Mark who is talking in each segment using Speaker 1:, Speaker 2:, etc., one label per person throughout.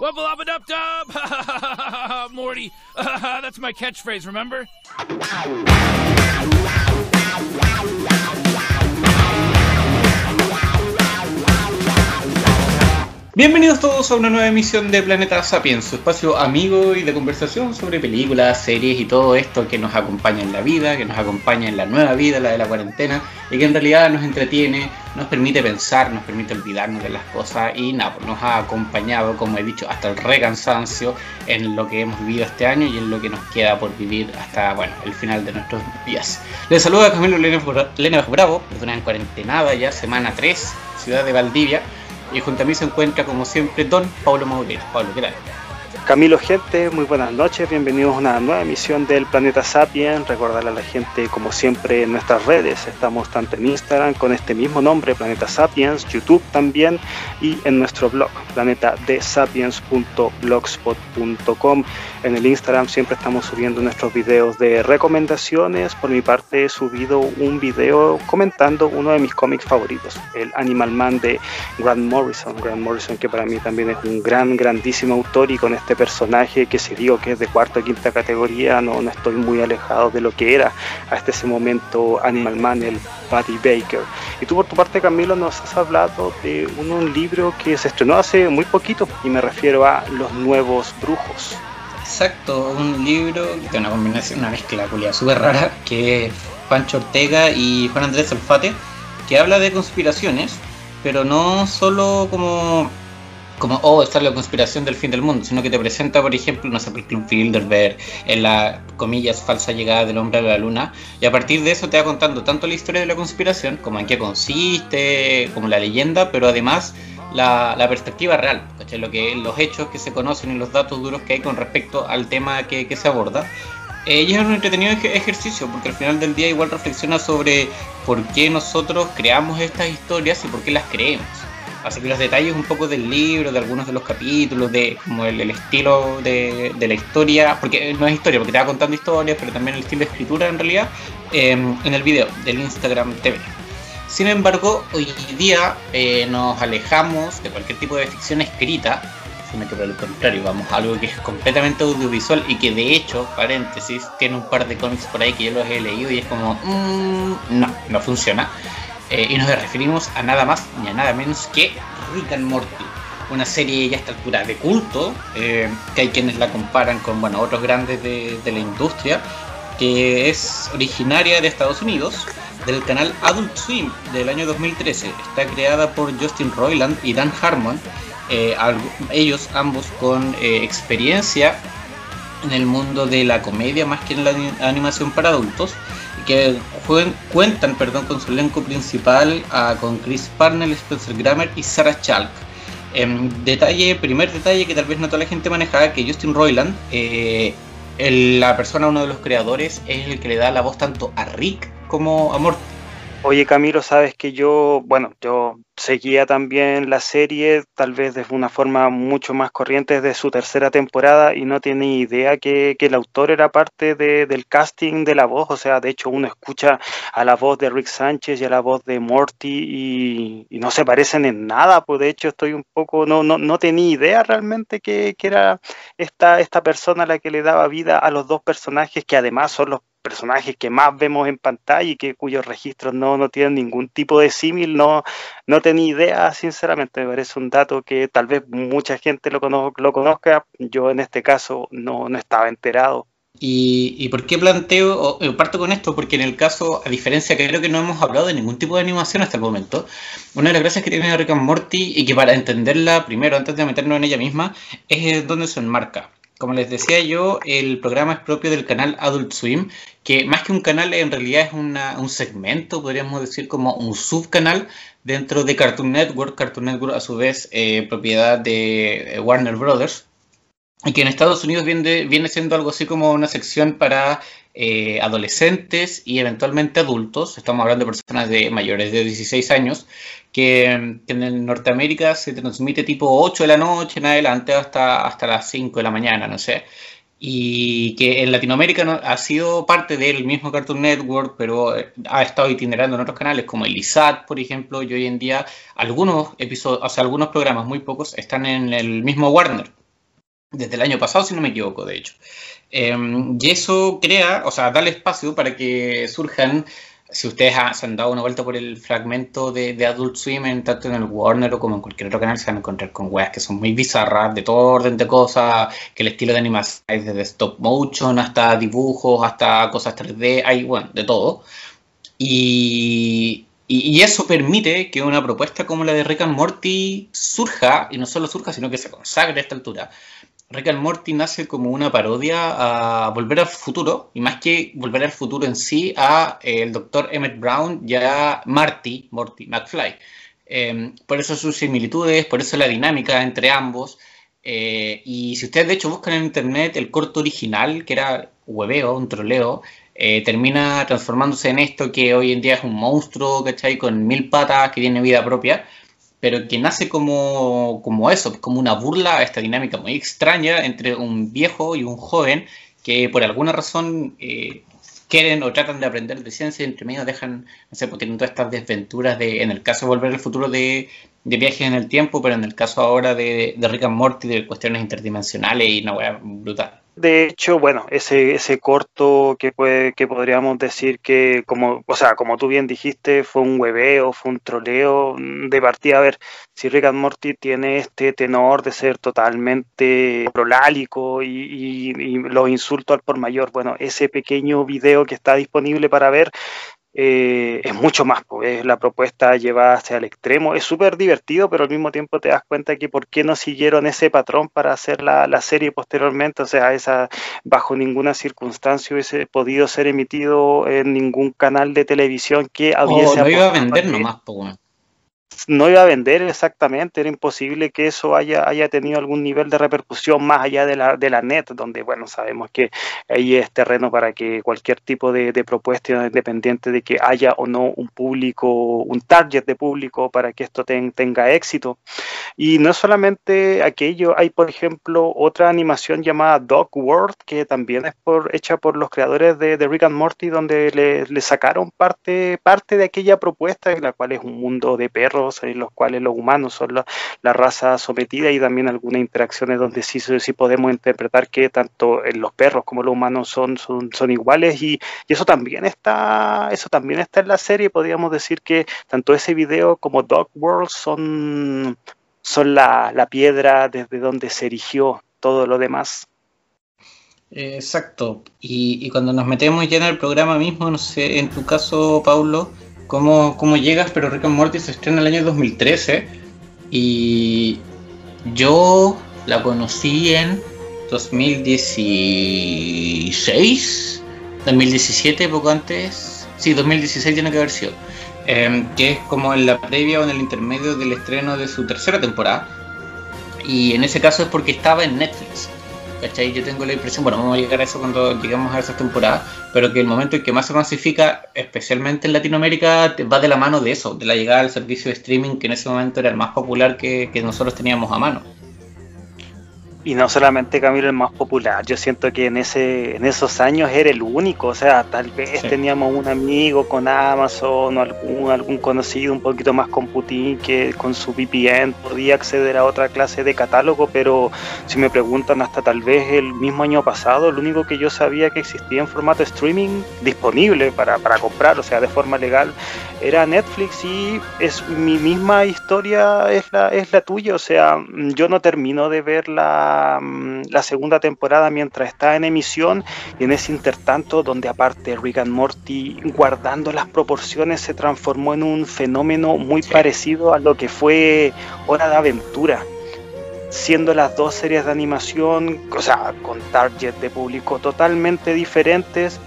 Speaker 1: Wubble and dub! Morty, that's my catchphrase, remember?
Speaker 2: Bienvenidos todos a una nueva emisión de Planeta Sapiens, su espacio amigo y de conversación sobre películas, series y todo esto que nos acompaña en la vida, que nos acompaña en la nueva vida, la de la cuarentena, y que en realidad nos entretiene, nos permite pensar, nos permite olvidarnos de las cosas y nada, pues nos ha acompañado, como he dicho, hasta el recansancio en lo que hemos vivido este año y en lo que nos queda por vivir hasta, bueno, el final de nuestros días. Les saluda Camilo Lena Bravo, es una cuarentenada ya, semana 3, ciudad de Valdivia. Y junto a mí se encuentra, como siempre, Don Pablo Maurero. Pablo, ¿qué tal?
Speaker 3: Camilo, gente, muy buenas noches, bienvenidos a una nueva emisión del Planeta Sapien. Recordarle a la gente, como siempre, en nuestras redes, estamos tanto en Instagram con este mismo nombre, Planeta Sapiens, YouTube también, y en nuestro blog, planetadesapiens.blogspot.com. En el Instagram siempre estamos subiendo nuestros videos de recomendaciones. Por mi parte, he subido un video comentando uno de mis cómics favoritos, el Animal Man de Grant Morrison. Grant Morrison, que para mí también es un gran, grandísimo autor y con este personaje que si digo que es de cuarta o quinta categoría, no, no estoy muy alejado de lo que era hasta ese momento Animal Man, el Patty Baker. Y tú por tu parte, Camilo, nos has hablado de un, libro que se estrenó hace muy poquito y me refiero a Los Nuevos Brujos.
Speaker 2: Exacto, un libro de una combinación, una mezcla culia súper rara, que es Pancho Ortega y Juan Andrés Olfate, que habla de conspiraciones, pero no solo como como, oh, esta es la conspiración del fin del mundo, sino que te presenta, por ejemplo, no sé, el Club Bilderberg, en la, comillas, falsa llegada del hombre a la luna, y a partir de eso te va contando tanto la historia de la conspiración, como en qué consiste, como la leyenda, pero además la, perspectiva real, Lo que, los hechos que se conocen y los datos duros que hay con respecto al tema que, se aborda. Eh, y es un entretenido ejercicio, porque al final del día igual reflexiona sobre por qué nosotros creamos estas historias y por qué las creemos. Así que los detalles un poco del libro, de algunos de los capítulos, de como el, estilo de, la historia, porque no es historia, porque te va contando historias, pero también el estilo de escritura en realidad, em, en el video del Instagram TV. Sin embargo, hoy día eh, nos alejamos de cualquier tipo de ficción escrita, sino que por el contrario, vamos a algo que es completamente audiovisual y que de hecho, paréntesis, tiene un par de cómics por ahí que yo los he leído y es como, mmm, no, no funciona. Eh, y nos referimos a nada más ni a nada menos que Rick and Morty, una serie ya a esta altura de culto, eh, que hay quienes la comparan con bueno, otros grandes de, la industria, que es originaria de Estados Unidos, del canal Adult Swim del año 2013. Está creada por Justin Roiland y Dan Harmon, eh, ellos ambos con experiencia en el mundo de la comedia más que en la animación para adultos que cuentan perdón, con su elenco principal ah, con Chris Parnell, Spencer Grammer y Sarah Chalk. Em, detalle, primer detalle que tal vez no toda la gente maneja, que Justin Roiland, eh, la persona, uno de los creadores, es el que le da la voz tanto a Rick como a Morty.
Speaker 3: Oye Camilo, sabes que yo, bueno, yo seguía también la serie, tal vez de una forma mucho más corriente de su tercera temporada y no tenía idea que, el autor era parte del casting de la voz, o sea, de hecho uno escucha a la voz de Rick Sánchez y a la voz de Morty y, no se parecen en nada, pues de hecho estoy un poco, no, no, no tenía idea realmente que, que era esta, esta persona la que le daba vida a los dos personajes que además son los personajes que más vemos en pantalla y que cuyos registros no, no tienen ningún tipo de símil, no, no tenía idea, sinceramente, me parece un dato que tal vez mucha gente lo, lo conozca, yo en este caso no, no estaba enterado.
Speaker 2: ¿Y, ¿Y, por qué planteo, o, eh, parto con esto? Porque en el caso, a diferencia que creo que no hemos hablado de ningún tipo de animación hasta el momento, una de las gracias que tiene Rick and Morty y que para entenderla primero, antes de meternos en ella misma, es donde se enmarca. Como les decía yo, el programa es propio del canal Adult Swim, que más que un canal en realidad es un segmento, podríamos decir como un subcanal dentro de Cartoon Network. Cartoon Network a su vez eh, propiedad de eh, Warner Brothers. Y que en Estados Unidos viene siendo algo así como una sección para eh, adolescentes y eventualmente adultos. Estamos hablando de personas de mayores de 16 años que, en Norteamérica se transmite tipo 8 de la noche en adelante hasta, hasta las 5 de la mañana, no sé. Y que en Latinoamérica ha sido parte del mismo Cartoon Network, pero eh, ha estado itinerando en otros canales como el ISAT, por ejemplo, y hoy en día algunos episodios, o sea, algunos programas, muy pocos, están en el mismo Warner. Desde el año pasado, si no me equivoco, de hecho. Em, y eso crea, o sea, da el espacio para que surjan si ustedes se han dado una vuelta por el fragmento de, Adult Swim, tanto en el Warner como en cualquier otro canal, se van a encontrar con weas que son muy bizarras, de todo orden de cosas, que el estilo de animación es desde stop motion hasta dibujos, hasta cosas 3D, hay, bueno, de todo. Y, eso permite que una propuesta como la de Rick and Morty surja, y no solo surja, sino que se consagre a esta altura. Rick and Morty nace como una parodia a Volver al Futuro, y más que Volver al Futuro en sí, a eh, el doctor Emmett Brown y a Marty, Morty McFly. Em, por eso sus similitudes, por eso la dinámica entre ambos. Eh, y si ustedes de hecho buscan en internet el corto original, que era hueveo, un troleo, eh, termina transformándose en esto que hoy en día es un monstruo, ¿cachai? Con mil patas, que tiene vida propia pero que nace como, como eso, como una burla a esta dinámica muy extraña entre un viejo y un joven que por alguna razón eh, quieren o tratan de aprender de ciencia y entre medio dejan, no sé, pues tienen todas estas desventuras de, en el caso de Volver al Futuro, de, viajes en el tiempo, pero en el caso ahora de, de Rick and Morty, de cuestiones interdimensionales y una weá brutal.
Speaker 3: De hecho, bueno, ese, ese corto que, puede, que podríamos decir que, como, o sea, como tú bien dijiste, fue un hueveo, fue un troleo mm, de partida. A ver, si Rick Morty tiene este tenor de ser totalmente prolálico y, y, y los insultos al por mayor, bueno, ese pequeño video que está disponible para ver eh, es mucho más, pues, la propuesta llevada hacia el extremo, es súper divertido, pero al mismo tiempo te das cuenta que por qué no siguieron ese patrón para hacer la, serie posteriormente, o sea, esa bajo ninguna circunstancia hubiese podido ser emitido en ningún canal de televisión que
Speaker 2: oh, hubiese... no iba a vender nomás, pues,
Speaker 3: no iba a vender exactamente, era imposible que eso haya, haya tenido algún nivel de repercusión más allá de la, de la net, donde, bueno, sabemos que ahí es terreno para que cualquier tipo de, propuesta, independiente de que haya o no un público, un target de público para que esto tenga éxito. Y no solamente aquello, hay, por ejemplo, otra animación llamada Dog World, que también es por, hecha por los creadores de, de Rick and Morty, donde le, le sacaron parte, parte de aquella propuesta, la cual es un mundo de perros en los cuales los humanos son la, raza sometida y también algunas interacciones donde sí, sí podemos interpretar que tanto los perros como los humanos son, son, iguales y, eso también está eso también está en la serie podríamos decir que tanto ese video como Dog World son, son la, la piedra desde donde se erigió todo lo demás.
Speaker 2: Exacto. Y, y, cuando nos metemos ya en el programa mismo, no sé, en tu caso, Paulo, cómo, cómo llegas, pero Rick and Morty se estrena en el año 2013 y yo la conocí en 2016, 2017, poco antes, sí, 2016 tiene que haber sido, em, que es como en la previa o en el intermedio del estreno de su tercera temporada. Y en ese caso es porque estaba en Netflix. ¿Cachai? Yo tengo la impresión, bueno, vamos a llegar a eso cuando lleguemos a esa temporada, pero que el momento en que más se masifica, especialmente en Latinoamérica, va de la mano de eso, de la llegada al servicio de streaming que en ese momento era el más popular que, que nosotros teníamos a mano.
Speaker 3: Y no solamente Camilo el más popular, yo siento que en ese en esos años era el único, o sea, tal vez teníamos un amigo con Amazon o algún, algún conocido un poquito más con Putin que con su VPN podía acceder a otra clase de catálogo, pero si me preguntan hasta tal vez el mismo año pasado, lo único que yo sabía que existía en formato streaming disponible para, para comprar, o sea, de forma legal, era Netflix y es mi misma historia es la, es la tuya, o sea, yo no termino de ver la Mm, la, segunda temporada mientras está en emisión y en ese intertanto donde aparte Rick and Morty guardando las proporciones se transformó en un fenómeno muy parecido a lo que fue Hora de Aventura siendo las dos series de animación, o sea, con target de público totalmente diferentes,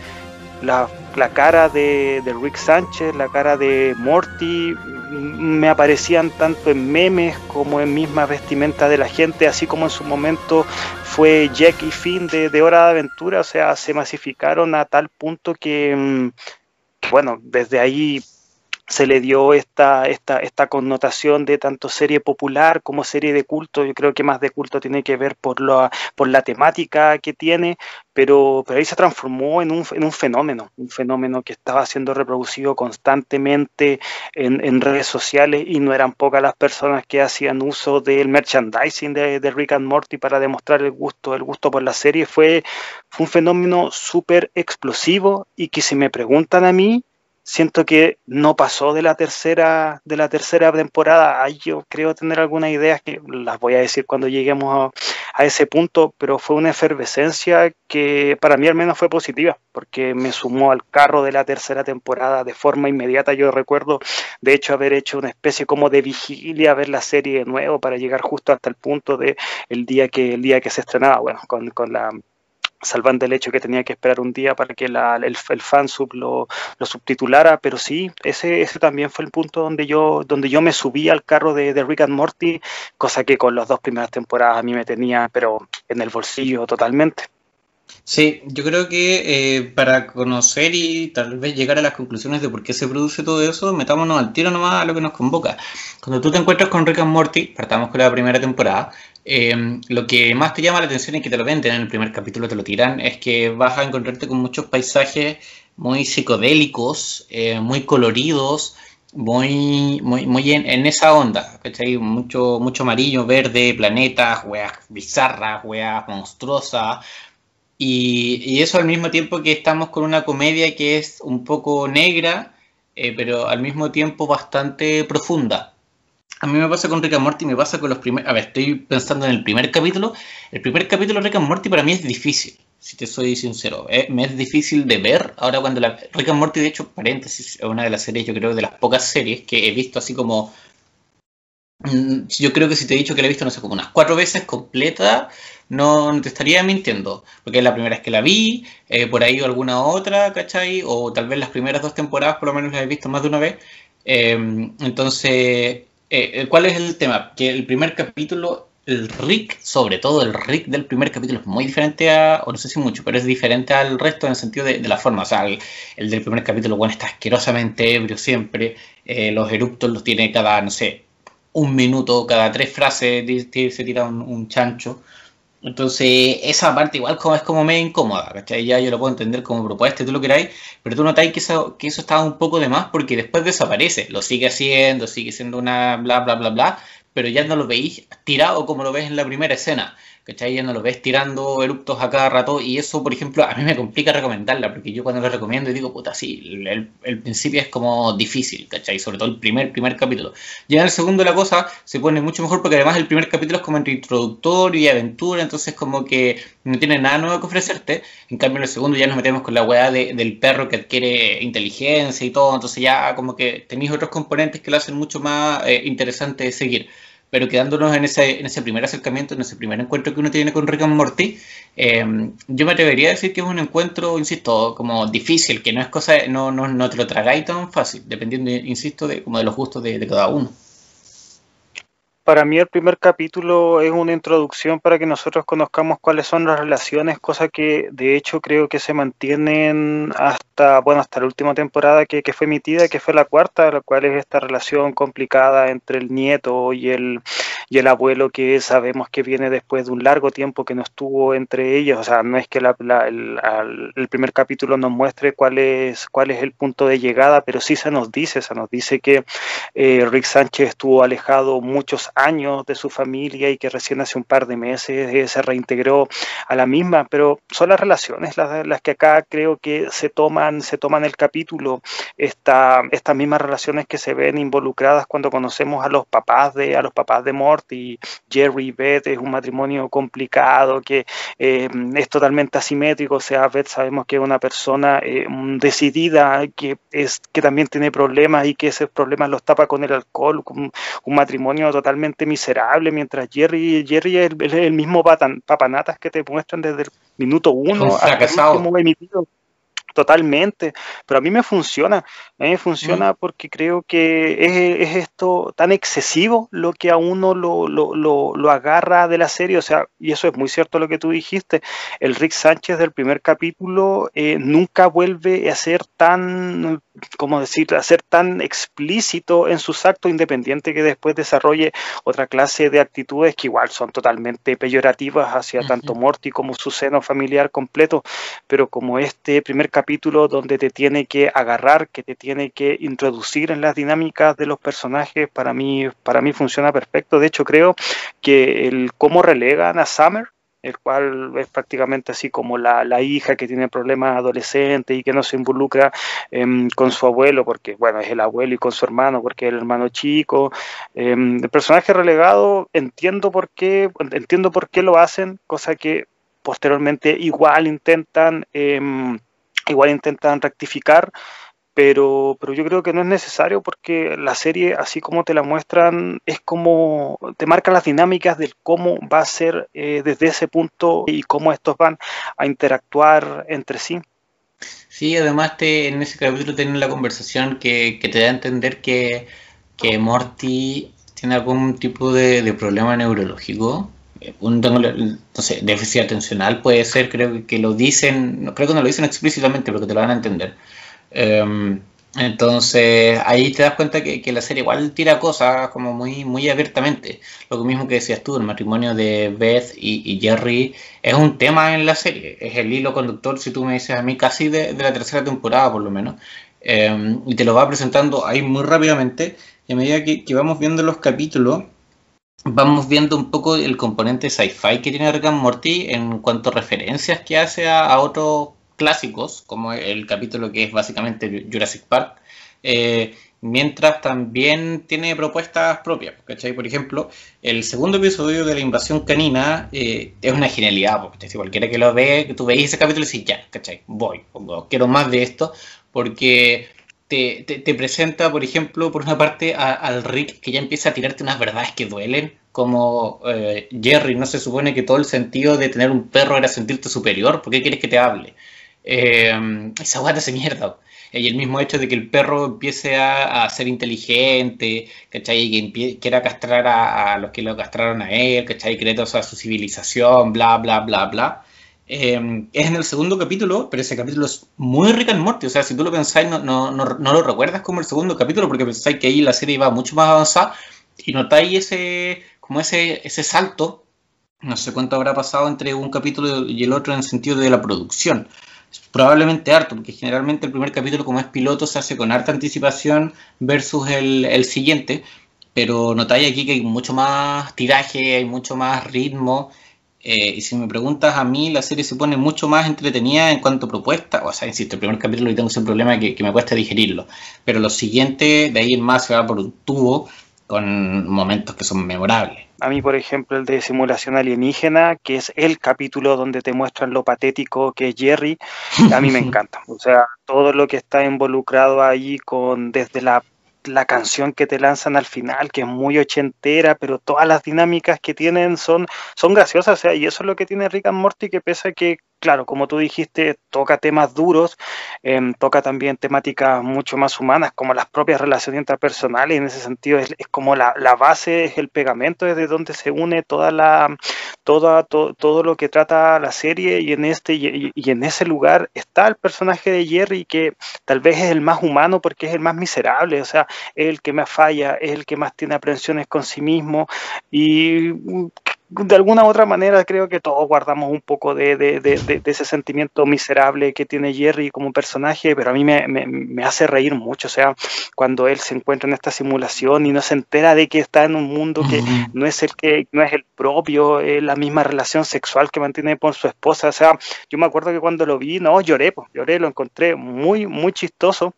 Speaker 3: la, la cara de, de, Rick Sánchez, la cara de Morty, me aparecían tanto en memes como en misma vestimenta de la gente, así como en su momento fue Jack y Finn de, Hora de Aventura, o sea, se masificaron a tal punto que, mm, bueno, desde ahí se le dio esta, esta, esta connotación de tanto serie popular como serie de culto. Yo creo que más de culto tiene que ver por la, por la temática que tiene, pero, pero ahí se transformó en un, en un fenómeno, un fenómeno que estaba siendo reproducido constantemente en, en, redes sociales y no eran pocas las personas que hacían uso del merchandising de, de Rick and Morty para demostrar el gusto, el gusto por la serie. Fue, fue un fenómeno súper explosivo y que si me preguntan a mí, siento que no pasó de la tercera de la tercera temporada. yo creo tener algunas ideas que las voy a decir cuando lleguemos a, ese punto, pero fue una efervescencia que para mí al menos fue positiva, porque me sumó al carro de la tercera temporada de forma inmediata. Yo recuerdo, de hecho, haber hecho una especie como de vigilia, ver la serie de nuevo para llegar justo hasta el punto de el día que el día que se estrenaba, bueno, con, con la salvando el hecho que tenía que esperar un día para que el, el, fansub lo, lo, subtitulara, pero sí, ese, ese también fue el punto donde yo, donde yo me subí al carro de, de, Rick and Morty, cosa que con las dos primeras temporadas a mí me tenía, pero en el bolsillo totalmente.
Speaker 2: Sí, yo creo que eh, para conocer y tal vez llegar a las conclusiones de por qué se produce todo eso, metámonos al tiro nomás a lo que nos convoca. Cuando tú te encuentras con Rick and Morty, partamos con la primera temporada, eh, lo que más te llama la atención y que te lo venden en el primer capítulo, te lo tiran, es que vas a encontrarte con muchos paisajes muy psicodélicos, eh, muy coloridos, muy, muy, muy en, esa onda, ¿cachai? Mucho, mucho amarillo, verde, planetas, weas bizarras, weas monstruosas. Y, y, eso al mismo tiempo que estamos con una comedia que es un poco negra, eh, pero al mismo tiempo bastante profunda. A mí me pasa con Rick and Morty, me pasa con los primeros... A ver, estoy pensando en el primer capítulo. El primer capítulo de Rick and Morty para mí es difícil, si te soy sincero. Eh, me es difícil de ver. Ahora cuando la... Rick and Morty, de hecho, paréntesis, es una de las series, yo creo, de las pocas series que he visto así como... Mm, yo creo que si te he dicho que la he visto, no sé, como unas cuatro veces completa, no, te estaría mintiendo. Porque es la primera vez que la vi, eh, por ahí alguna otra, ¿cachai? O tal vez las primeras dos temporadas por lo menos las he visto más de una vez. Eh, entonces, eh, ¿cuál es el tema? Que el primer capítulo, el Rick, sobre todo el Rick del primer capítulo, es muy diferente a, o no sé si mucho, pero es diferente al resto en el sentido de, la forma. O sea, el, del primer capítulo, bueno, está asquerosamente ebrio siempre. Eh, los eruptos los tiene cada, no sé, un minuto, cada tres frases se tira un chancho. Entonces, esa parte igual como es como medio incómoda, ¿cachai? Ya yo lo puedo entender como propuesta, tú lo queráis, pero tú notáis que eso, que eso estaba un poco de más porque después desaparece, lo sigue haciendo, sigue siendo una bla bla bla bla, pero ya no lo veis tirado como lo ves en la primera escena. ¿Cachai? Ya no lo ves tirando eruptos a cada rato y eso, por ejemplo, a mí me complica recomendarla porque yo cuando la recomiendo digo, puta, sí, el, el, principio es como difícil, ¿cachai? Sobre todo el primer, primer capítulo. Ya en el segundo la cosa se pone mucho mejor porque además el primer capítulo es como entre introductorio y aventura, entonces como que no tiene nada nuevo que ofrecerte. En cambio en el segundo ya nos metemos con la weá del perro que adquiere inteligencia y todo, entonces ya como que tenéis otros componentes que lo hacen mucho más eh, interesante de seguir pero quedándonos en ese, en ese primer acercamiento, en ese primer encuentro que uno tiene con Rick and Morty, em, yo me atrevería a decir que es un encuentro, insisto, como difícil, que no es cosa, no, no, no te lo tragáis tan fácil, dependiendo, insisto, de, como de los gustos de, de cada uno.
Speaker 3: Para mí el primer capítulo es una introducción para que nosotros conozcamos cuáles son las relaciones, cosa que de hecho creo que se mantienen hasta, bueno, hasta la última temporada que, que fue emitida, que fue la cuarta, la cual es esta relación complicada entre el nieto y el, y el abuelo que sabemos que viene después de un largo tiempo que no estuvo entre ellos. O sea, no es que la, el, el, primer capítulo nos muestre cuál es, cuál es el punto de llegada, pero sí se nos dice, se nos dice que eh, Rick Sánchez estuvo alejado muchos años de su familia y que recién hace un par de meses eh, se reintegró a la misma, pero son las relaciones las, las, que acá creo que se toman, se toman el capítulo, esta, estas mismas relaciones que se ven involucradas cuando conocemos a los papás de, a los papás de Morty, Jerry y Beth es un matrimonio complicado que eh, es totalmente asimétrico, o sea, Beth sabemos que es una persona eh, decidida, que es que también tiene problemas y que esos problemas los tapa con el alcohol, un, un matrimonio totalmente miserable, mientras Jerry, Jerry es el, mismo papanatas que te muestran desde el minuto uno hasta el último emitido totalmente, pero a mí me funciona, a mí me funciona porque creo que es, esto tan excesivo lo que a uno lo, lo, lo, agarra de la serie, o sea, y eso es muy cierto lo que tú dijiste, el Rick Sánchez del primer capítulo eh, nunca vuelve a ser tan como decir, a ser tan explícito en sus actos, independiente que después desarrolle otra clase de actitudes que igual son totalmente peyorativas hacia tanto Morty como su seno familiar completo, pero como este primer capítulo donde te tiene que agarrar, que te tiene que introducir en las dinámicas de los personajes, para mí, para mí funciona perfecto. De hecho, creo que el cómo relegan a Summer el cual es prácticamente así como la, hija que tiene problemas adolescentes y que no se involucra em, con su abuelo, porque bueno, es el abuelo y con su hermano, porque es el hermano chico. Em, el personaje relegado, entiendo por qué, entiendo por qué lo hacen, cosa que posteriormente igual intentan, em, igual intentan rectificar pero, pero yo creo que no es necesario porque la serie, así como te la muestran, es como te marca las dinámicas del cómo va a ser eh, desde ese punto y cómo estos van a interactuar entre sí.
Speaker 2: Sí, además te, en ese capítulo tienen la conversación que, te da a entender que, que Morty tiene algún tipo de, problema neurológico. Un, no sé, déficit atencional puede ser, creo que lo dicen, creo que no lo dicen explícitamente, pero que te lo van a entender Em, entonces ahí te das cuenta que, la serie igual tira cosas como muy, muy abiertamente. Lo mismo que decías tú, el matrimonio de Beth y, Jerry es un tema en la serie, es el hilo conductor, si tú me dices a mí, casi de, la tercera temporada por lo menos. Em, y te lo va presentando ahí muy rápidamente. Y a medida que, vamos viendo los capítulos, vamos viendo un poco el componente sci-fi que tiene Rick and Morty en cuanto a referencias que hace a, a otros clásicos, como el capítulo que es básicamente Jurassic Park, eh, mientras también tiene propuestas propias, ¿cachai? Por ejemplo, el segundo episodio de la invasión canina eh, es una genialidad, porque si cualquiera que lo ve, que tú veis ese capítulo y dices, ya, ¿cachai? Voy, quiero más de esto, porque te, te, presenta, por ejemplo, por una parte al Rick que ya empieza a tirarte unas verdades que duelen, como eh, Jerry, no se supone que todo el sentido de tener un perro era sentirte superior, ¿por qué quieres que te hable? Eh, esa guata se mierda. Y el mismo hecho de que el perro empiece a, ser inteligente, ¿cachai? Y que quiera castrar a, los que lo castraron a él, ¿cachai? Y toda su civilización, bla, bla, bla, bla. Eh, es en el segundo capítulo, pero ese capítulo es muy rico en muerte. O sea, si tú lo pensáis, no, no, no, no, lo recuerdas como el segundo capítulo, porque pensáis que ahí la serie iba mucho más avanzada y notáis ese, como ese, ese salto. No sé cuánto habrá pasado entre un capítulo y el otro en el sentido de la producción probablemente harto, porque generalmente el primer capítulo como es piloto se hace con harta anticipación versus el, siguiente, pero notáis aquí que hay mucho más tiraje, hay mucho más ritmo, eh, y si me preguntas a mí, la serie se pone mucho más entretenida en cuanto a propuesta, o sea, insisto, el primer capítulo y tengo ese problema que, que me cuesta digerirlo, pero los siguientes de ahí en más se va por un tubo con momentos que son memorables.
Speaker 3: A mí, por ejemplo, el de simulación alienígena, que es el capítulo donde te muestran lo patético que es Jerry, a mí me encanta. O sea, todo lo que está involucrado ahí con desde la la canción que te lanzan al final, que es muy ochentera, pero todas las dinámicas que tienen son, son graciosas, o sea, y eso es lo que tiene Rick and Morty, que pese a que claro, como tú dijiste, toca temas duros, em, toca también temáticas mucho más humanas, como las propias relaciones interpersonales, y en ese sentido es, como la, base, es el pegamento desde donde se une toda la, toda, todo lo que trata la serie, y en este, y, en ese lugar está el personaje de Jerry, que tal vez es el más humano porque es el más miserable, o sea, es el que más falla, es el que más tiene aprensiones con sí mismo, y de alguna u otra manera creo que todos guardamos un poco de, ese sentimiento miserable que tiene Jerry como personaje, pero a mí me, hace reír mucho, o sea, cuando él se encuentra en esta simulación y no se entera de que está en un mundo que no es el que no es el propio, es la misma relación sexual que mantiene con su esposa, o sea, yo me acuerdo que cuando lo vi, no, lloré, pues, lloré, lo encontré muy, muy chistoso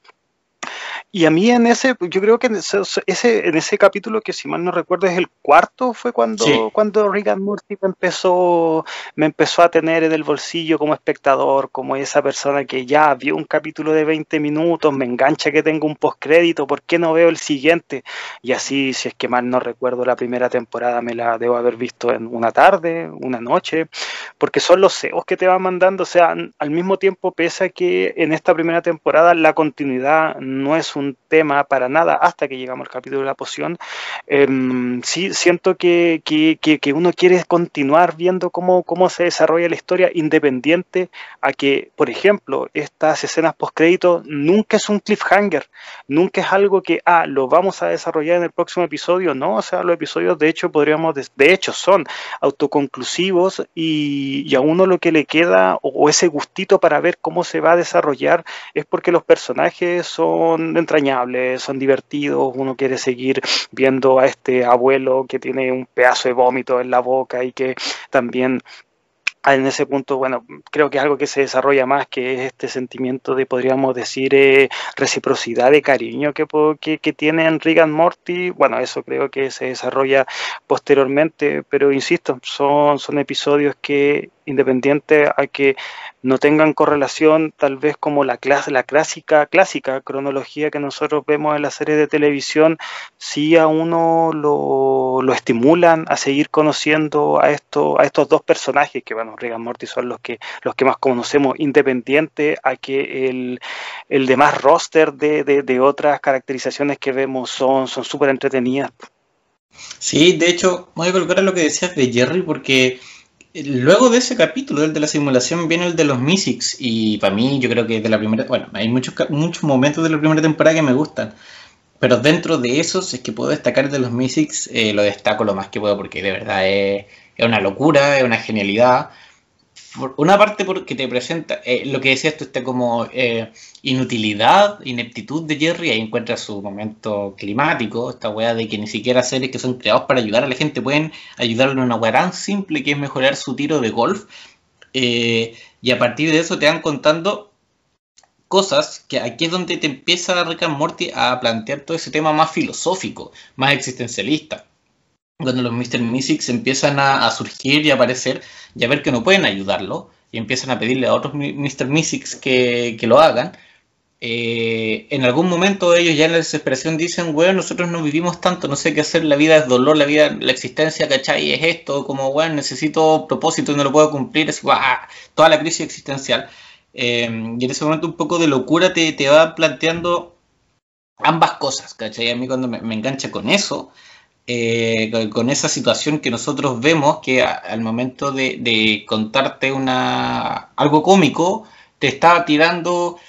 Speaker 3: y a mí en ese, yo creo que en ese, en ese capítulo, que si mal no recuerdo es el cuarto, fue cuando, cuando Rick and Morty me empezó, me empezó a tener en el bolsillo como espectador, como esa persona que ya vio un capítulo de 20 minutos, me engancha que tengo un postcrédito, ¿por qué no veo el siguiente? Y así, si es que mal no recuerdo, la primera temporada me la debo haber visto en una tarde, una noche, porque son los CEOs que te van mandando, o sea, al mismo tiempo, pese a que en esta primera temporada la continuidad no es un un tema para nada hasta que llegamos al capítulo de la poción. Em, sí, siento que, que, uno quiere continuar viendo cómo, cómo se desarrolla la historia independiente a que, por ejemplo, estas escenas post-crédito nunca es un cliffhanger, nunca es algo que, ah, lo vamos a desarrollar en el próximo episodio, no, o sea, los episodios de hecho podríamos, de, hecho son autoconclusivos y, y, a uno lo que le queda o ese gustito para ver cómo se va a desarrollar es porque los personajes son entrañables, son divertidos, uno quiere seguir viendo a este abuelo que tiene un pedazo de vómito en la boca y que también en ese punto, bueno, creo que es algo que se desarrolla más, que es este sentimiento de, podríamos decir, eh, reciprocidad de cariño que, que, tienen Rick and Morty. Bueno, eso creo que se desarrolla posteriormente, pero insisto, son, son episodios que independiente a que no tengan correlación tal vez como la, clase, la clásica, clásica cronología que nosotros vemos en las series de televisión, sí a uno lo, estimulan a seguir conociendo a, esto, a estos dos personajes, que bueno, Regan Morty son los que, los que más conocemos, independiente a que el, el demás roster de, de, de otras caracterizaciones que vemos son súper entretenidas.
Speaker 2: Sí, de hecho, voy a colocar lo que decías de Jerry porque Luego de ese capítulo, el de la simulación, viene el de los Mysics. Y para mí, yo creo que de la primera. Bueno, hay muchos, muchos momentos de la primera temporada que me gustan. Pero dentro de esos, es que puedo destacar de los Mysics, eh, lo destaco lo más que puedo porque de verdad es, es una locura, es una genialidad una parte porque te presenta eh, lo que decía esto, esta como eh, inutilidad, ineptitud de Jerry, ahí encuentra su momento climático, esta weá de que ni siquiera seres que son creados para ayudar a la gente pueden ayudarle en una weá tan simple que es mejorar su tiro de golf. Eh, y a partir de eso te van contando cosas que aquí es donde te empieza Rick Morty a plantear todo ese tema más filosófico, más existencialista cuando los Mr. Mystics empiezan a, surgir y a aparecer y a ver que no pueden ayudarlo y empiezan a pedirle a otros Mr. Mystics que, lo hagan, eh, en algún momento ellos ya en la desesperación dicen, bueno, nosotros no vivimos tanto, no sé qué hacer, la vida es dolor, la vida, la existencia, ¿cachai? Es esto, como, bueno, necesito propósito y no lo puedo cumplir, es toda la crisis existencial. Eh, y en ese momento un poco de locura te, te va planteando ambas cosas, ¿cachai? A mí cuando me engancha con eso, eh, con esa situación que nosotros vemos que al momento de, contarte una algo cómico te está tirando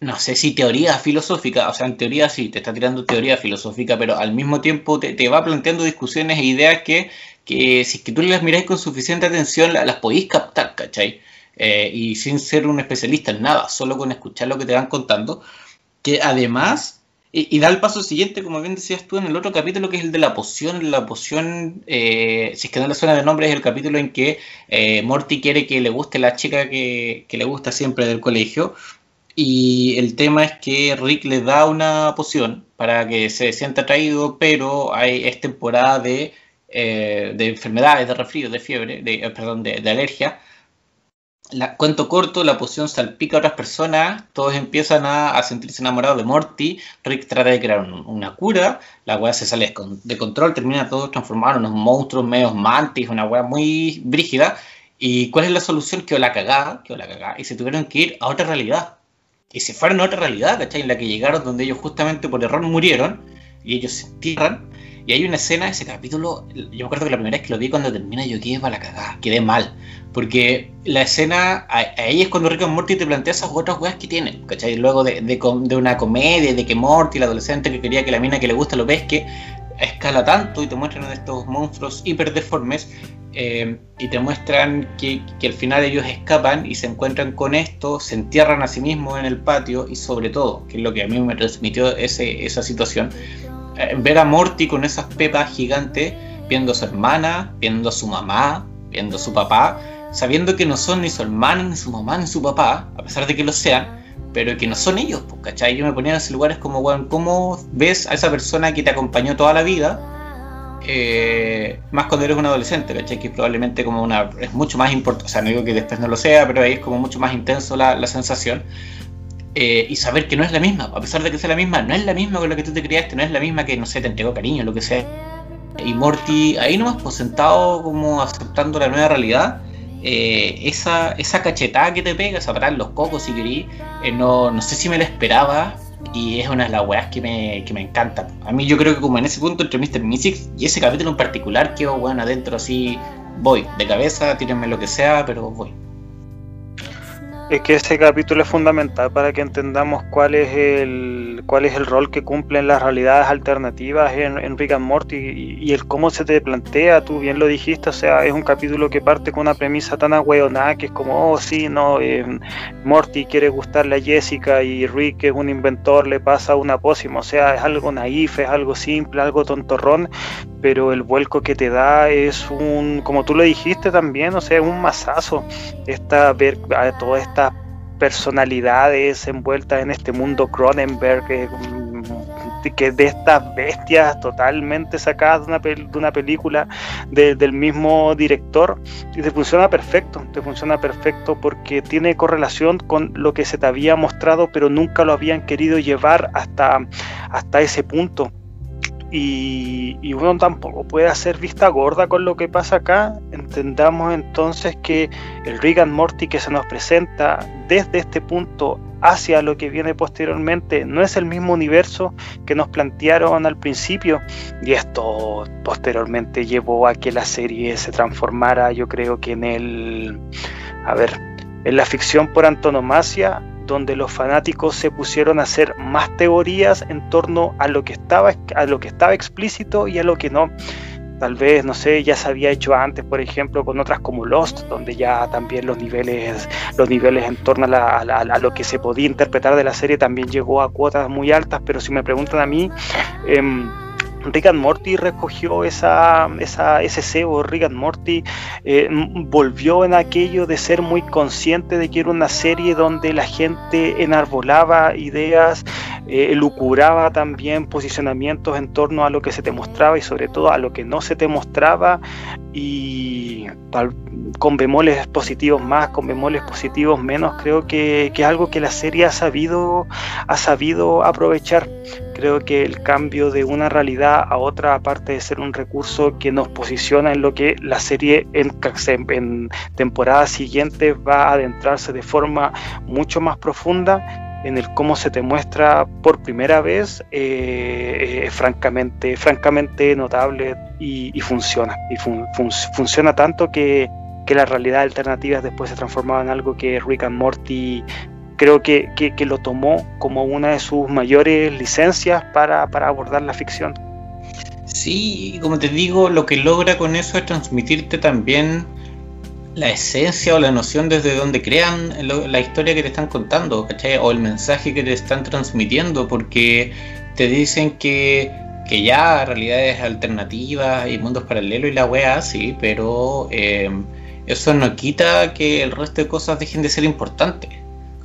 Speaker 2: no sé si teoría filosófica, o sea, en teoría sí, te está tirando teoría filosófica, pero al mismo tiempo te, va planteando discusiones e ideas que, que si que tú las miráis con suficiente atención las, podéis captar, ¿cachai? Eh, y sin ser un especialista en nada, solo con escuchar lo que te van contando, que además y, da el paso siguiente, como bien decías tú en el otro capítulo, que es el de la poción. La poción, eh, si es que no le suena de nombre, es el capítulo en que eh, Morty quiere que le guste la chica que, le gusta siempre del colegio. Y el tema es que Rick le da una poción para que se sienta atraído, pero hay, es temporada de, eh, de enfermedades, de resfrío, de fiebre, de, perdón, de alergia la, cuento corto, la poción salpica a otras personas, todos empiezan a, sentirse enamorados de Morty, Rick trata de crear una cura, la weá se sale de control, termina todos transformados en unos monstruos medios mantis, una weá muy brígida, y ¿cuál es la solución? Que la cagada, que la cagada, y se tuvieron que ir a otra realidad, y se fueron a otra realidad, ¿cachai? En la que llegaron donde ellos justamente por error murieron, y ellos se entierran, y hay una escena, ese capítulo, yo me acuerdo que la primera vez que lo vi cuando termina yo quedé para la cagada, quedé mal. Porque la escena, ahí es cuando Rick and Morty te plantea esas otras weas que tienen, ¿cachai? Luego de, de, una comedia, de que Morty, el adolescente que quería que la mina que le gusta lo pesque, escala tanto y te muestran estos monstruos hiper deformes eh, y te muestran que, que, al final ellos escapan y se encuentran con esto, se entierran a sí mismos en el patio y sobre todo, que es lo que a mí me transmitió ese, esa situación, ver a Morty con esas pepas gigantes, viendo a su hermana, viendo a su mamá, viendo a su papá, sabiendo que no son ni su hermana, ni su mamá, ni su papá, a pesar de que lo sean, pero que no son ellos, pues, ¿cachai? Yo me ponía en esos lugares como, bueno, ¿cómo ves a esa persona que te acompañó toda la vida? Eh, más cuando eres un adolescente, ¿cachai? Que probablemente como una... es mucho más importante, o sea, no digo que después no lo sea, pero ahí es como mucho más intenso la, la sensación. Eh, y saber que no es la misma, a pesar de que sea la misma, no es la misma con la que tú te criaste, no es la misma que, no sé, te entregó cariño, lo que sea. Y Morty, ahí nomás, pues sentado como aceptando la nueva realidad, eh, esa, esa cachetada que te pega, esa los cocos si querís, eh, no, no sé si me la esperaba, y es una de las weas que me, que me encanta. A mí yo creo que como en ese punto entre Mr. Mystics y ese capítulo en particular quedo bueno adentro así, voy, de cabeza, tírenme lo que sea, pero voy.
Speaker 3: Es que ese capítulo es fundamental para que entendamos cuál es el cuál es el rol que cumplen las realidades alternativas en, Rick and Morty y, el cómo se te plantea, tú bien lo dijiste, o sea, es un capítulo que parte con una premisa tan ahueonada que es como, oh sí, no, eh, Morty quiere gustarle a Jessica y Rick es un inventor, le pasa una pócima, o sea, es algo naif, es algo simple, algo tontorrón, pero el vuelco que te da es un, como tú lo dijiste también, o sea, un masazo, esta, ver a toda esta personalidades envueltas en este mundo Cronenberg, que, que de estas bestias totalmente sacadas de una, de una película del mismo director, y te funciona perfecto, te funciona perfecto porque tiene correlación con lo que se te había mostrado, pero nunca lo habían querido llevar hasta, hasta ese punto y, uno tampoco puede hacer vista gorda con lo que pasa acá. Entendamos entonces que el Rick and Morty que se nos presenta desde este punto hacia lo que viene posteriormente no es el mismo universo que nos plantearon al principio y esto posteriormente llevó a que la serie se transformara yo creo que en el a ver en la ficción por antonomasia donde los fanáticos se pusieron a hacer más teorías en torno a lo que estaba, a lo que estaba explícito y a lo que no. Tal vez, no sé, ya se había hecho antes, por ejemplo, con otras como Lost, donde ya también los niveles, los niveles en torno a, lo que se podía interpretar de la serie también llegó a cuotas muy altas, pero si me preguntan a mí, eh, Rick and Morty recogió esa, esa, ese cebo, Rick and Morty eh, volvió en aquello de ser muy consciente de que era una serie donde la gente enarbolaba ideas, eh, también posicionamientos en torno a lo que se te mostraba y sobre todo a lo que no se te mostraba y con bemoles positivos más, con bemoles positivos menos, creo que, es algo que la serie ha sabido, ha sabido aprovechar. Creo que el cambio de una realidad a otra, aparte de ser un recurso que nos posiciona en lo que la serie en, en temporadas siguientes va a adentrarse de forma mucho más profunda, en el cómo se te muestra por primera vez eh, francamente, francamente notable y, funciona. Y funciona tanto que, que la realidad alternativa después se transformaba en algo que Rick and Morty creo que, que, lo tomó como una de sus mayores licencias para, para abordar la ficción.
Speaker 2: Sí, como te digo, lo que logra con eso es transmitirte también la esencia o la noción desde donde crean la historia que te están contando, ¿cachai? O el mensaje que te están transmitiendo, porque te dicen que, que ya realidades alternativas y mundos paralelos y la wea, sí, pero em, eso no quita que el resto de cosas dejen de ser importantes.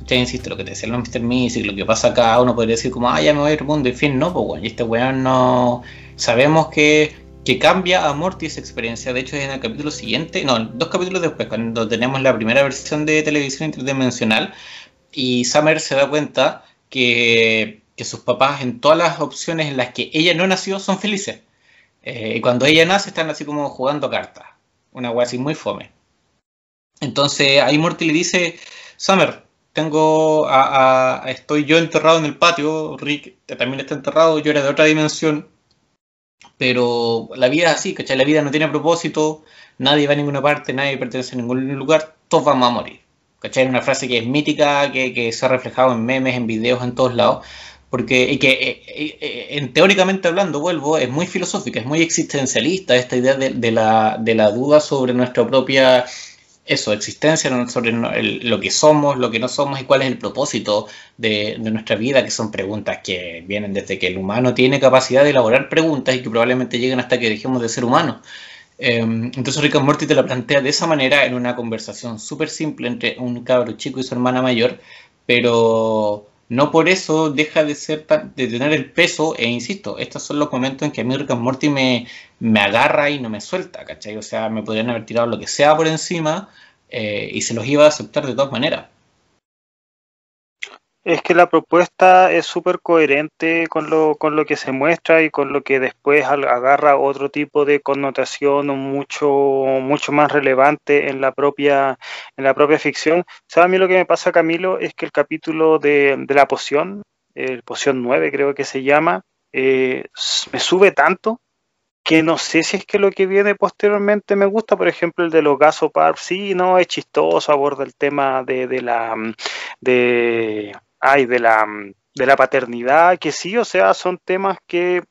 Speaker 2: ¿Cachai? Insisto, lo que te decía el Mr. Music, lo que pasa acá, uno podría decir como, ah, ya me voy al mundo, en fin, no, pues bueno, y este weón no. Sabemos que que cambia a Morty esa experiencia. De hecho, en el capítulo siguiente, no, dos capítulos después, cuando tenemos la primera versión de televisión interdimensional, y Summer se da cuenta que, sus papás en todas las opciones en las que ella no nació son felices. Eh, y cuando ella nace están así como jugando cartas. Una wea así muy fome. Entonces ahí Morty le dice, Summer, tengo a, estoy yo enterrado en el patio, Rick también está enterrado, yo era de otra dimensión, pero la vida es así, ¿cachai? La vida no tiene propósito, nadie va a ninguna parte, nadie pertenece a ningún lugar, todos vamos a morir. ¿Cachai? Una frase que es mítica, que, se ha reflejado en memes, en videos, en todos lados. Porque y que eh, eh, eh, en, teóricamente hablando, vuelvo, es muy filosófica, es muy existencialista esta idea de, la, de la duda sobre nuestra propia eso, existencia, sobre lo que somos, lo que no somos y cuál es el propósito de, nuestra vida, que son preguntas que vienen desde que el humano tiene capacidad de elaborar preguntas y que probablemente lleguen hasta que dejemos de ser humanos. Em, entonces Rick and Morty te la plantea de esa manera en una conversación súper simple entre un cabro chico y su hermana mayor, pero no por eso deja de ser de tener el peso, e insisto, estos son los momentos en que a mí Rick Morty me, me agarra y no me suelta, ¿cachai? O sea, me podrían haber tirado lo que sea por encima eh, y se los iba a aceptar de todas maneras.
Speaker 3: Es que la propuesta es súper coherente con lo, con lo que se muestra y con lo que después agarra otro tipo de connotación mucho, mucho más relevante en la propia, en la propia ficción. ¿Sabes a mí lo que me pasa, Camilo? Es que el capítulo de, de la poción el Poción 9 creo que se llama, me sube tanto que no sé si es que lo que viene posteriormente me gusta, por ejemplo, el de los Gasopar, sí, no, es chistoso, aborda el tema de, de la de ay, de la de la paternidad, que sí, o sea, son temas que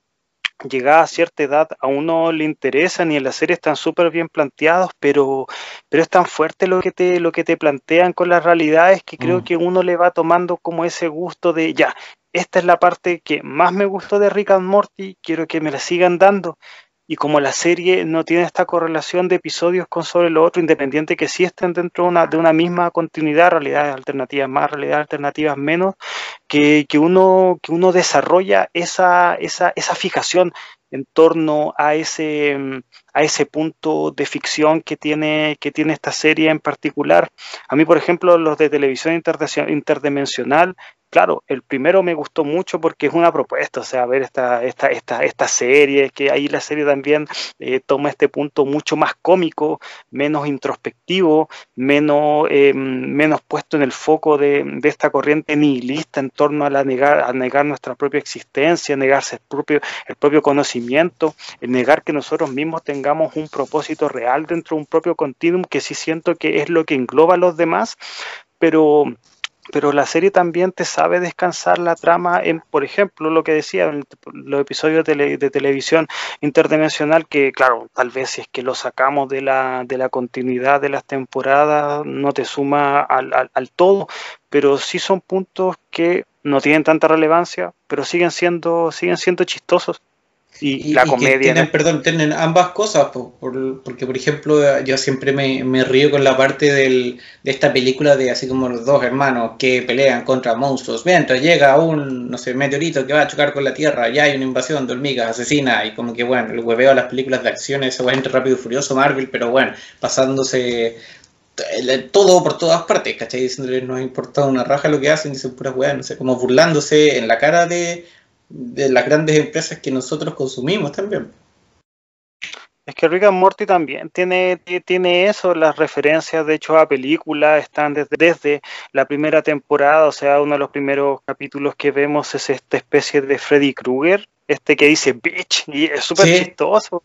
Speaker 3: llegada a cierta edad a uno le interesan y en la serie están súper bien planteados, pero, pero es tan fuerte lo que te, lo que te plantean con las realidades que creo mm. que uno le va tomando como ese gusto de ya, esta es la parte que más me gustó de Rick and Morty, quiero que me la sigan dando y como la serie no tiene esta correlación de episodios con sobre lo otro, independiente que sí estén dentro de una, de una misma continuidad, realidades alternativas más, realidades alternativas menos, que, que, uno, que uno desarrolla esa, esa, esa fijación en torno a ese, a ese punto de ficción que tiene, que tiene esta serie en particular. A mí, por ejemplo, los de televisión interdimensional claro, el primero me gustó mucho porque es una propuesta, o sea, ver esta, esta, esta, esta serie, que ahí la serie también eh, toma este punto mucho más cómico, menos introspectivo, menos, eh, menos puesto en el foco de, de, esta corriente nihilista en torno a, la negar, a negar nuestra propia existencia, negarse el propio, el propio conocimiento, el negar que nosotros mismos tengamos un propósito real dentro de un propio continuum que sí siento que es lo que engloba a los demás, pero pero la serie también te sabe descansar la trama en, por ejemplo, lo que decía en los episodios de, televisión interdimensional, que claro, tal vez si es que lo sacamos de la, de la continuidad de las temporadas, no te suma al, al todo, pero sí son puntos que no tienen tanta relevancia, pero siguen siendo, siguen siendo chistosos y, la comedia.
Speaker 2: tienen, perdón, tienen ambas cosas, porque por ejemplo yo siempre me, río con la parte del, de esta película de así como los dos hermanos que pelean contra monstruos. Mientras llega un, no sé, meteorito que va a chocar con la Tierra, ya hay una invasión de hormigas asesina y como que bueno, el hueveo a las películas de acción, ese va entre rápido y furioso Marvel, pero bueno, pasándose todo por todas partes, ¿cachai? Diciéndole no ha importado una raja lo que hacen, dicen puras weas, no sé, como burlándose en la cara de de las grandes empresas que nosotros consumimos también.
Speaker 3: Es que Rick and Morty también tiene, tiene eso, las referencias de hecho a películas están desde, desde la primera temporada, o sea, uno de los primeros capítulos que vemos es esta especie de Freddy Krueger, este que dice bitch, y es súper chistoso.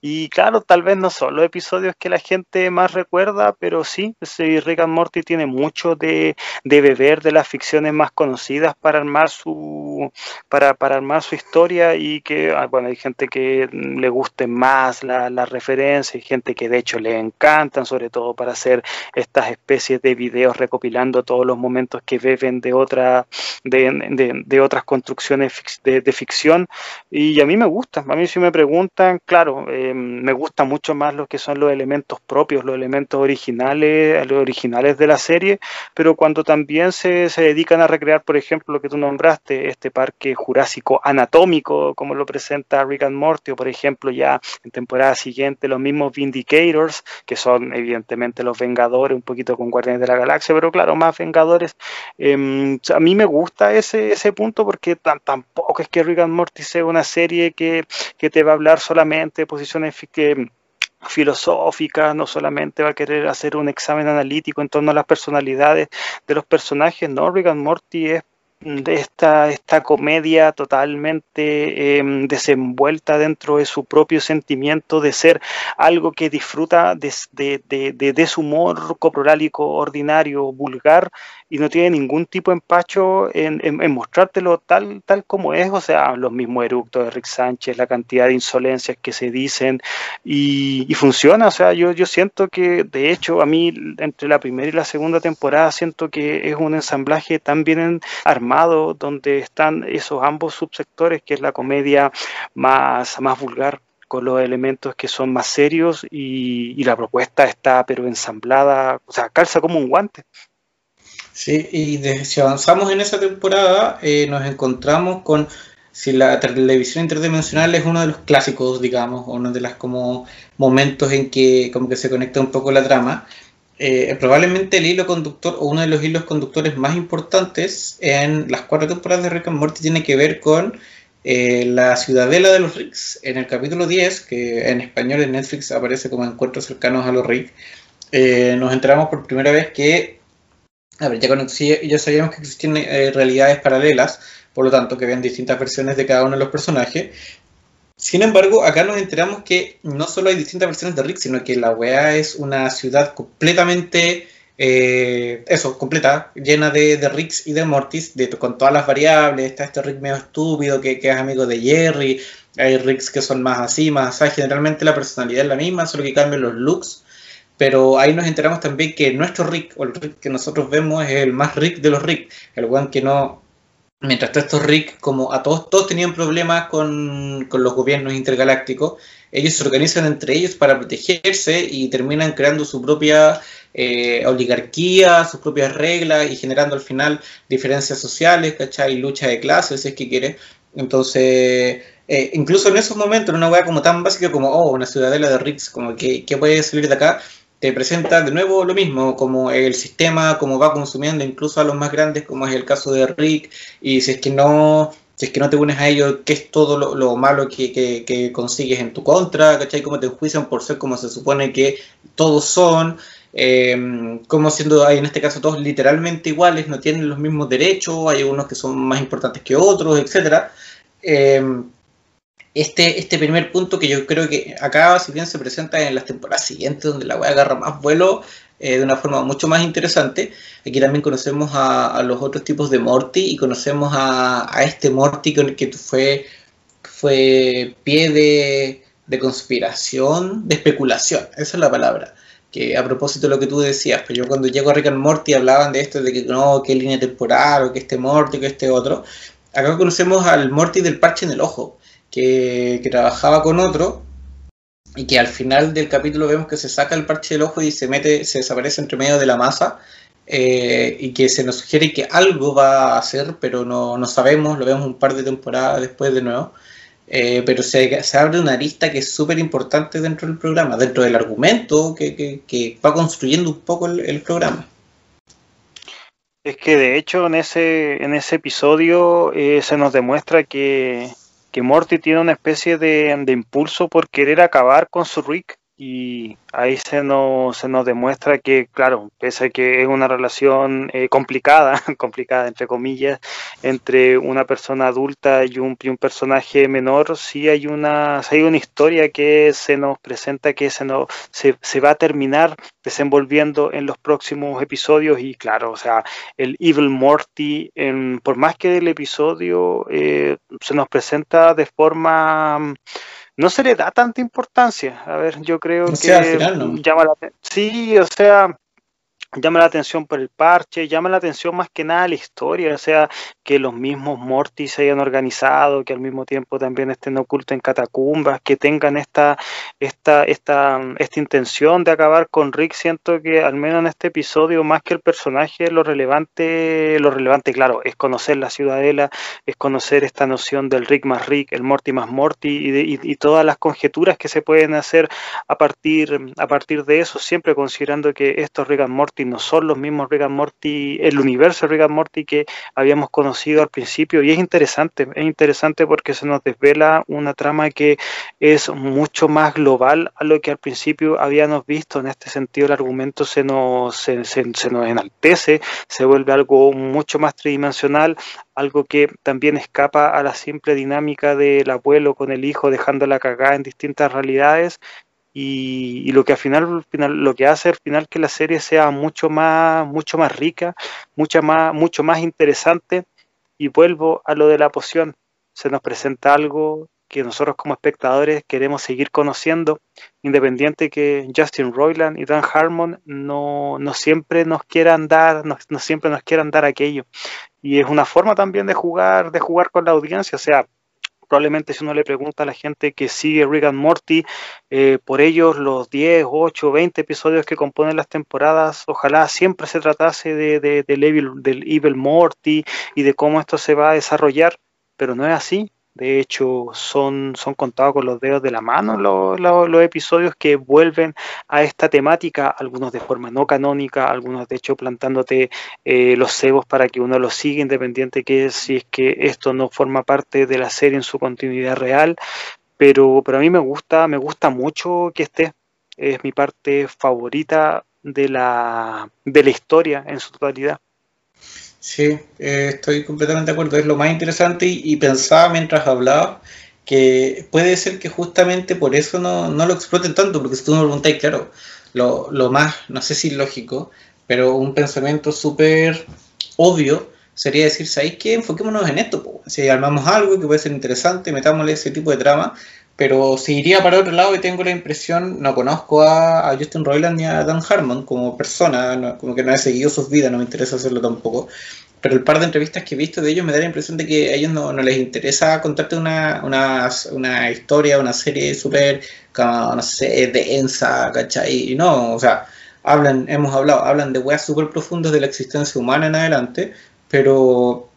Speaker 3: Y claro, tal vez no son los episodios que la gente más recuerda, pero sí, Rick and Morty tiene mucho de, beber de las ficciones más conocidas para armar su para, para armar su historia y que ah, bueno hay gente que le guste más la, la referencia, hay gente que de hecho le encantan, sobre todo para hacer estas especies de videos recopilando todos los momentos que beben de otra de, de, otras construcciones de, de ficción. Y a mí me gusta, a mí si me preguntan, claro, eh, me gusta mucho más lo que son los elementos propios, los elementos originales, los originales de la serie, pero cuando también se, se, dedican a recrear, por ejemplo, lo que tú nombraste, este parque jurásico anatómico, como lo presenta Rick and Morty, o por ejemplo ya en temporada siguiente los mismos Vindicators, que son evidentemente los Vengadores, un poquito con Guardianes de la Galaxia, pero claro, más Vengadores. Eh, a mí me gusta ese, ese punto porque tampoco es que Rick and Morty sea una serie que, que te va a hablar solamente posiciones filosóficas, no solamente va a querer hacer un examen analítico en torno a las personalidades de los personajes, no, Rick and Morty es de esta, esta comedia totalmente em, desenvuelta dentro de su propio sentimiento de ser algo que disfruta de, de, de, de su humor coprolálico ordinario, vulgar, y no tiene ningún tipo de empacho en, mostrártelo tal, tal como es, o sea, los mismos eructos de Rick Sánchez, la cantidad de insolencias que se dicen y, funciona, o sea, yo, yo siento que de hecho a mí entre la primera y la segunda temporada siento que es un ensamblaje tan bien armado donde están esos ambos subsectores que es la comedia más, más vulgar con los elementos que son más serios y, la propuesta está pero ensamblada, o sea, calza como un guante.
Speaker 2: Sí, y si avanzamos en esa temporada, eh, nos encontramos con si la televisión interdimensional es uno de los clásicos, digamos, uno de los como momentos en que como que se conecta un poco la trama. Eh, probablemente el hilo conductor o uno de los hilos conductores más importantes en las cuatro temporadas de Rick and Morty tiene que ver con eh, la ciudadela de los Ricks. En el capítulo 10, que en español en Netflix aparece como encuentros cercanos a los Ricks, nos enteramos por primera vez que A ver, ya, sabíamos que existen realidades paralelas, por lo tanto, que ven distintas versiones de cada uno de los personajes. Sin embargo, acá nos enteramos que no solo hay distintas versiones de Rick, sino que la weá es una ciudad completamente, eh, eso, completa, llena de, de, Ricks y de Mortis, de, con todas las variables. Está este Rick medio estúpido que, que es amigo de Jerry, hay Ricks que son más así, más así. Generalmente la personalidad es la misma, solo que cambian los looks. Pero ahí nos enteramos también que nuestro Rick, o el Rick que nosotros vemos, es el más Rick de los Rick. El one que no, Mientras estos Rick, como a todos, todos tenían problemas con, los gobiernos intergalácticos, ellos se organizan entre ellos para protegerse y terminan creando su propia eh, oligarquía, sus propias reglas y generando al final diferencias sociales, ¿cachai? Lucha de clases, si es que quiere. Entonces, eh, incluso en esos momentos, en una hueá como tan básica como, oh, una ciudadela de Ricks, como que, ¿qué puede salir de acá? Te presenta de nuevo lo mismo, como el sistema, como va consumiendo incluso a los más grandes, como es el caso de Rick, y si es que no, si es que no te unes a ellos, qué es todo lo, malo que, consigues en tu contra, ¿cachai? Cómo te enjuician por ser como se supone que todos son, eh, como siendo en este caso todos literalmente iguales, no tienen los mismos derechos, hay unos que son más importantes que otros, etcétera. Eh, este, este primer punto que yo creo que acá, si bien se presenta en las temporadas siguientes, donde la web agarra más vuelo eh, de una forma mucho más interesante, aquí también conocemos a, los otros tipos de Morty y conocemos a, este Morty que fue, fue pie de, de, conspiración, de especulación, esa es la palabra. Que a propósito de lo que tú decías, pues yo cuando llego a Rick and Morty hablaban de esto, de que no, que línea temporal, o que este Morty, que este otro. Acá conocemos al Morty del parche en el ojo que, trabajaba con otro y que al final del capítulo vemos que se saca el parche del ojo y se mete, se desaparece entre medio de la masa eh, y que se nos sugiere que algo va a hacer, pero no, no sabemos, lo vemos un par de temporadas después de nuevo. Eh, pero se, abre una arista que es súper importante dentro del programa, dentro del argumento que, que, va construyendo un poco el, programa.
Speaker 3: Es que de hecho en ese, en ese episodio eh, se nos demuestra que, que Morty tiene una especie de, de impulso por querer acabar con su Rick y ahí se nos, se nos demuestra que, claro, pese a que es una relación eh, complicada, complicada entre comillas, entre una persona adulta y un, un personaje menor, sí hay una, hay una historia que se nos presenta que se, nos, se, se, va a terminar desenvolviendo en los próximos episodios y claro, o sea, el Evil Morty, en, por más que el episodio eh, se nos presenta de forma no se le da tanta importancia. A ver, yo creo que llama la Sí, o sea, llama la atención por el parche, llama la atención más que nada la historia, o sea, que los mismos Mortis se hayan organizado, que al mismo tiempo también estén ocultos en catacumbas, que tengan esta, esta, esta, esta intención de acabar con Rick, siento que al menos en este episodio, más que el personaje, lo relevante, lo relevante, claro, es conocer la ciudadela, es conocer esta noción del Rick más Rick, el Morty más Morty y, y, todas las conjeturas que se pueden hacer a partir, a partir de eso, siempre considerando que estos Rick and Morty no son los mismos Rick Morty, el universo Rick Morty que habíamos conocido al principio. Y es interesante, es interesante porque se nos desvela una trama que es mucho más global a lo que al principio habíamos visto, en este sentido el argumento se nos, se, nos enaltece, se vuelve algo mucho más tridimensional, algo que también escapa a la simple dinámica del abuelo con el hijo dejándola cagada en distintas realidades y, lo que al final, lo que hace al final que la serie sea mucho más mucho más rica mucho más mucho más interesante. Y vuelvo a lo de la poción. Se nos presenta algo que nosotros como espectadores queremos seguir conociendo independiente que Justin Roiland y Dan Harmon no, no siempre nos quieran dar no siempre nos quieran dar aquello. Y es una forma también de jugar de jugar con la audiencia. O sea probablemente si uno le pregunta a la gente que sigue Rick and Morty, eh, por ellos los 10, 8, 20 episodios que componen las temporadas, ojalá siempre se tratase de, de, del, evil, del Evil Morty y de cómo esto se va a desarrollar, pero no es así. De hecho, son, son contados con los dedos de la mano los, episodios que vuelven a esta temática, algunos de forma no canónica, algunos de hecho plantándote eh, los cebos para que uno los siga, independiente que si es que esto no forma parte de la serie en su continuidad real. Pero, pero a mí me gusta, me gusta mucho que esté. Es mi parte favorita de la, de la historia en su totalidad.
Speaker 2: Sí, eh, estoy completamente de acuerdo. Es lo más interesante y, pensaba mientras hablaba que puede ser que justamente por eso no, lo exploten tanto, porque si tú me preguntas, claro, lo, lo más, no sé si lógico, pero un pensamiento súper obvio sería decir, ¿sabéis qué? Enfoquémonos en esto. Si armamos algo que puede ser interesante, metámosle ese tipo de trama, pero si iría para otro lado y tengo la impresión, no conozco a, Justin Roiland ni a Dan Harmon como persona, como que no he seguido sus vidas, no me interesa hacerlo tampoco. Pero el par de entrevistas que he visto de ellos me da la impresión de que a ellos no, les interesa contarte una, una, una historia, una serie súper, no sé, densa, ¿cachai? Y no, o sea, hablan, hemos hablado, hablan de weas súper profundas de la existencia humana en adelante, pero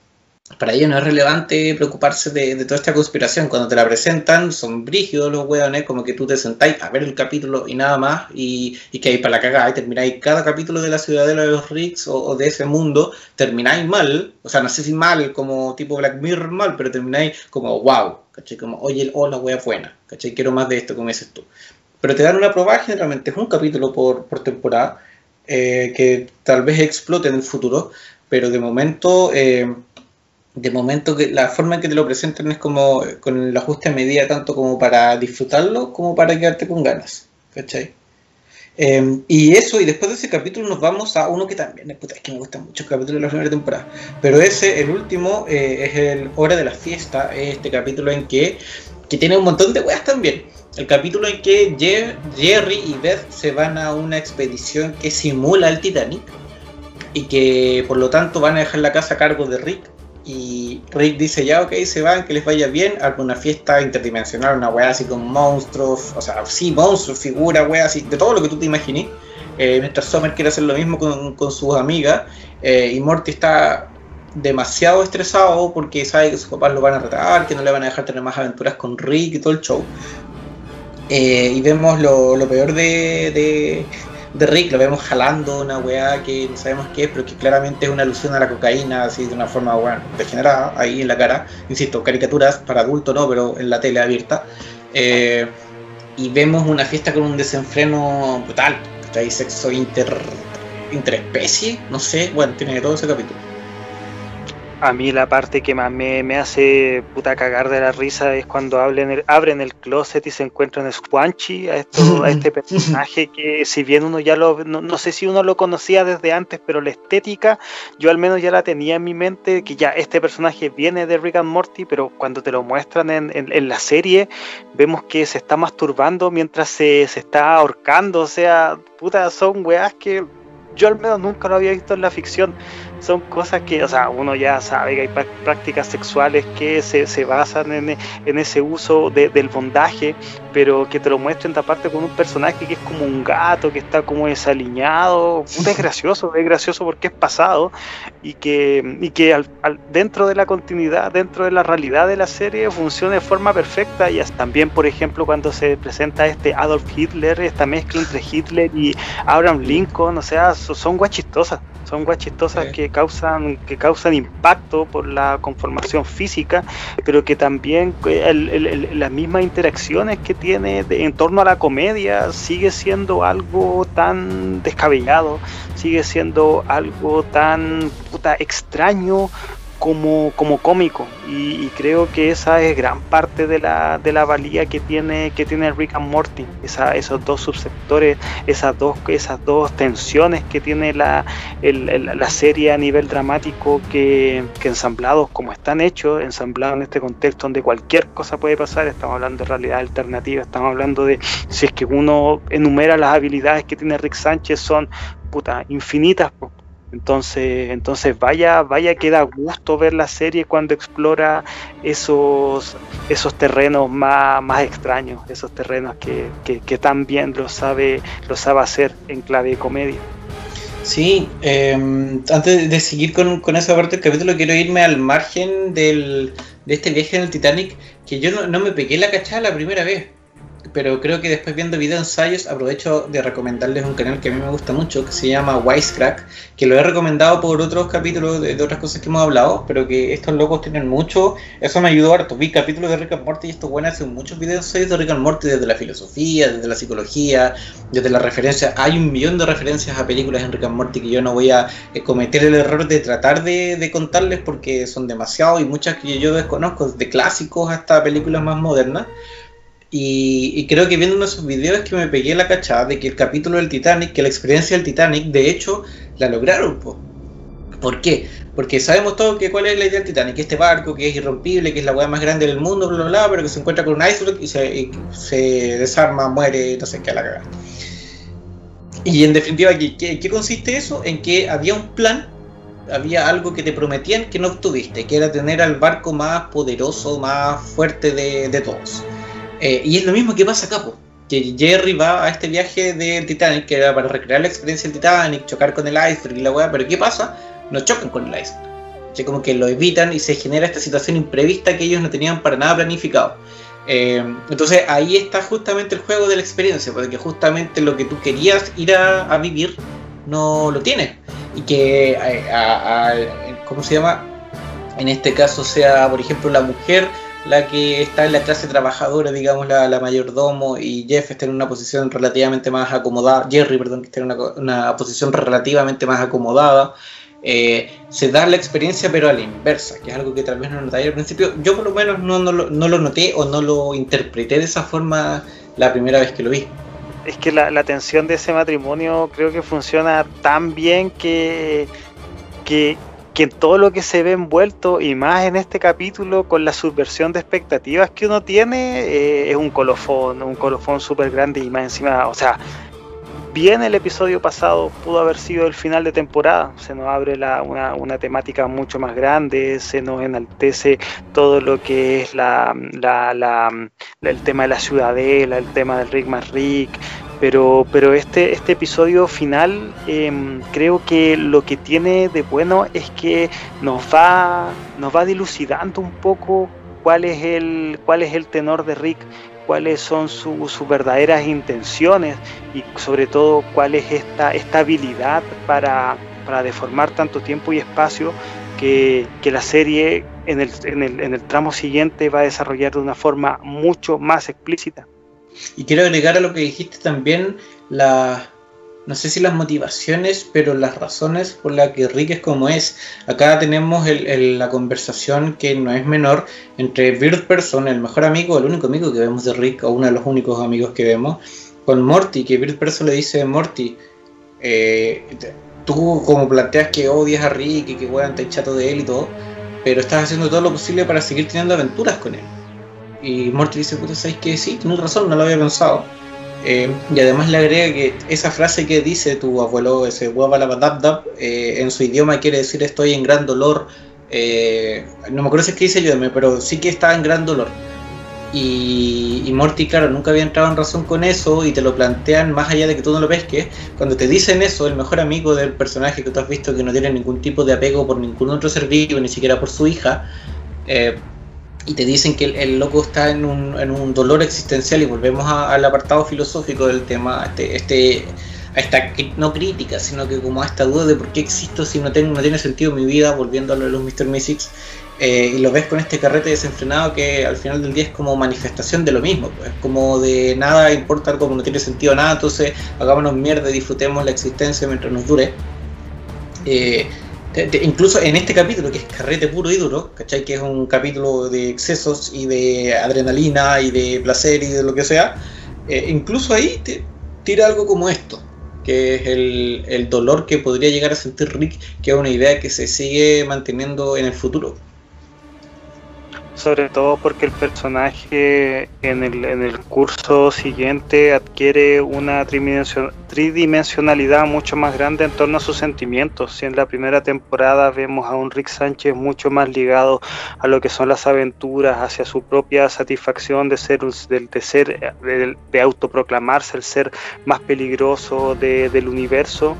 Speaker 2: para ellos no es relevante preocuparse de, toda esta conspiración. Cuando te la presentan, son brígidos los weones, como que tú te sentáis a ver el capítulo y nada más, y, que hay para la cagada, y termináis cada capítulo de la ciudadela de los Ricks o, de ese mundo, termináis mal, o sea, no sé si mal, como tipo Black Mirror mal, pero termináis como wow. Como, oye, oh, la wea buena. Quiero más de esto, como dices tú. Pero te dan una prueba, generalmente es un capítulo por, temporada, eh, que tal vez explote en el futuro, pero de momento, eh, de momento que la forma en que te lo presentan es como con el ajuste de medida tanto como para disfrutarlo como para quedarte con ganas, ¿cachai? Eh, y eso, y después de ese capítulo nos vamos a uno que también, puta, es que me gusta mucho el capítulo de la primera temporada, pero ese, el último, eh, es el Hora de la Fiesta, este capítulo en que, que tiene un montón de weas también. El capítulo en que Jerry y Beth se van a una expedición que simula el Titanic y que por lo tanto van a dejar la casa a cargo de Rick. Y Rick dice, ya ok, se van, que les vaya bien, hago una fiesta interdimensional, una weá así con monstruos, o sea, sí, monstruos, figuras, weá, así, de todo lo que tú te imagines. Eh, mientras Summer quiere hacer lo mismo con, con sus amigas, eh, y Morty está demasiado estresado porque sabe que sus papás lo van a retar, que no le van a dejar tener más aventuras con Rick y todo el show. Eh, y vemos lo, lo peor de, de Rick, lo vemos jalando una weá que no sabemos qué es, pero que claramente es una alusión a la cocaína, así de una forma bueno, degenerada, ahí en la cara. Insisto, caricaturas para adulto no, pero en la tele abierta. Eh, y vemos una fiesta con un desenfreno brutal, hay sexo inter, interespecie, no sé, bueno, tiene todo ese capítulo.
Speaker 3: A mí la parte que más me, hace puta cagar de la risa es cuando abren el, abren el closet y se encuentran Squanchy, a, esto, a este personaje que si bien uno ya lo, no, sé si uno lo conocía desde antes, pero la estética yo al menos ya la tenía en mi mente, que ya este personaje viene de Rick and Morty, pero cuando te lo muestran en, en, la serie, vemos que se está masturbando mientras se, se está ahorcando, o sea, puta, son weas que yo al menos nunca lo había visto en la ficción son cosas que, o sea, uno ya sabe que hay prácticas sexuales que se, se basan en, en, ese uso del bondaje, pero que te lo muestren aparte con un personaje que es como un gato, que está como desaliñado, es gracioso, es gracioso porque es pasado y que, y que al, dentro de la continuidad, dentro de la realidad de la serie funciona de forma perfecta. Y también, por ejemplo, cuando se presenta este Adolf Hitler, esta mezcla entre Hitler y Abraham Lincoln, o sea, son guachistosas, son guachistosas que causan, que causan impacto por la conformación física, pero que también eh, las mismas interacciones que tiene en torno a la comedia sigue siendo algo tan descabellado, sigue siendo algo tan puta extraño como, como cómico. Y, creo que esa es gran parte de la, de la valía que tiene, que tiene Rick and Morty, esa, esos dos subsectores, esas dos, esas dos tensiones que tiene la, la serie a nivel dramático que, que, ensamblados como están hechos, ensamblados en este contexto donde cualquier cosa puede pasar, estamos hablando de realidad alternativa, estamos hablando de si es que uno enumera las habilidades que tiene Rick Sánchez son puta, infinitas, entonces, entonces vaya, vaya que da gusto ver la serie cuando explora esos, esos terrenos más, más extraños, esos terrenos que, que, tan bien lo sabe, lo sabe hacer en clave de comedia.
Speaker 2: Sí, em, antes de seguir con, con, esa parte del capítulo, quiero irme al margen del, de este viaje en el Titanic, que yo no, no me pegué la cachada la primera vez pero creo que después viendo video ensayos aprovecho de recomendarles un canal que a mí me gusta mucho que se llama Wisecrack, que lo he recomendado por otros capítulos de, otras cosas que hemos hablado, pero que estos locos tienen mucho, eso me ayudó harto. Vi capítulos de Rick and Morty y estos buenos hacen muchos video ensayos de Rick and Morty desde la filosofía, desde la psicología, desde la referencia. Hay un millón de referencias a películas en Rick and Morty que yo no voy a eh, cometer el error de tratar de, de contarles porque son demasiados y muchas que yo desconozco, de clásicos hasta películas más modernas. Y, creo que viendo esos videos es que me pegué la cachada de que el capítulo del Titanic, que la experiencia del Titanic, de hecho, la lograron. ¿Por qué? Porque sabemos todo que cuál es la idea del Titanic, este barco que es irrompible, que es la hueá más grande del mundo, bla, bla, bla, pero que se encuentra con un iceberg y se, desarma, muere, no sé qué, a la cagada. Y en definitiva, ¿qué, ¿qué, consiste eso? En que había un plan, había algo que te prometían que no obtuviste, que era tener al barco más poderoso, más fuerte de, de todos. Eh, y es lo mismo que pasa acá, que Jerry va a este viaje del Titanic, que era para recrear la experiencia del Titanic, chocar con el iceberg y la weá, pero ¿qué pasa? No chocan con el iceberg. Como que lo evitan y se genera esta situación imprevista que ellos no tenían para nada planificado. Eh, entonces ahí está justamente el juego de la experiencia, porque justamente lo que tú querías ir a, vivir no lo tienes. Y que, eh, ¿cómo se llama? En este caso sea, por ejemplo, la mujer la que está en la clase trabajadora, digamos, la, mayordomo, y Jeff está en una posición relativamente más acomodada, Jerry, perdón, que está en una, posición relativamente más acomodada. Eh, se da la experiencia pero a la inversa, que es algo que tal vez no noté al principio. Yo por lo menos no, no, lo, no, lo, noté o no lo interpreté de esa forma la primera vez que lo vi.
Speaker 3: Es que la, la tensión de ese matrimonio creo que funciona tan bien que, que, que todo lo que se ve envuelto y más en este capítulo con la subversión de expectativas que uno tiene eh, es un colofón, un colofón súper grande y más encima, o sea, bien el episodio pasado pudo haber sido el final de temporada, se nos abre una, temática mucho más grande, se nos enaltece todo lo que es la, el tema de la ciudadela, el tema del Rick más Rick, pero, pero este, este episodio final em, creo que lo que tiene de bueno es que nos va, nos va dilucidando un poco cuál es el, cuál es el tenor de Rick, cuáles son sus verdaderas intenciones y sobre todo cuál es esta, esta habilidad para, para deformar tanto tiempo y espacio que, que la serie en el, en, el, en el tramo siguiente va a desarrollar de una forma mucho más explícita.
Speaker 2: Y quiero agregar a lo que dijiste también la no sé si las motivaciones, pero las razones por las que Rick es como es. Acá tenemos la conversación que no es menor entre Bird Person, el mejor amigo, el único amigo que vemos de Rick, o uno de los únicos amigos que vemos, con Morty, que Bird Person le dice, Morty, eh, tú como planteas que odias a Rick y que weón te chato de él y todo, pero estás haciendo todo lo posible para seguir teniendo aventuras con él. Y Morty dice, puta, ¿sabes qué? Sí, tienes razón, no lo había pensado. Eh, y además le agrega que esa frase que dice tu abuelo, ese la eh, en su idioma quiere decir estoy en gran dolor. Eh, no me acuerdo si es que dice yo, pero sí que está en gran dolor. Y, y, Morty, claro, nunca había entrado en razón con eso y te lo plantean más allá de que tú no lo pesques. Cuando te dicen eso, el mejor amigo del personaje que tú has visto que no tiene ningún tipo de apego por ningún otro ser vivo, ni siquiera por su hija, eh, y te dicen que el, loco está en un, en un, dolor existencial y volvemos al apartado filosófico del tema, este, este, a esta no crítica, sino que como a esta duda de por qué existo si no, tengo, no tiene sentido mi vida, volviendo a lo de los Mr. Mystics, eh, y lo ves con este carrete desenfrenado que al final del día es como manifestación de lo mismo, pues como de nada importa, como no tiene sentido nada, entonces hagámonos mierda y disfrutemos la existencia mientras nos dure. Eh, incluso en este capítulo, que es carrete puro y duro, ¿cachai? Que es un capítulo de excesos y de adrenalina y de placer y de lo que sea, eh, incluso ahí te tira algo como esto, que es el, el dolor que podría llegar a sentir Rick, que es una idea que se sigue manteniendo en el futuro
Speaker 3: sobre todo porque el personaje en el, en el curso siguiente adquiere una tridimensionalidad mucho más grande en torno a sus sentimientos. Si en la primera temporada vemos a un Rick Sánchez mucho más ligado a lo que son las aventuras, hacia su propia satisfacción de ser, de, ser, de, autoproclamarse el ser más peligroso del universo,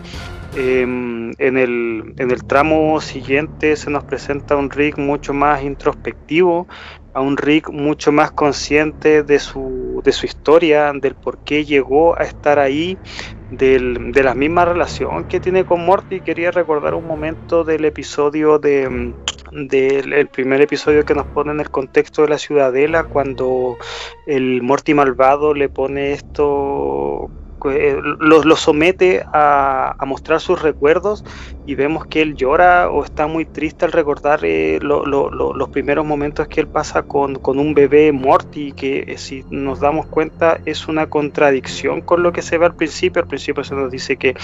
Speaker 3: Em, en, el, en el tramo siguiente se nos presenta un Rick mucho más introspectivo, a un Rick mucho más consciente de su, de su historia, del por qué llegó a estar ahí, de la misma relación que tiene con Morty. Quería recordar un momento del episodio de del el primer episodio que nos pone en el contexto de la ciudadela cuando el Morty malvado le pone esto eh, lo, somete a, mostrar sus recuerdos y vemos que él llora o está muy triste al recordar eh, los primeros momentos que él pasa con, un bebé Morty, que eh, si nos damos cuenta es una contradicción con lo que se ve al principio. Al principio se nos dice que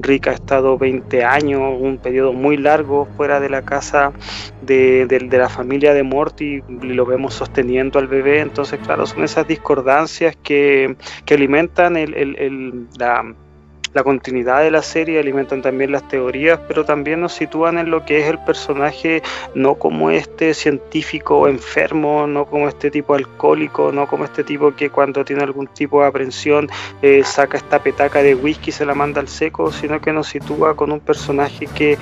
Speaker 3: Rick ha estado 20 años, un periodo muy largo fuera de la casa de, la familia de Morty y lo vemos sosteniendo al bebé. Entonces, claro, son esas discordancias que, alimentan el la, continuidad de la serie, alimentan también las teorías, pero también nos sitúan en lo que es el personaje, no como este científico enfermo, no como este tipo alcohólico, no como este tipo que cuando tiene algún tipo de aprensión eh, saca esta petaca de whisky y se la manda al seco, sino que nos sitúa con un personaje que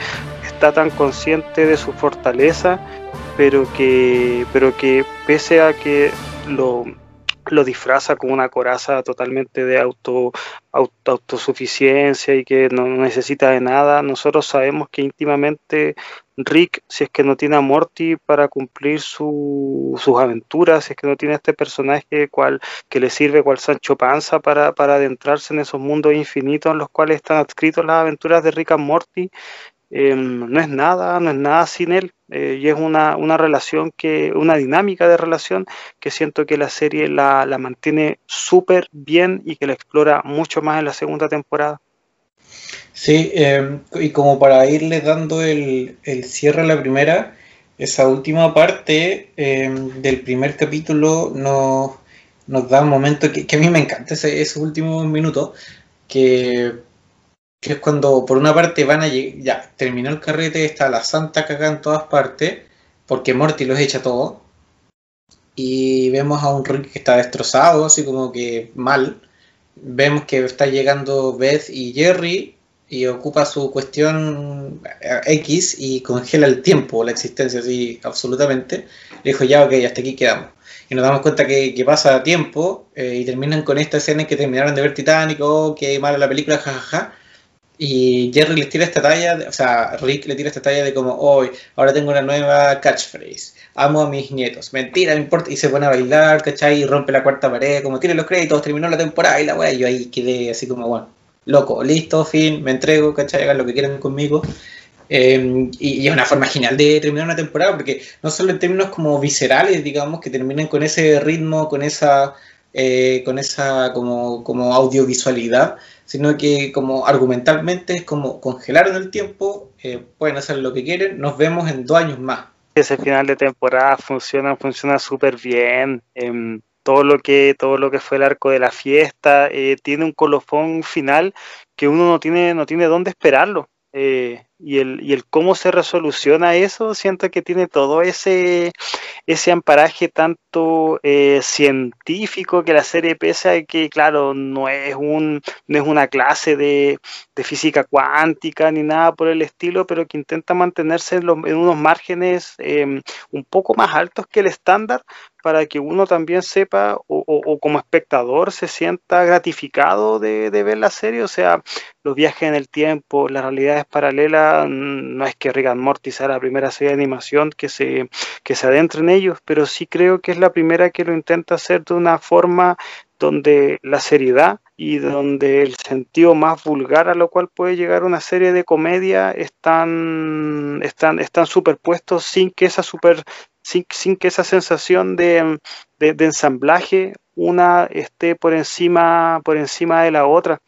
Speaker 3: está tan consciente de su fortaleza, pero que, pero que pese a que lo, lo disfraza con una coraza totalmente de auto, autosuficiencia y que no necesita de nada. Nosotros sabemos que íntimamente Rick, si es que no tiene a Morty para cumplir sus aventuras, si es que no tiene a este personaje cual, que le sirve cual Sancho Panza para, para adentrarse en esos mundos infinitos en los cuales están adscritos las aventuras de Rick and Morty, Em, no es nada, no es nada sin él. Eh, y es una, una, relación que, una dinámica de relación que siento que la serie la, la mantiene súper bien y que la explora mucho más en la segunda temporada.
Speaker 2: Sí, em, y como para irle dando el, el, cierre a la primera, esa última parte em, del primer capítulo nos, nos da un momento que, a mí me encanta, ese, esos últimos minutos, que que es cuando por una parte van a llegar, ya, terminó el carrete, está la santa caga en todas partes, porque Morty los echa todo, y vemos a un Rick que está destrozado, así como que mal, vemos que está llegando Beth y Jerry, y ocupa su cuestión eh, X y congela el tiempo, la existencia, así, absolutamente, le dijo, ya, ok, hasta aquí quedamos. Y nos damos cuenta que, pasa tiempo eh, y terminan con esta escena en que terminaron de ver Titanic, oh, qué mala la película, jajaja. Y Jerry les tira esta talla, o sea, Rick le tira esta talla de como, hoy, ahora tengo una nueva catchphrase, amo a mis nietos, mentira, no importa, y se pone a bailar, ¿cachai? Y rompe la cuarta pared, como tiene los créditos, terminó la temporada y la weá, yo ahí quedé así como, bueno, loco, listo, fin, me entrego, ¿cachai? Hagan lo que quieran conmigo. Em, y, es una forma genial de terminar una temporada, porque no solo en términos como viscerales, digamos, que terminen con ese ritmo, con esa, eh, con esa como, como audiovisualidad, sino que como argumentalmente es como congelaron el tiempo, eh, pueden hacer lo que quieren, nos vemos en dos años más.
Speaker 3: Ese final de temporada funciona, funciona súper bien. Em, todo lo que todo lo que fue el arco de la fiesta eh, tiene un colofón final que uno no tiene no tiene dónde esperarlo eh, y, el, y el cómo se resoluciona eso, siento que tiene todo ese, ese amparaje tanto eh, científico que la serie pese a que, claro, no es, un, no es una clase de, de física cuántica ni nada por el estilo, pero que intenta mantenerse en, en unos márgenes em, un poco más altos que el estándar para que uno también sepa o, o, como espectador se sienta gratificado de, de ver la serie, o sea, los viajes en el tiempo, las realidades paralelas, Mm, no es que Rick and Morty sea la primera serie de animación que se, que se adentre en ellos, pero sí creo que es la primera que lo intenta hacer de una forma donde la seriedad y donde el sentido más vulgar a lo cual puede llegar una serie de comedia están, están, están superpuestos sin que esa super, sin, sin que esa sensación de, de, de, ensamblaje una esté por encima, por encima de la otra.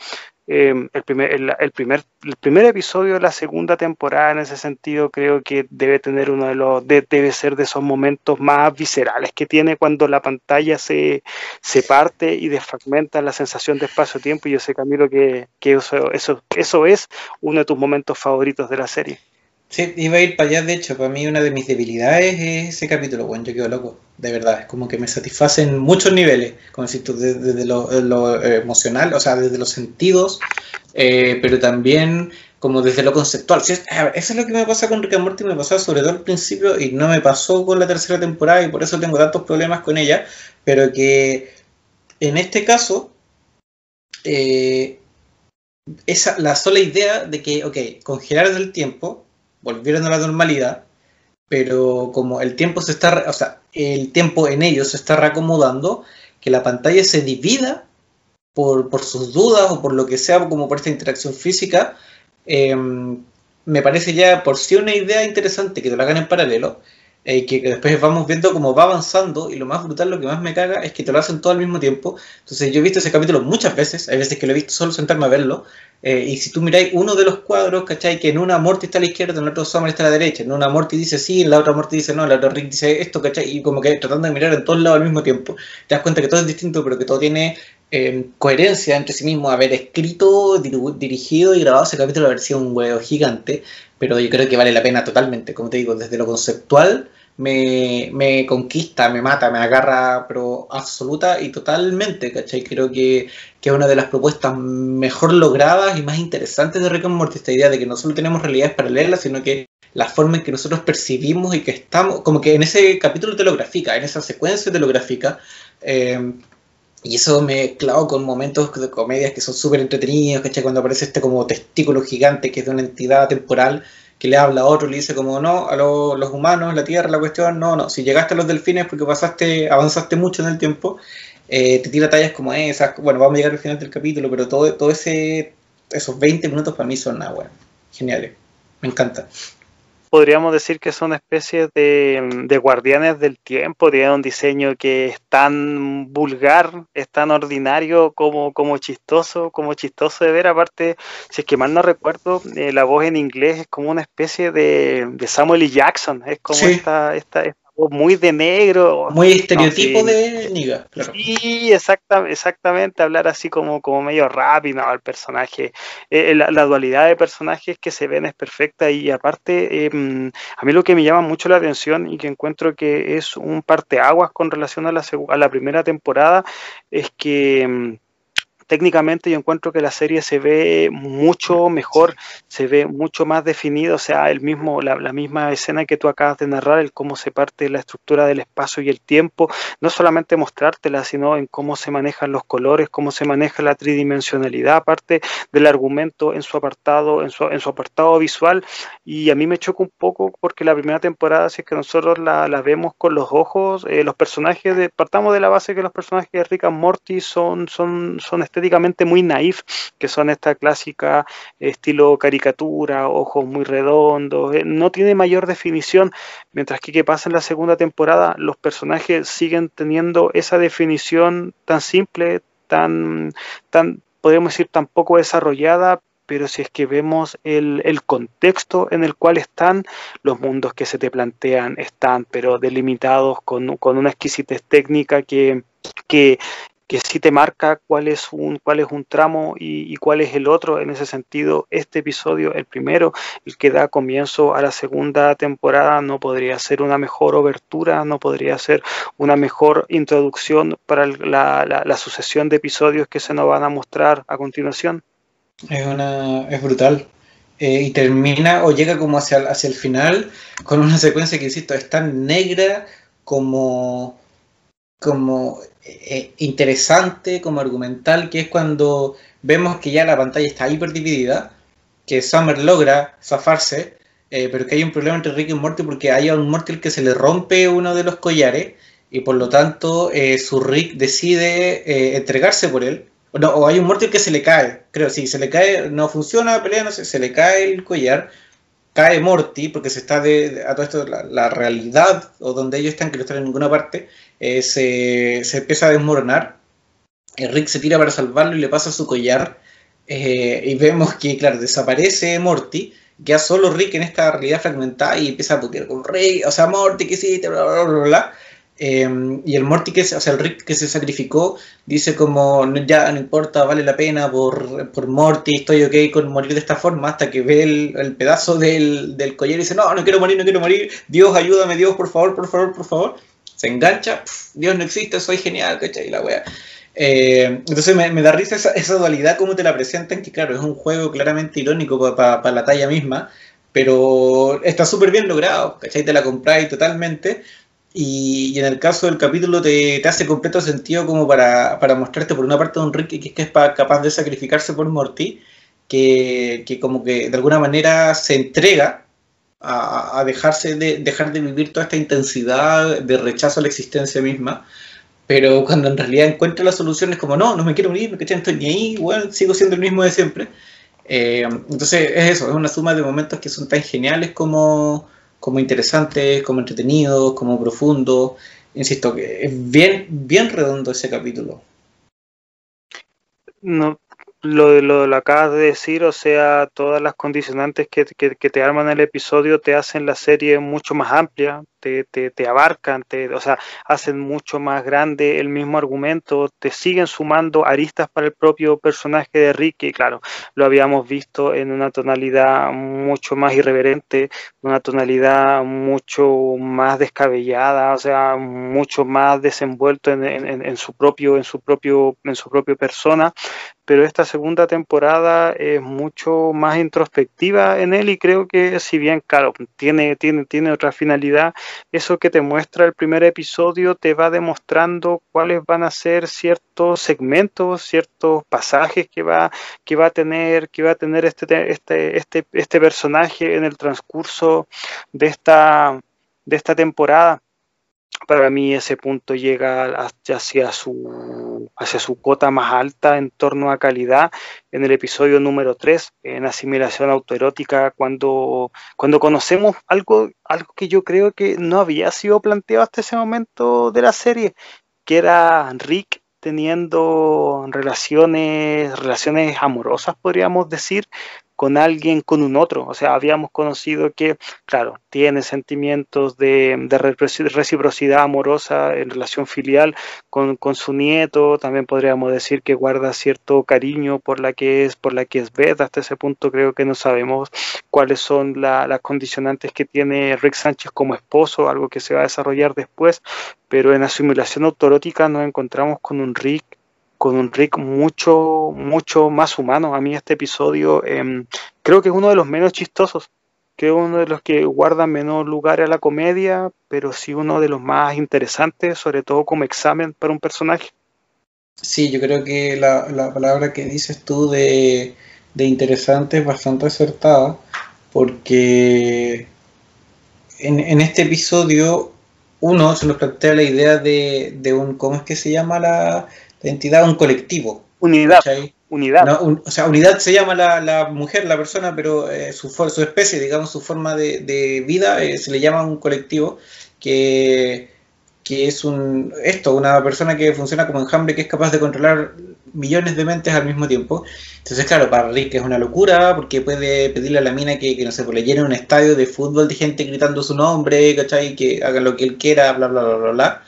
Speaker 3: Em, el, primer, el, primer, el primer episodio de la segunda temporada en ese sentido creo que debe tener uno de los debe ser de esos momentos más viscerales que tiene cuando la pantalla se, se parte y desfragmenta la sensación de espacio-tiempo y yo sé Camilo que, que eso, eso, eso es uno de tus momentos favoritos de la serie.
Speaker 2: Sí, iba a ir para allá, de hecho, para mí una de mis debilidades es ese capítulo, bueno, yo quedo loco, de verdad, es como que me satisface en muchos niveles, como si desde, lo, emocional, o sea, desde los sentidos, eh, pero también como desde lo conceptual. eso es lo que me pasa con Rick and Morty, me pasó sobre todo al principio y no me pasó con la tercera temporada y por eso tengo tantos problemas con ella, pero que en este caso, eh, esa, la sola idea de que, ok, congelaron el tiempo, volvieron a la normalidad, pero como el tiempo se está, o sea, el tiempo en ellos se está reacomodando, que la pantalla se divida por, por sus dudas o por lo que sea, como por esta interacción física, Em, me parece ya por sí una idea interesante que te lo hagan en paralelo, eh, que, después vamos viendo cómo va avanzando y lo más brutal, lo que más me caga es que te lo hacen todo al mismo tiempo. Entonces yo he visto ese capítulo muchas veces, hay veces que lo he visto solo sentarme a verlo, eh, y si tú miráis uno de los cuadros, ¿cachai? Que en una Morty está a la izquierda, en otro Summer está a la derecha, en una Morty dice sí, en la otra Morty dice no, en la otra Rick dice esto, ¿cachai? Y como que tratando de mirar en todos lados al mismo tiempo, te das cuenta que todo es distinto, pero que todo tiene eh, coherencia entre sí mismo, haber escrito, dirigido y grabado ese capítulo, haber sido un huevo gigante, pero yo creo que vale la pena totalmente, como te digo, desde lo conceptual me, conquista, me mata, me agarra, pero absoluta y totalmente, ¿cachai? Creo que, que, es una de las propuestas mejor logradas y más interesantes de Rick esta idea de que no solo tenemos realidades paralelas, sino que la forma en que nosotros percibimos y que estamos, como que en ese capítulo te lo grafica, en esa secuencia te lo grafica, eh, y eso me clavo con momentos de comedias que son súper entretenidos, ¿cachai? Cuando aparece este como testículo gigante que es de una entidad temporal que le habla a otro, le dice como, no, a los humanos, la Tierra, la cuestión, no, no, si llegaste a los delfines porque pasaste, avanzaste mucho en el tiempo, eh, te tira tallas como esas, bueno, vamos a llegar al final del capítulo, pero todo, todo ese, esos 20 minutos para mí son nada, bueno, geniales, me encanta.
Speaker 3: Podríamos decir que son especies de, guardianes del tiempo, tienen un diseño que es tan vulgar, es tan ordinario como, como chistoso, como chistoso de ver. Aparte, si es que mal no recuerdo, eh, la voz en inglés es como una especie de, Samuel L. Jackson, es como esta, esta, muy de negro.
Speaker 2: Muy estereotipo de Niga.
Speaker 3: Sí, exactamente, hablar así como, como medio rápido al personaje. Eh, eh, la, dualidad de personajes que se ven es perfecta y aparte, em, a mí lo que me llama mucho la atención y que encuentro que es un parteaguas con relación a la, a la primera temporada es que em, técnicamente yo encuentro que la serie se ve mucho mejor, se ve mucho más definido, o sea, el mismo, la, misma escena que tú acabas de narrar, el cómo se parte la estructura del espacio y el tiempo, no solamente mostrártela, sino en cómo se manejan los colores, cómo se maneja la tridimensionalidad, aparte del argumento en su apartado, en su, en su apartado visual, y a mí me choca un poco porque la primera temporada, si es que nosotros la, vemos con los ojos, eh, los personajes de, partamos de la base que los personajes de Rick and Morty son, son, son muy naif, que son esta clásica estilo caricatura, ojos muy redondos, eh, no tiene mayor definición, mientras que que pasa en la segunda temporada, los personajes siguen teniendo esa definición tan simple, tan, tan podemos decir, tan poco desarrollada, pero si es que vemos el, el, contexto en el cual están, los mundos que se te plantean están, pero delimitados con, con una exquisitez técnica que, que, que sí te marca cuál es un, cuál es un tramo y, cuál es el otro. En ese sentido, este episodio, el primero, el que da comienzo a la segunda temporada, no podría ser una mejor obertura, no podría ser una mejor introducción para la, sucesión de episodios que se nos van a mostrar a continuación.
Speaker 2: Es, una, es brutal. Eh, y termina o llega como hacia, hacia el final con una secuencia que, insisto, es tan negra como, como eh, interesante como argumental, que es cuando vemos que ya la pantalla está hiperdividida, que Summer logra zafarse, eh, pero que hay un problema entre Rick y Morty porque hay a un Morty que se le rompe uno de los collares y por lo tanto eh, su Rick decide entregarse por él. O hay un Morty que se le cae, creo, sí, se le cae, no funciona pelea, no sé, se le cae el collar cae Morty, porque se está de, a todo esto, la, realidad, o donde ellos están, que no están en ninguna parte, eh, se, se, empieza a desmoronar. Rick se tira para salvarlo y le pasa su collar. Eh, y vemos que, claro, desaparece Morty, queda solo Rick en esta realidad fragmentada y empieza a putear con Rick, o sea, Morty, ¿qué hiciste? Bla, bla, bla, bla. Em, y el Morty, que, o sea, el Rick que se sacrificó, dice como, ya no importa, vale la pena por, por Morty, estoy ok con morir de esta forma, hasta que ve el, pedazo del, del, collar y dice, no, no quiero morir, no quiero morir, Dios, ayúdame, Dios, por favor, por favor, por favor. Se engancha, Dios no existe, soy genial, ¿cachai? La wea. Eh, entonces me, da risa esa, dualidad como te la presentan, que claro, es un juego claramente irónico para la talla misma, pero está súper bien logrado, ¿cachai? Te la compráis totalmente. Y, en el caso del capítulo te, hace completo sentido como para, mostrarte por una parte a un Rick que, que es capaz de sacrificarse por Morty, que, que, como que de alguna manera se entrega a, dejarse de, dejar de vivir toda esta intensidad de rechazo a la existencia misma pero cuando en realidad encuentra la solución es como, no, no me quiero morir, no estoy ni ahí, bueno, sigo siendo el mismo de siempre. Eh, entonces es eso, es una suma de momentos que son tan geniales como, como interesantes, como entretenidos, como profundos. Insisto, que es bien, bien redondo ese capítulo.
Speaker 3: No, lo, lo, lo acabas de decir, o sea, todas las condicionantes que, que, que, te arman el episodio te hacen la serie mucho más amplia, te, te, abarcan, te, o sea, hacen mucho más grande el mismo argumento, te siguen sumando aristas para el propio personaje de Rick, y claro, lo habíamos visto en una tonalidad mucho más irreverente, una tonalidad mucho más descabellada, o sea, mucho más desenvuelto en, su propio, en su propio, en su propio persona, pero esta segunda temporada es mucho más introspectiva en él y creo que si bien, claro, tiene, tiene, tiene otra finalidad, eso que te muestra el primer episodio te va demostrando cuáles van a ser ciertos segmentos, ciertos pasajes que va, que va a tener, que va a tener este, este, este, este personaje en el transcurso de esta, de esta temporada para mí ese punto llega hacia su, hacia su cota más alta en torno a calidad en el episodio número 3, en asimilación autoerótica, cuando, cuando conocemos algo, algo que yo creo que no había sido planteado hasta ese momento de la serie, que era Rick teniendo relaciones, relaciones amorosas, podríamos decir, con alguien, con un otro. O sea, habíamos conocido que, claro, tiene sentimientos de, reciprocidad amorosa en relación filial con, su nieto. También podríamos decir que guarda cierto cariño por la que es, por la que es Beth. Hasta ese punto creo que no sabemos cuáles son la, las condicionantes que tiene Rick Sánchez como esposo, algo que se va a desarrollar después. Pero en asimilación autorótica nos encontramos con un Rick con un Rick mucho, mucho más humano. A mí este episodio eh, creo que es uno de los menos chistosos, es uno de los que guarda menos lugar a la comedia, pero sí uno de los más interesantes, sobre todo como examen para un personaje.
Speaker 2: Sí, yo creo que la, la palabra que dices tú de, de interesante es bastante acertada, porque en, en, este episodio uno se nos plantea la idea de, de un, ¿cómo es que se llama la, la entidad un colectivo.
Speaker 3: Unidad. Unidad.
Speaker 2: o sea, unidad se llama la, la mujer, la persona, pero eh, su, su especie, digamos, su forma de, de vida eh, se le llama un colectivo que, que es un esto, una persona que funciona como enjambre que es capaz de controlar millones de mentes al mismo tiempo. Entonces, claro, para Rick es una locura porque puede pedirle a la mina que, que no sé, pues le llene un estadio de fútbol de gente gritando su nombre, ¿cachai? Que haga lo que él quiera, bla, bla, bla, bla, bla.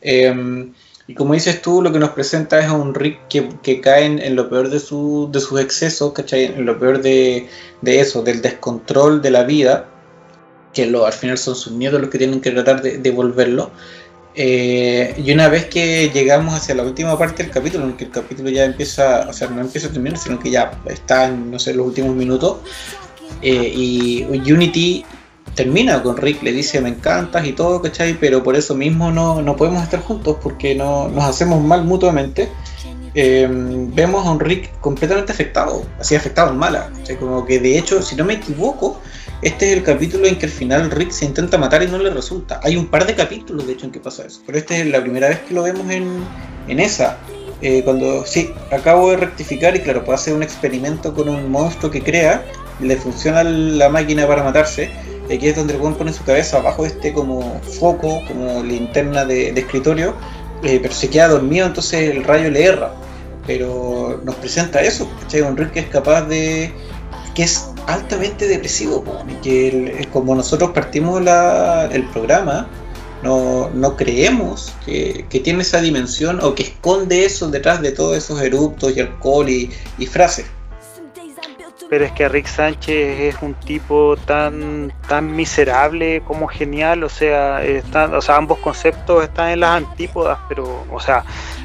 Speaker 2: Eh, y como dices tú, lo que nos presenta es a un Rick que, que cae en, lo peor de, su, de sus excesos, ¿cachai? En lo peor de, de, eso, del descontrol de la vida, que lo, al final son sus miedos los que tienen que tratar de devolverlo. Eh, y una vez que llegamos hacia la última parte del capítulo, en que el capítulo ya empieza, o sea, no empieza a terminar, sino que ya está en, no sé, los últimos minutos, eh, y Unity termina con Rick, le dice me encantas y todo, ¿cachai? Pero por eso mismo no, no podemos estar juntos porque no, nos hacemos mal mutuamente. Eh, vemos a un Rick completamente afectado, así afectado en mala. Como que de hecho, si no me equivoco, este es el capítulo en que al final Rick se intenta matar y no le resulta. Hay un par de capítulos de hecho en que pasa eso, pero esta es la primera vez que lo vemos en, en esa. Eh, cuando sí, acabo de rectificar y claro, puede hacer un experimento con un monstruo que crea, le funciona la máquina para matarse aquí es donde el buen pone su cabeza abajo de este como foco, como linterna de, escritorio, eh, pero se queda dormido, entonces el rayo le erra. Pero nos presenta eso, ¿cachai? Un que es capaz de. que es altamente depresivo, que como nosotros partimos el programa, no, no creemos que, que, tiene esa dimensión o que esconde eso detrás de todos esos eruptos y alcohol y frases.
Speaker 3: Pero es que Rick Sánchez es un tipo tan, tan miserable como genial, o sea, están, o sea, ambos conceptos están en las antípodas, pero, o sea,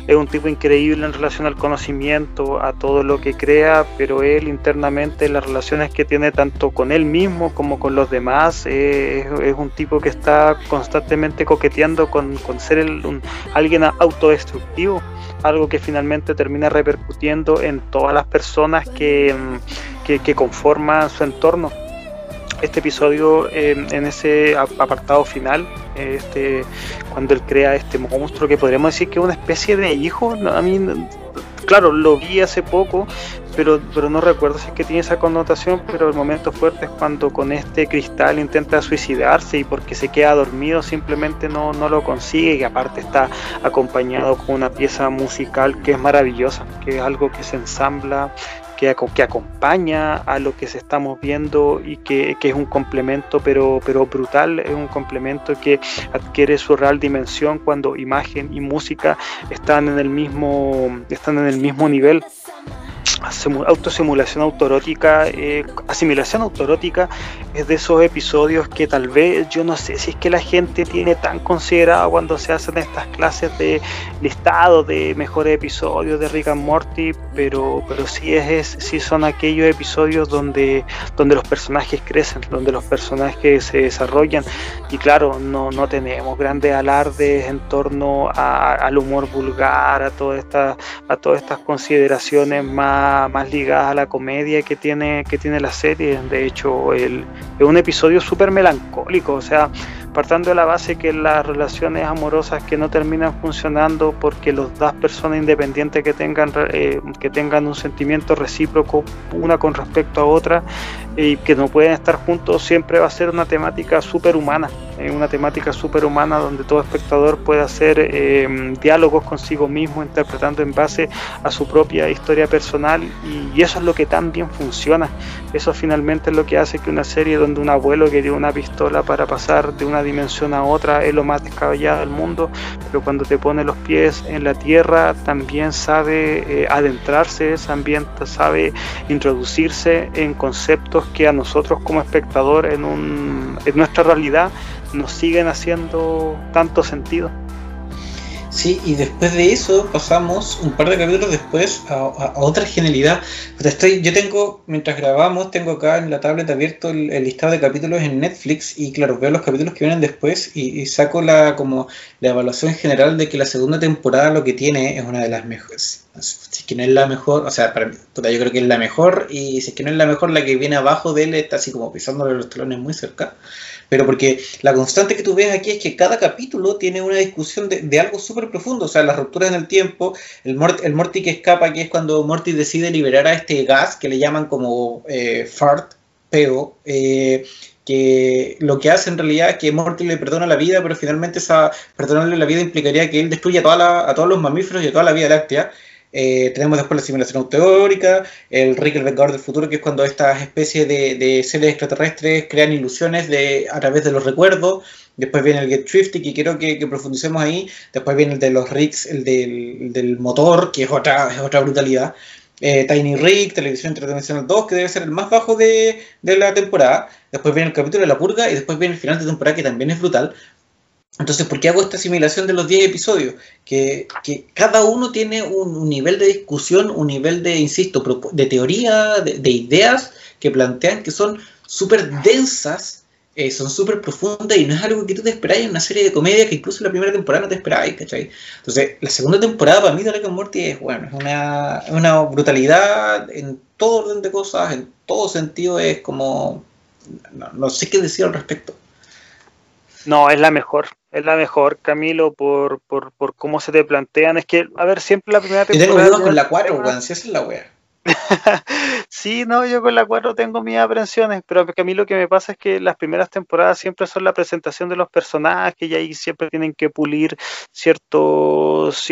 Speaker 3: es un tipo increíble en relación al conocimiento, a todo lo que crea, pero él internamente, las relaciones que tiene tanto con él mismo como con los demás, es, un tipo que está constantemente coqueteando con, ser alguien autodestructivo algo que finalmente termina repercutiendo en todas las personas que, que, conforman su entorno. Este episodio, en ese apartado final, este, cuando él crea este monstruo que podríamos decir que es una especie de hijo, a mí, claro, lo vi hace poco, pero, pero no recuerdo si es que tiene esa connotación, pero el momento fuerte es cuando con este cristal intenta suicidarse y porque se queda dormido simplemente no, no lo consigue y aparte está acompañado con una pieza musical que es maravillosa, que es algo que se ensambla que, que acompaña a lo que se estamos viendo y que, es un complemento pero, pero brutal, es un complemento que adquiere su real dimensión cuando imagen y música están en el mismo, están en el mismo nivel autosimulación autorótica, eh, asimilación autorótica, es de esos episodios que tal vez yo no sé si es que la gente tiene tan considerado cuando se hacen estas clases de listado de mejores episodios de Rick and Morty, pero, pero sí, es, sí son aquellos episodios donde, donde los personajes crecen, donde los personajes se desarrollan. Y claro, no, no tenemos grandes alardes en torno al humor vulgar, a, toda esta, a todas estas consideraciones más más, ligadas a la comedia que tiene, que tiene la serie. De hecho, el, es un episodio súper melancólico, o sea, partando de la base que las relaciones amorosas que no terminan funcionando porque los dos personas independientes que tengan, eh, que tengan un sentimiento recíproco una con respecto a otra y que no pueden estar juntos siempre va a ser una temática súper humana, eh, una temática súper humana donde todo espectador puede hacer eh, diálogos consigo mismo interpretando en base a su propia historia personal y, eso es lo que tan bien funciona. Eso finalmente es lo que hace que una serie donde un abuelo que una pistola para pasar de una dimensión a otra es lo más descabellado del mundo, pero cuando te pone los pies en la tierra también sabe eh, adentrarse ambiente, sabe introducirse en conceptos que a nosotros como espectador en, un, en nuestra realidad nos siguen haciendo tanto sentido.
Speaker 2: Sí, y después de eso pasamos un par de capítulos después a, otra genialidad. Estoy, yo tengo, mientras grabamos, tengo acá en la tablet abierto el, listado de capítulos en Netflix y claro, veo los capítulos que vienen después y, saco la como la evaluación general de que la segunda temporada lo que tiene es una de las mejores. Si es que no es la mejor, o sea, para mí, yo creo que es la mejor y si es que no es la mejor, la que viene abajo de él está así como pisándole los talones muy cerca pero porque la constante que tú ves aquí es que cada capítulo tiene una discusión de, algo súper profundo, o sea, las rupturas en el tiempo, el, el Morty que escapa, que es cuando Morty decide liberar a este gas que le llaman como eh, fart, peo, eh, que lo que hace en realidad es que Morty le perdona la vida, pero finalmente esa perdonarle la vida implicaría que él destruya a, toda a todos los mamíferos y a toda la vida láctea, eh, tenemos después la simulación teórica, el Rick el Vengador del Futuro, que es cuando estas especies de, seres extraterrestres crean ilusiones a través de los recuerdos. Después viene el Get Thrifty, que quiero que, profundicemos ahí. Después viene el de los Ricks, el del, motor, que es otra, es otra brutalidad. Eh, Tiny Rick, Televisión Interdimensional 2, que debe ser el más bajo de, de, la temporada. Después viene el capítulo de la purga y después viene el final de temporada, que también es brutal. Entonces, ¿por qué hago esta asimilación de los 10 episodios? Que, cada uno tiene un, nivel de discusión, un nivel de, insisto, de teoría, de, ideas que plantean que son súper densas, eh, son súper profundas y no es algo que tú te esperáis en una serie de comedia que incluso en la primera temporada no te esperáis, ¿cachai? Entonces, la segunda temporada para mí de Rick and Morty es, bueno, es una, una brutalidad en todo orden de cosas, en todo sentido, es como... no sé qué decir al respecto.
Speaker 3: No, es la mejor, es la mejor, Camilo, por, por, por cómo se te plantean. Es que, a ver, siempre la primera
Speaker 2: temporada. Y tengo con la 4, weón, si esa es la wea.
Speaker 3: sí, no, yo con la 4 tengo mis aprensiones, pero a mí lo que me pasa es que las primeras temporadas siempre son la presentación de los personajes y ahí siempre tienen que pulir ciertos,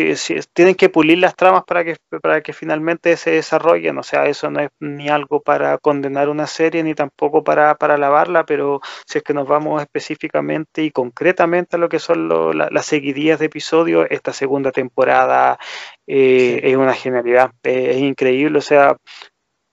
Speaker 3: tienen que pulir las tramas para que, para que finalmente se desarrollen, o sea, eso no es ni algo para condenar una serie ni tampoco para, para alabarla, pero si es que nos vamos específicamente y concretamente a lo que son las seguidillas de episodios, esta segunda temporada eh, es una genialidad, es increíble, o sea,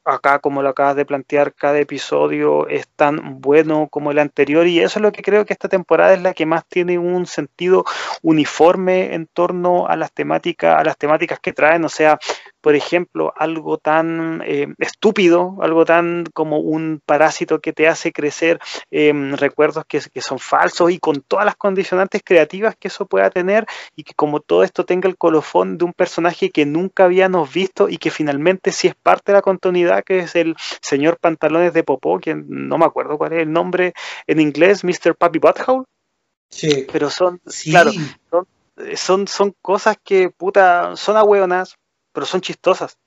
Speaker 3: acá, como lo acabas de plantear, cada episodio es tan bueno como el anterior y eso es lo que creo que esta temporada es la que más tiene un sentido uniforme en torno a las temáticas, a las temáticas que traen, o sea, por ejemplo, algo tan eh, estúpido, algo tan como un parásito que te hace crecer em, recuerdos que, que, son falsos y con todas las condicionantes creativas que eso pueda tener y que como todo esto tenga el colofón de un personaje que nunca habíamos visto y que finalmente sí es parte de la continuidad, que es el señor Pantalones de Popó, que no me acuerdo cuál es el nombre en inglés, Mr. Papi Butthole. Sí. Pero son, claro, son, son, son cosas que, puta, son ahueonas, pero son chistosas.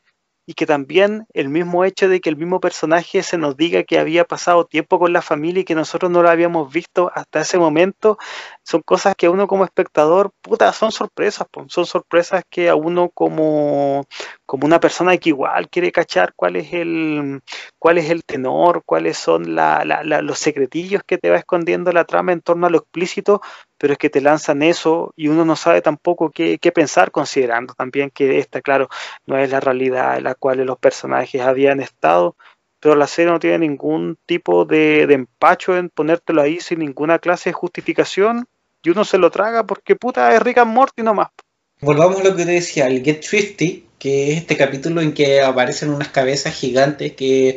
Speaker 3: Y que también el mismo hecho de que el mismo personaje se nos diga que había pasado tiempo con la familia y que nosotros no lo habíamos visto hasta ese momento, son cosas que a uno como espectador, puta, son sorpresas, son sorpresas que a uno como, como una persona que igual quiere cachar cuál es el, cuál es el tenor, cuáles son los secretillos que te va escondiendo la trama en torno a lo explícito, pero es que te lanzan eso y uno no sabe tampoco qué, pensar, considerando también que esta, claro, no es la realidad en la cual los personajes habían estado, pero la serie no tiene ningún tipo de, empacho en ponértelo ahí sin ninguna clase de justificación y uno se lo traga porque puta es Rick and Morty nomás.
Speaker 2: Volvamos a lo que te decía, el Get Twisty, que es este capítulo en que aparecen unas cabezas gigantes que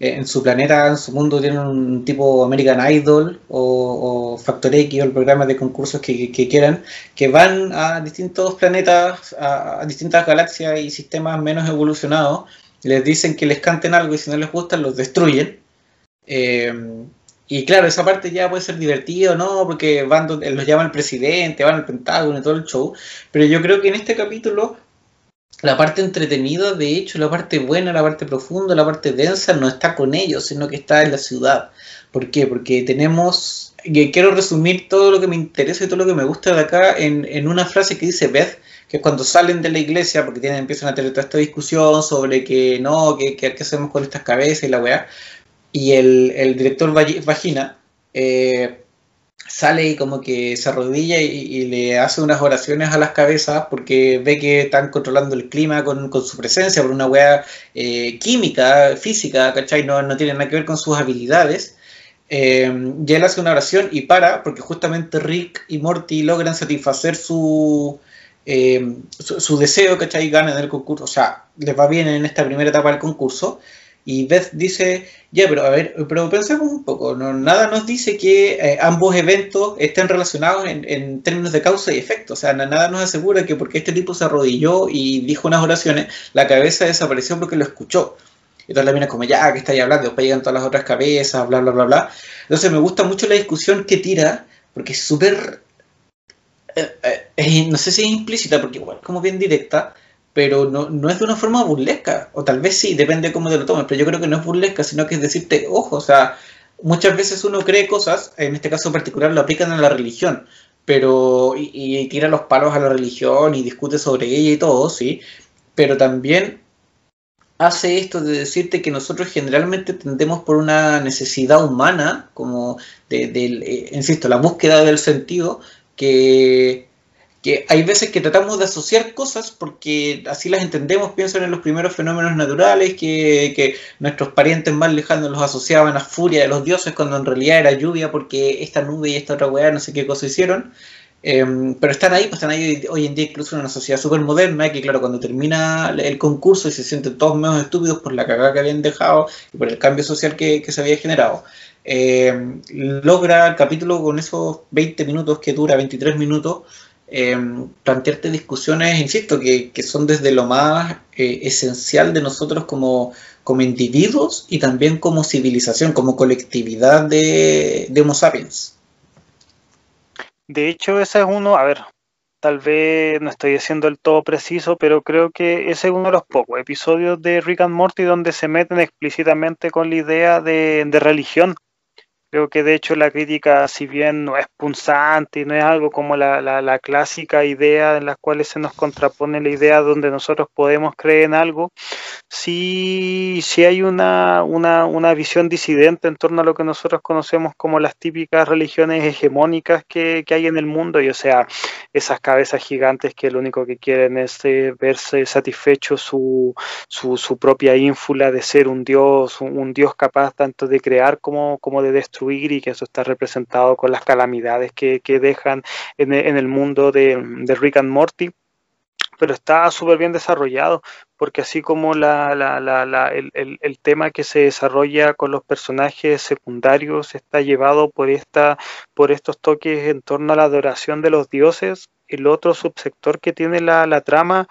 Speaker 2: eh, en su planeta, en su mundo, tienen un tipo American Idol o, Factor X o el programa de concursos que, quieran, que van a distintos planetas, a, distintas galaxias y sistemas menos evolucionados, les dicen que les canten algo y si no les gusta los destruyen. Eh, y claro, esa parte ya puede ser divertido, ¿no? Porque van los llama el presidente, van al Pentágono y todo el show. Pero yo creo que en este capítulo la parte entretenida, de hecho, la parte buena, la parte profunda, la parte densa, no está con ellos, sino que está en la ciudad. ¿Por qué? Porque tenemos, quiero resumir todo lo que me interesa y todo lo que me gusta de acá en, una frase que dice Beth, que es cuando salen de la iglesia, porque tienen, empiezan a tener toda esta discusión sobre que no, que, qué hacemos con estas cabezas y la weá, y el, el director Vagina, eh, sale y como que se arrodilla y, le hace unas oraciones a las cabezas porque ve que están controlando el clima con, su presencia por una weá eh, química, física, ¿cachai? No, no tiene nada que ver con sus habilidades. Eh, y él hace una oración y para porque justamente Rick y Morty logran satisfacer su, eh, su, deseo, ¿cachai? Ganan el concurso, o sea, les va bien en esta primera etapa del concurso y Beth dice, ya, pero a ver, pero pensemos un poco, no, nada nos dice que eh, ambos eventos estén relacionados en, términos de causa y efecto, o sea, nada nos asegura que porque este tipo se arrodilló y dijo unas oraciones, la cabeza desapareció porque lo escuchó. Entonces la mina como, ya, que ahí hablando? Después llegan todas las otras cabezas, bla, bla, bla, bla. Entonces me gusta mucho la discusión que tira, porque es súper... Eh, eh, no sé si es implícita, porque igual como bien directa, pero no, no, es de una forma burlesca, o tal vez sí, depende de cómo te lo tomes, pero yo creo que no es burlesca, sino que es decirte, ojo, o sea, muchas veces uno cree cosas, en este caso particular lo aplican a la religión, pero y, tira los palos a la religión y discute sobre ella y todo, sí, pero también hace esto de decirte que nosotros generalmente tendemos por una necesidad humana, como de, de eh, insisto, la búsqueda del sentido, que que hay veces que tratamos de asociar cosas porque así las entendemos, piensan en los primeros fenómenos naturales, que, nuestros parientes más lejanos los asociaban a furia de los dioses cuando en realidad era lluvia porque esta nube y esta otra weá no sé qué cosa hicieron. Em, pero están ahí, pues están ahí hoy en día incluso en una sociedad súper moderna que claro, cuando termina el concurso y se sienten todos menos estúpidos por la cagada que habían dejado y por el cambio social que, se había generado, em, logra el capítulo con esos 20 minutos que dura, 23 minutos, Em, plantearte discusiones, insisto, que, son desde lo más eh, esencial de nosotros como, como individuos y también como civilización, como colectividad de, de Homo sapiens.
Speaker 3: De hecho, ese es uno, a ver, tal vez no estoy diciendo el todo preciso, pero creo que ese es uno de los pocos episodios de Rick and Morty donde se meten explícitamente con la idea de, de religión Creo que de hecho la crítica, si bien no es punzante y no es algo como la, la, clásica idea en las cuales se nos contrapone la idea donde nosotros podemos creer en algo, sí, sí hay una, una, una, visión disidente en torno a lo que nosotros conocemos como las típicas religiones hegemónicas que, que hay en el mundo. Y o sea, esas cabezas gigantes que lo único que quieren es eh, verse satisfecho su, su, propia ínfula de ser un dios, un, dios capaz tanto de crear como, como de destruir y que eso está representado con las calamidades que, dejan en, el mundo de, de Rick and Morty. Pero está súper bien desarrollado, porque así como la, la, la, el, el, tema que se desarrolla con los personajes secundarios está llevado por, esta, por estos toques en torno a la adoración de los dioses, el otro subsector que tiene la trama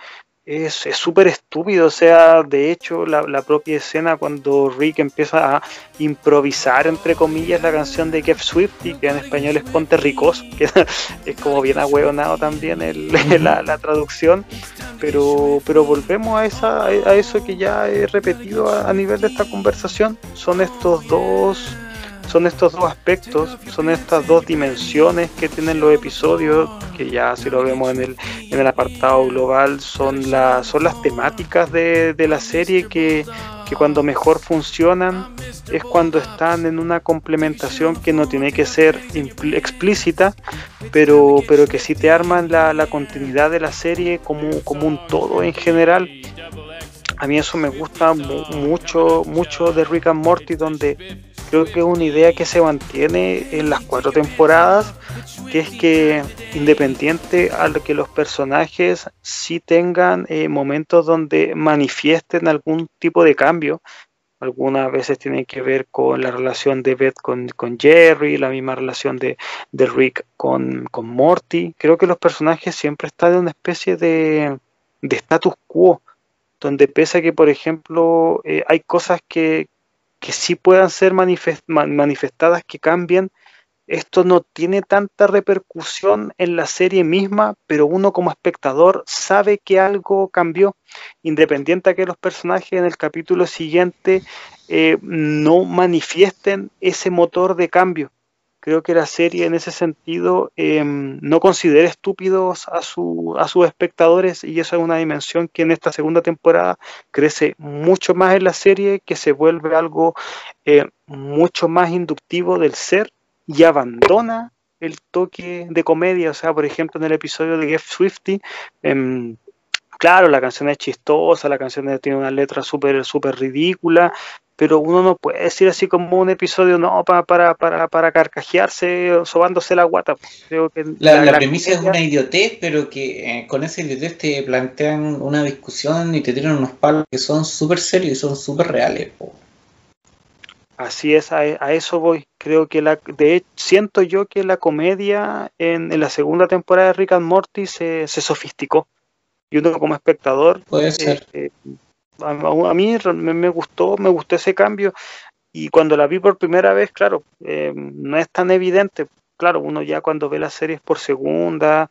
Speaker 3: es súper estúpido. O sea, de hecho, la, la, propia escena cuando Rick empieza a improvisar, entre comillas, la canción de Kev Swift, y que en español es Ponte Ricos, que es como bien ahueonado también el, la, la, traducción. Pero, pero volvemos a, esa, a eso que ya he repetido a nivel de esta conversación. Son estos dos son estos dos aspectos, son estas dos dimensiones que tienen los episodios, que ya si lo vemos en el, en el apartado global, son, la, son las temáticas de, la serie que, cuando mejor funcionan es cuando están en una complementación que no tiene que ser explícita, pero, pero que sí te arman la, la continuidad de la serie como, como un todo en general a mí eso me gusta mucho mucho de Rick and Morty donde creo que es una idea que se mantiene en las cuatro temporadas, que es que independiente a lo que los personajes sí tengan eh, momentos donde manifiesten algún tipo de cambio, algunas veces tiene que ver con la relación de Beth con, Jerry, la misma relación de, Rick con, con, Morty. Creo que los personajes siempre están en una especie de, de status quo, donde pese a que, por ejemplo, eh, hay cosas que, que sí puedan ser manifestadas, que cambien, esto no tiene tanta repercusión en la serie misma, pero uno como espectador sabe que algo cambió, independiente a que los personajes en el capítulo siguiente eh, no manifiesten ese motor de cambio creo que la serie en ese sentido em, no considera estúpidos a, su, a sus espectadores y eso es una dimensión que en esta segunda temporada crece mucho más en la serie, que se vuelve algo eh, mucho más inductivo del ser y abandona el toque de comedia, o sea, por ejemplo, en el episodio de Jeff Swifty, em, claro, la canción es chistosa, la canción tiene una letra súper súper ridícula, pero uno no puede decir así como un episodio, no, para, para, para, para carcajearse, sobándose la guata.
Speaker 2: Creo que la, la, premisa es una idiotez, pero que eh, con esa idiotez te plantean una discusión y te tiran unos palos que son súper serios y son súper reales.
Speaker 3: Así es, a, eso voy. Creo que la, de siento yo que la comedia en, en, la segunda temporada de Rick and Morty se, se sofisticó. Y uno como espectador
Speaker 2: puede ser.
Speaker 3: Eh, a, mí me, gustó, me gustó ese cambio y cuando la vi por primera vez, claro, eh, no es tan evidente. Claro, uno ya cuando ve las series por segunda,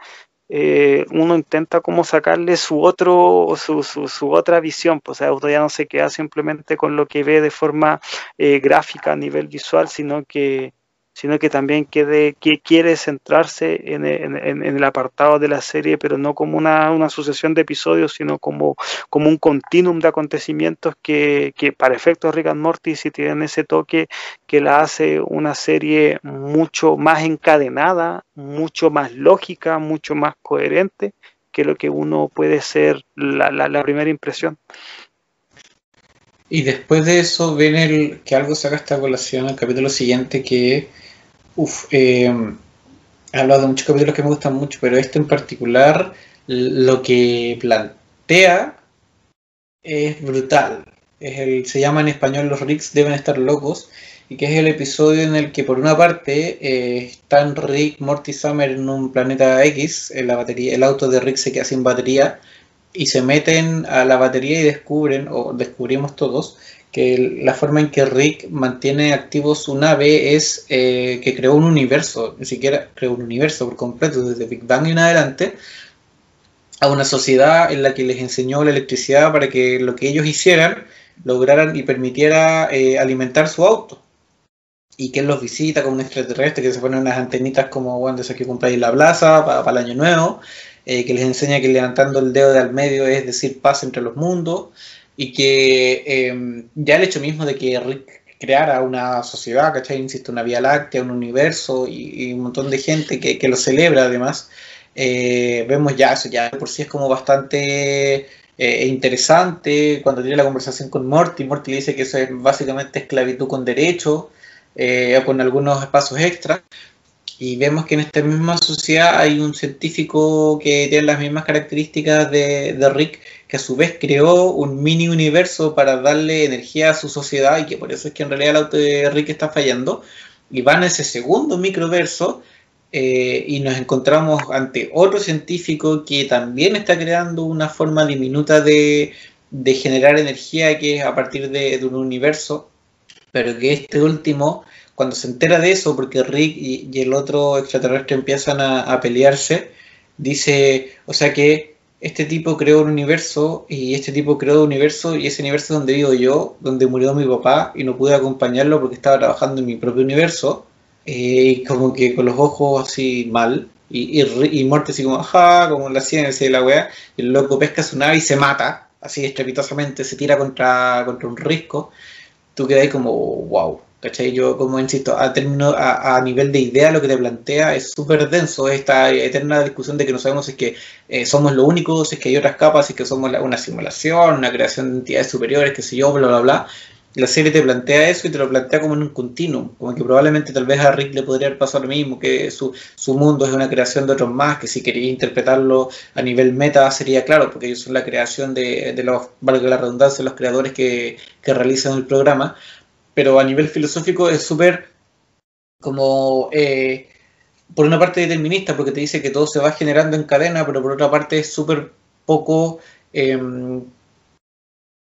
Speaker 3: eh, uno intenta como sacarle su otro su, su, otra visión pues o sea uno ya no se queda simplemente con lo que ve de forma eh, gráfica a nivel visual sino que sino que también quede, que quiere centrarse en, el apartado de la serie, pero no como una, una sucesión de episodios, sino como, como un continuum de acontecimientos que, que para efectos Rick and Morty sí tienen ese toque que la hace una serie mucho más encadenada, mucho más lógica, mucho más coherente que lo que uno puede ser la, la, primera impresión.
Speaker 2: Y después de eso ven el que algo saca esta colación el capítulo siguiente que Uf, eh, he hablado de muchos capítulos que me gustan mucho, pero este en particular, lo que plantea es brutal. Se llama en español Los Ricks deben estar locos, y que es el episodio en el que por una parte eh, están Rick, Morty Summer en un planeta X, en la batería, el auto de Rick se queda sin batería, y se meten a la batería y descubren, o descubrimos todos, que la forma en que Rick mantiene activo su nave es eh, que creó un universo, ni siquiera creó un universo por completo, desde Big Bang en adelante, a una sociedad en la que les enseñó la electricidad para que lo que ellos hicieran lograran y permitiera eh, alimentar su auto. Y que él los visita como un extraterrestre, que se ponen unas antenitas como cuando se que compráis la plaza para, el año nuevo, eh, que les enseña que levantando el dedo de al medio es decir paz entre los mundos y que em, ya el hecho mismo de que Rick creara una sociedad, ¿cachai? Insisto, una Vía Láctea, un universo y, un montón de gente que, lo celebra además, eh, vemos ya eso, ya por sí es como bastante eh, interesante cuando tiene la conversación con Morty. Morty dice que eso es básicamente esclavitud con derecho, eh, con algunos espacios extras. Y vemos que en esta misma sociedad hay un científico que tiene las mismas características de Rick, que a su vez creó un mini universo para darle energía a su sociedad y que por eso es que en realidad el auto de Rick está fallando. Y van a ese segundo microverso eh, y nos encontramos ante otro científico que también está creando una forma diminuta de, de generar energía que es a partir de, un universo, pero que este último, cuando se entera de eso, porque Rick y, el otro extraterrestre empiezan a, pelearse, dice, o sea que este tipo creó un universo y este tipo creó un universo y ese universo es donde vivo yo, donde murió mi papá y no pude acompañarlo porque estaba trabajando en mi propio universo eh, como que con los ojos así mal, y, y, y Morty así como, ajá, como la ciencia de la weá, y el loco pesca su nave y se mata, así estrepitosamente, se tira contra, contra un risco, tú quedas como, wow, ¿cachai? Yo, como insisto, a, término, a, a nivel de idea lo que te plantea es súper denso, esta eterna discusión de que no sabemos si es que eh, somos lo único, si es que hay otras capas, si es que somos la, una simulación, una creación de entidades superiores, qué sé yo, bla, bla, bla, la serie te plantea eso y te lo plantea como en un continuum, como que probablemente tal vez a Rick le podría haber pasado lo mismo, que su, su mundo es una creación de otros más, que si quería interpretarlo a nivel meta sería claro, porque ellos son la creación de, de los, valga la redundancia, los creadores que, que realizan el programa, pero a nivel filosófico es súper como... Eh, por una parte determinista, porque te dice que todo se va generando en cadena, pero por otra parte es súper poco eh,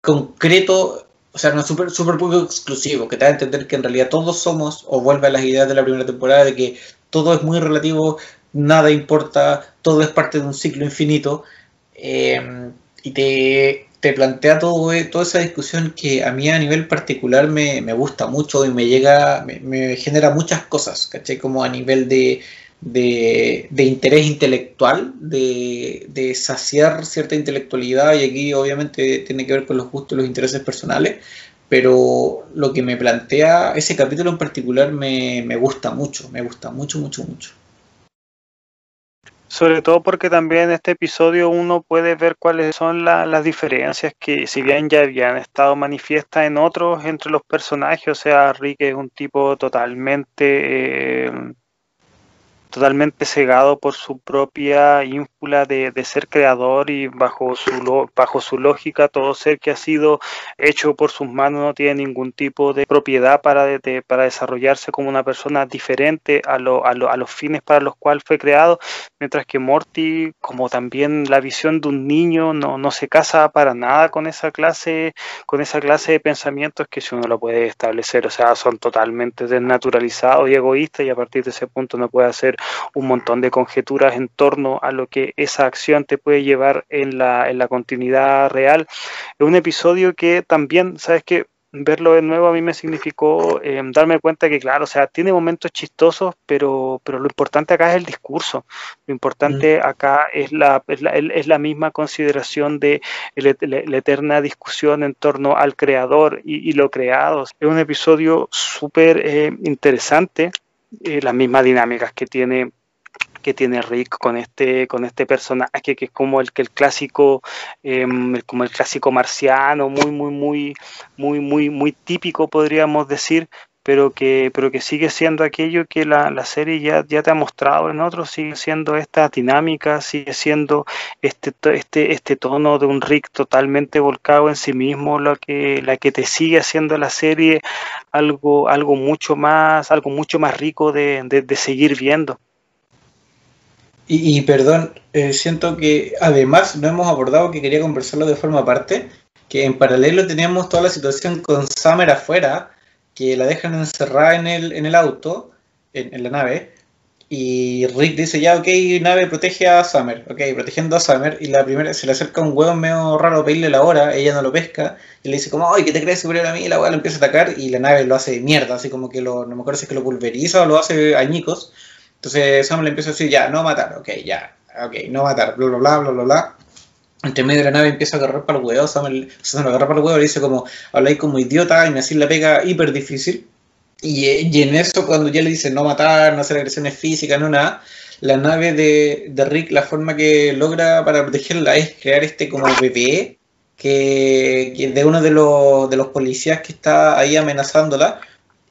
Speaker 2: concreto o sea, no es súper poco exclusivo, que te da a entender que en realidad todos somos, o vuelve a las ideas de la primera temporada, de que todo es muy relativo, nada importa, todo es parte de un ciclo infinito, eh, y te, te plantea todo, toda esa discusión que a mí a nivel particular me, gusta mucho y me llega, me, genera muchas cosas, ¿cachai? Como a nivel de, interés intelectual, de, saciar cierta intelectualidad, y aquí obviamente tiene que ver con los gustos y los intereses personales, pero lo que me plantea ese capítulo en particular me gusta mucho, me gusta mucho, mucho, mucho.
Speaker 3: Sobre todo porque también en este episodio uno puede ver cuáles son la, las diferencias que si bien ya habían estado manifiestas en otros entre los personajes, o sea, Rick es un tipo totalmente... Eh, totalmente cegado por su propia ínsula de, de, ser creador y bajo su, bajo su lógica todo ser que ha sido hecho por sus manos no tiene ningún tipo de propiedad para, de, para desarrollarse como una persona diferente a, lo, a, lo, a, los fines para los cuales fue creado, mientras que Morty, como también la visión de un niño, no, no se casa para nada con esa clase, con esa clase de pensamientos que si uno lo puede establecer, o sea, son totalmente desnaturalizados y egoístas y a partir de ese punto no puede hacer un montón de conjeturas en torno a lo que esa acción te puede llevar en la, en la continuidad real. Es un episodio que también, ¿sabes qué? verlo de nuevo a mí me significó eh, darme cuenta que, claro, o sea, tiene momentos chistosos, pero, pero lo importante acá es el discurso. Lo importante mm. acá es la, es la, es, la, misma consideración de la, la, eterna discusión en torno al creador y, y lo creado. Es un episodio súper eh, interesante eh, las mismas dinámicas que tiene que tiene Rick con este con este personaje que es como el que el clásico eh, como el clásico marciano muy muy muy muy muy muy típico podríamos decir pero que pero que sigue siendo aquello que la, la serie ya, ya te ha mostrado en otros sigue siendo esta dinámica sigue siendo este este este tono de un Rick totalmente volcado en sí mismo lo que la que te sigue haciendo la serie algo algo mucho más algo mucho más rico de, de, seguir viendo.
Speaker 2: Y, perdón, eh, siento que además no hemos abordado que quería conversarlo de forma aparte, que en paralelo teníamos toda la situación con Summer afuera, que la dejan encerrada en el, en el auto, en, la nave, y Rick dice, ya, ok, nave, protege a Summer, ok, protegiendo a Summer, y la primera se le acerca un hueón medio raro a pedirle la hora, ella no lo pesca, y le dice como, ay, ¿qué te crees superior a mí? Y la hueá lo empieza a atacar, y la nave lo hace mierda, así como que lo, no me acuerdo si es que lo pulveriza o lo hace añicos, entonces Sam le empieza a decir, ya, no matar, ok, ya, ok, no matar, bla, bla, bla, bla, bla, bla. Entre medio de la nave empieza a agarrar para el huevo, Sam le, Sam lo agarra para el huevo y dice como, habláis como idiota y me hacéis la pega hiper difícil. Y, y, en eso cuando ya le dice no matar, no hacer agresiones físicas, no nada, la nave de, de, Rick, la forma que logra para protegerla es crear este como bebé que, que de uno de los, de los policías que está ahí amenazándola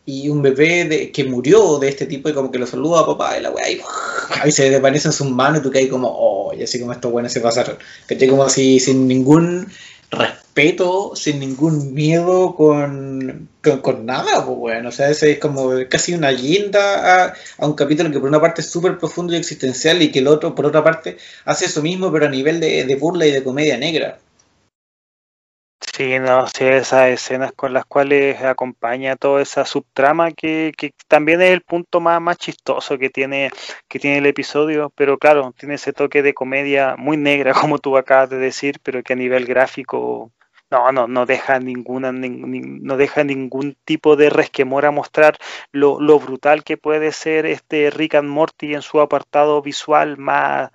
Speaker 2: y un bebé de, que murió de este tipo y como que lo saluda a papá y la weá y se desvanece en sus manos y tú caes como, oh, y así como estos buenos se pasaron. Que como así sin ningún respeto, sin ningún miedo con, con, nada, pues bueno, o sea, ese es como casi una guinda a, un capítulo que por una parte es súper profundo y existencial y que el otro por otra parte hace eso mismo pero a nivel de burla y de comedia negra.
Speaker 3: Sí, no, sí, esas escenas con las cuales acompaña toda esa subtrama que, que también es el punto más, más chistoso que tiene, que tiene el episodio, pero claro, tiene ese toque de comedia muy negra, como tú acabas de decir, pero que a nivel gráfico no, no, no deja ninguna, no deja ningún tipo de resquemor a mostrar lo, brutal que puede ser este Rick and Morty en su apartado visual más,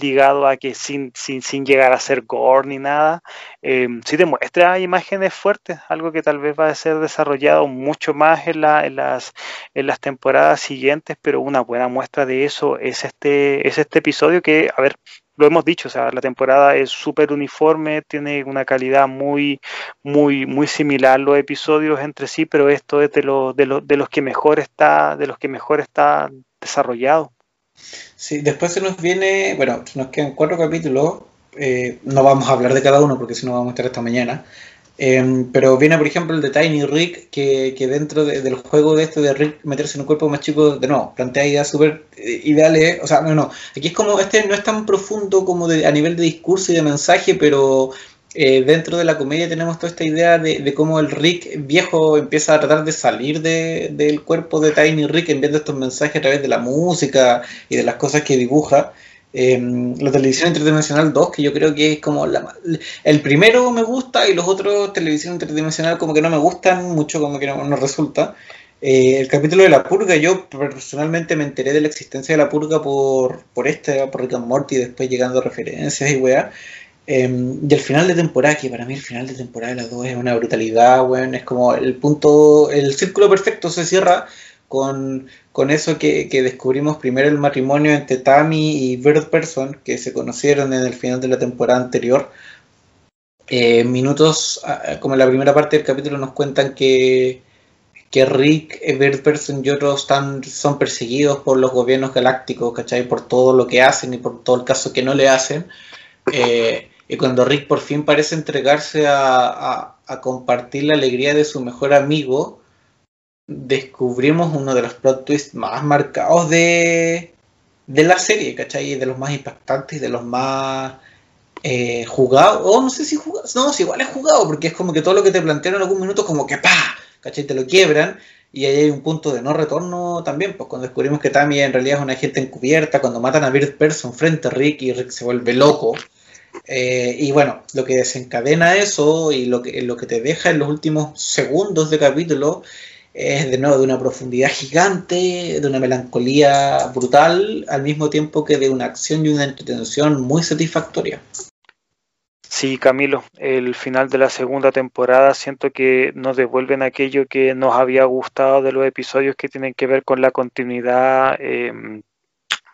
Speaker 3: ligado a que sin, sin, sin llegar a ser gore ni nada, eh, sí te muestra imágenes fuertes, algo que tal vez va a ser desarrollado mucho más en, las, en las temporadas siguientes, pero una buena muestra de eso es este, es este episodio que, a ver, lo hemos dicho, o sea, la temporada es súper uniforme, tiene una calidad muy, muy, muy similar los episodios entre sí, pero esto es de, los de, los de los que mejor está, de los que mejor está desarrollado.
Speaker 2: Sí, después se nos viene, bueno, nos quedan cuatro capítulos, eh, no vamos a hablar de cada uno porque si no vamos a estar esta mañana, Em, pero viene, por ejemplo, el de Tiny Rick, que, que dentro del juego de este de Rick meterse en un cuerpo más chico, de nuevo, plantea ideas súper eh, ideales. O sea, no, no. Aquí es como, este no es tan profundo como de, a nivel de discurso y de mensaje, pero eh, dentro de la comedia tenemos toda esta idea de, de, cómo el Rick viejo empieza a tratar de salir de, del cuerpo de Tiny Rick enviando estos mensajes a través de la música y de las cosas que dibuja. Eh, la televisión interdimensional 2, que yo creo que es como la, el primero me gusta y los otros televisión interdimensional como que no me gustan mucho, como que no, no resulta. Eh, el capítulo de la purga, yo personalmente me enteré de la existencia de la purga por, por este, por Rick and Morty, después llegando a referencias y weá. Eh, y el final de temporada, que para mí el final de temporada de las dos es una brutalidad, weón, es como el punto, el círculo perfecto se cierra con, con eso que, que, descubrimos primero el matrimonio entre Tammy y Bird Person, que se conocieron en el final de la temporada anterior. Eh, minutos, como en la primera parte del capítulo, nos cuentan que, que Rick, Bird Person y otros están, son perseguidos por los gobiernos galácticos, ¿cachai? Por todo lo que hacen y por todo el caso que no le hacen. Eh, y cuando Rick por fin parece entregarse a, a compartir la alegría de su mejor amigo, descubrimos uno de los plot twists más marcados de, de la serie, ¿cachai? De los más impactantes, de los más eh, jugados, o no sé si jugados, no, si igual es jugado, porque es como que todo lo que te plantearon en algún minuto, como que ¡pa! ¿cachai? Te lo quiebran, y ahí hay un punto de no retorno también, pues cuando descubrimos que Tammy en realidad es una agente encubierta, cuando matan a Bird Person frente a Rick y Rick se vuelve loco. Eh, y bueno, lo que desencadena eso y lo que, lo que te deja en los últimos segundos de capítulo es de nuevo de una profundidad gigante, de una melancolía brutal, al mismo tiempo que de una acción y una entretención muy satisfactoria.
Speaker 3: Sí, Camilo, el final de la segunda temporada siento que nos devuelven aquello que nos había gustado de los episodios que tienen que ver con la continuidad eh,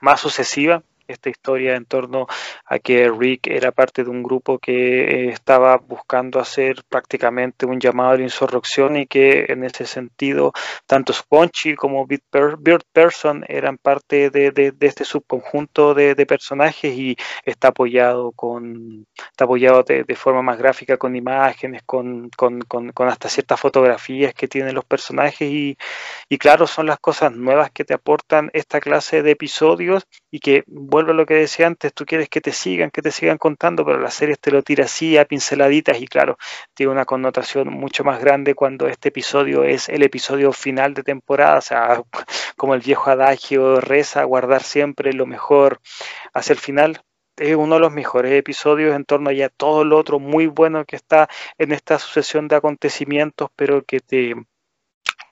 Speaker 3: más sucesiva esta historia en torno a que Rick era parte de un grupo que eh, estaba buscando hacer prácticamente un llamado a la insurrección y que en ese sentido tanto Spongy como Bird Person eran parte de, de, este subconjunto de, de, personajes y está apoyado con está apoyado de, forma más gráfica con imágenes, con, con, con, hasta ciertas fotografías que tienen los personajes y, y claro, son las cosas nuevas que te aportan esta clase de episodios y que vuelvo a lo que decía antes, tú quieres que te sigan, que te sigan contando, pero la serie te lo tira así a pinceladitas y claro, tiene una connotación mucho más grande cuando este episodio es el episodio final de temporada, o sea, como el viejo adagio reza, guardar siempre lo mejor hacia el final. Es uno de los mejores episodios en torno a todo lo otro muy bueno que está en esta sucesión de acontecimientos, pero que te,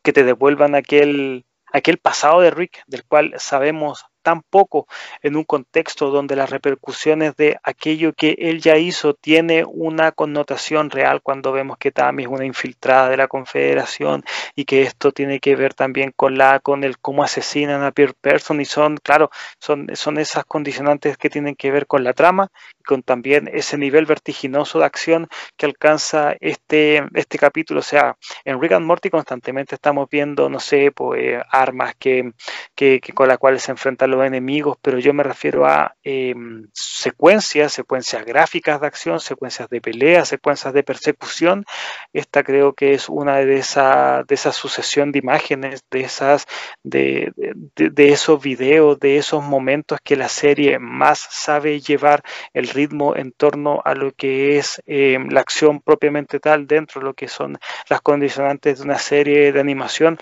Speaker 3: que te devuelvan aquel, aquel pasado de Rick, del cual sabemos tan poco en un contexto donde las repercusiones de aquello que él ya hizo tiene una connotación real cuando vemos que Tammy es una infiltrada de la Confederación y que esto tiene que ver también con la con el cómo asesinan a Pierre Person y son, claro, son, son esas condicionantes que tienen que ver con la trama y con también ese nivel vertiginoso de acción que alcanza este, este capítulo. O sea, en Rick and Morty constantemente estamos viendo, no sé, pues, armas que, que, con las cuales se enfrentan los enemigos, pero yo me refiero a em, secuencias, secuencias gráficas de acción, secuencias de pelea, secuencias de persecución. Esta creo que es una de esa, de esa sucesión de imágenes, de esas, de, de, esos videos, de esos momentos que la serie más sabe llevar el ritmo en torno a lo que es em, la acción propiamente tal dentro de lo que son las condicionantes de una serie de animación.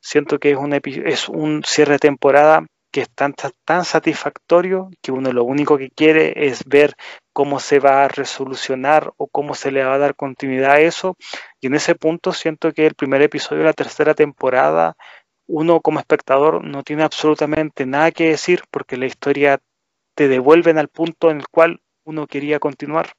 Speaker 3: Siento que es un, es un cierre de temporada que es tan, tan satisfactorio que uno lo único que quiere es ver cómo se va a resolucionar o cómo se le va a dar continuidad a eso. Y en ese punto siento que el primer episodio de la tercera temporada, uno como espectador no tiene absolutamente nada que decir porque la historia te devuelve al punto en el cual uno quería continuar.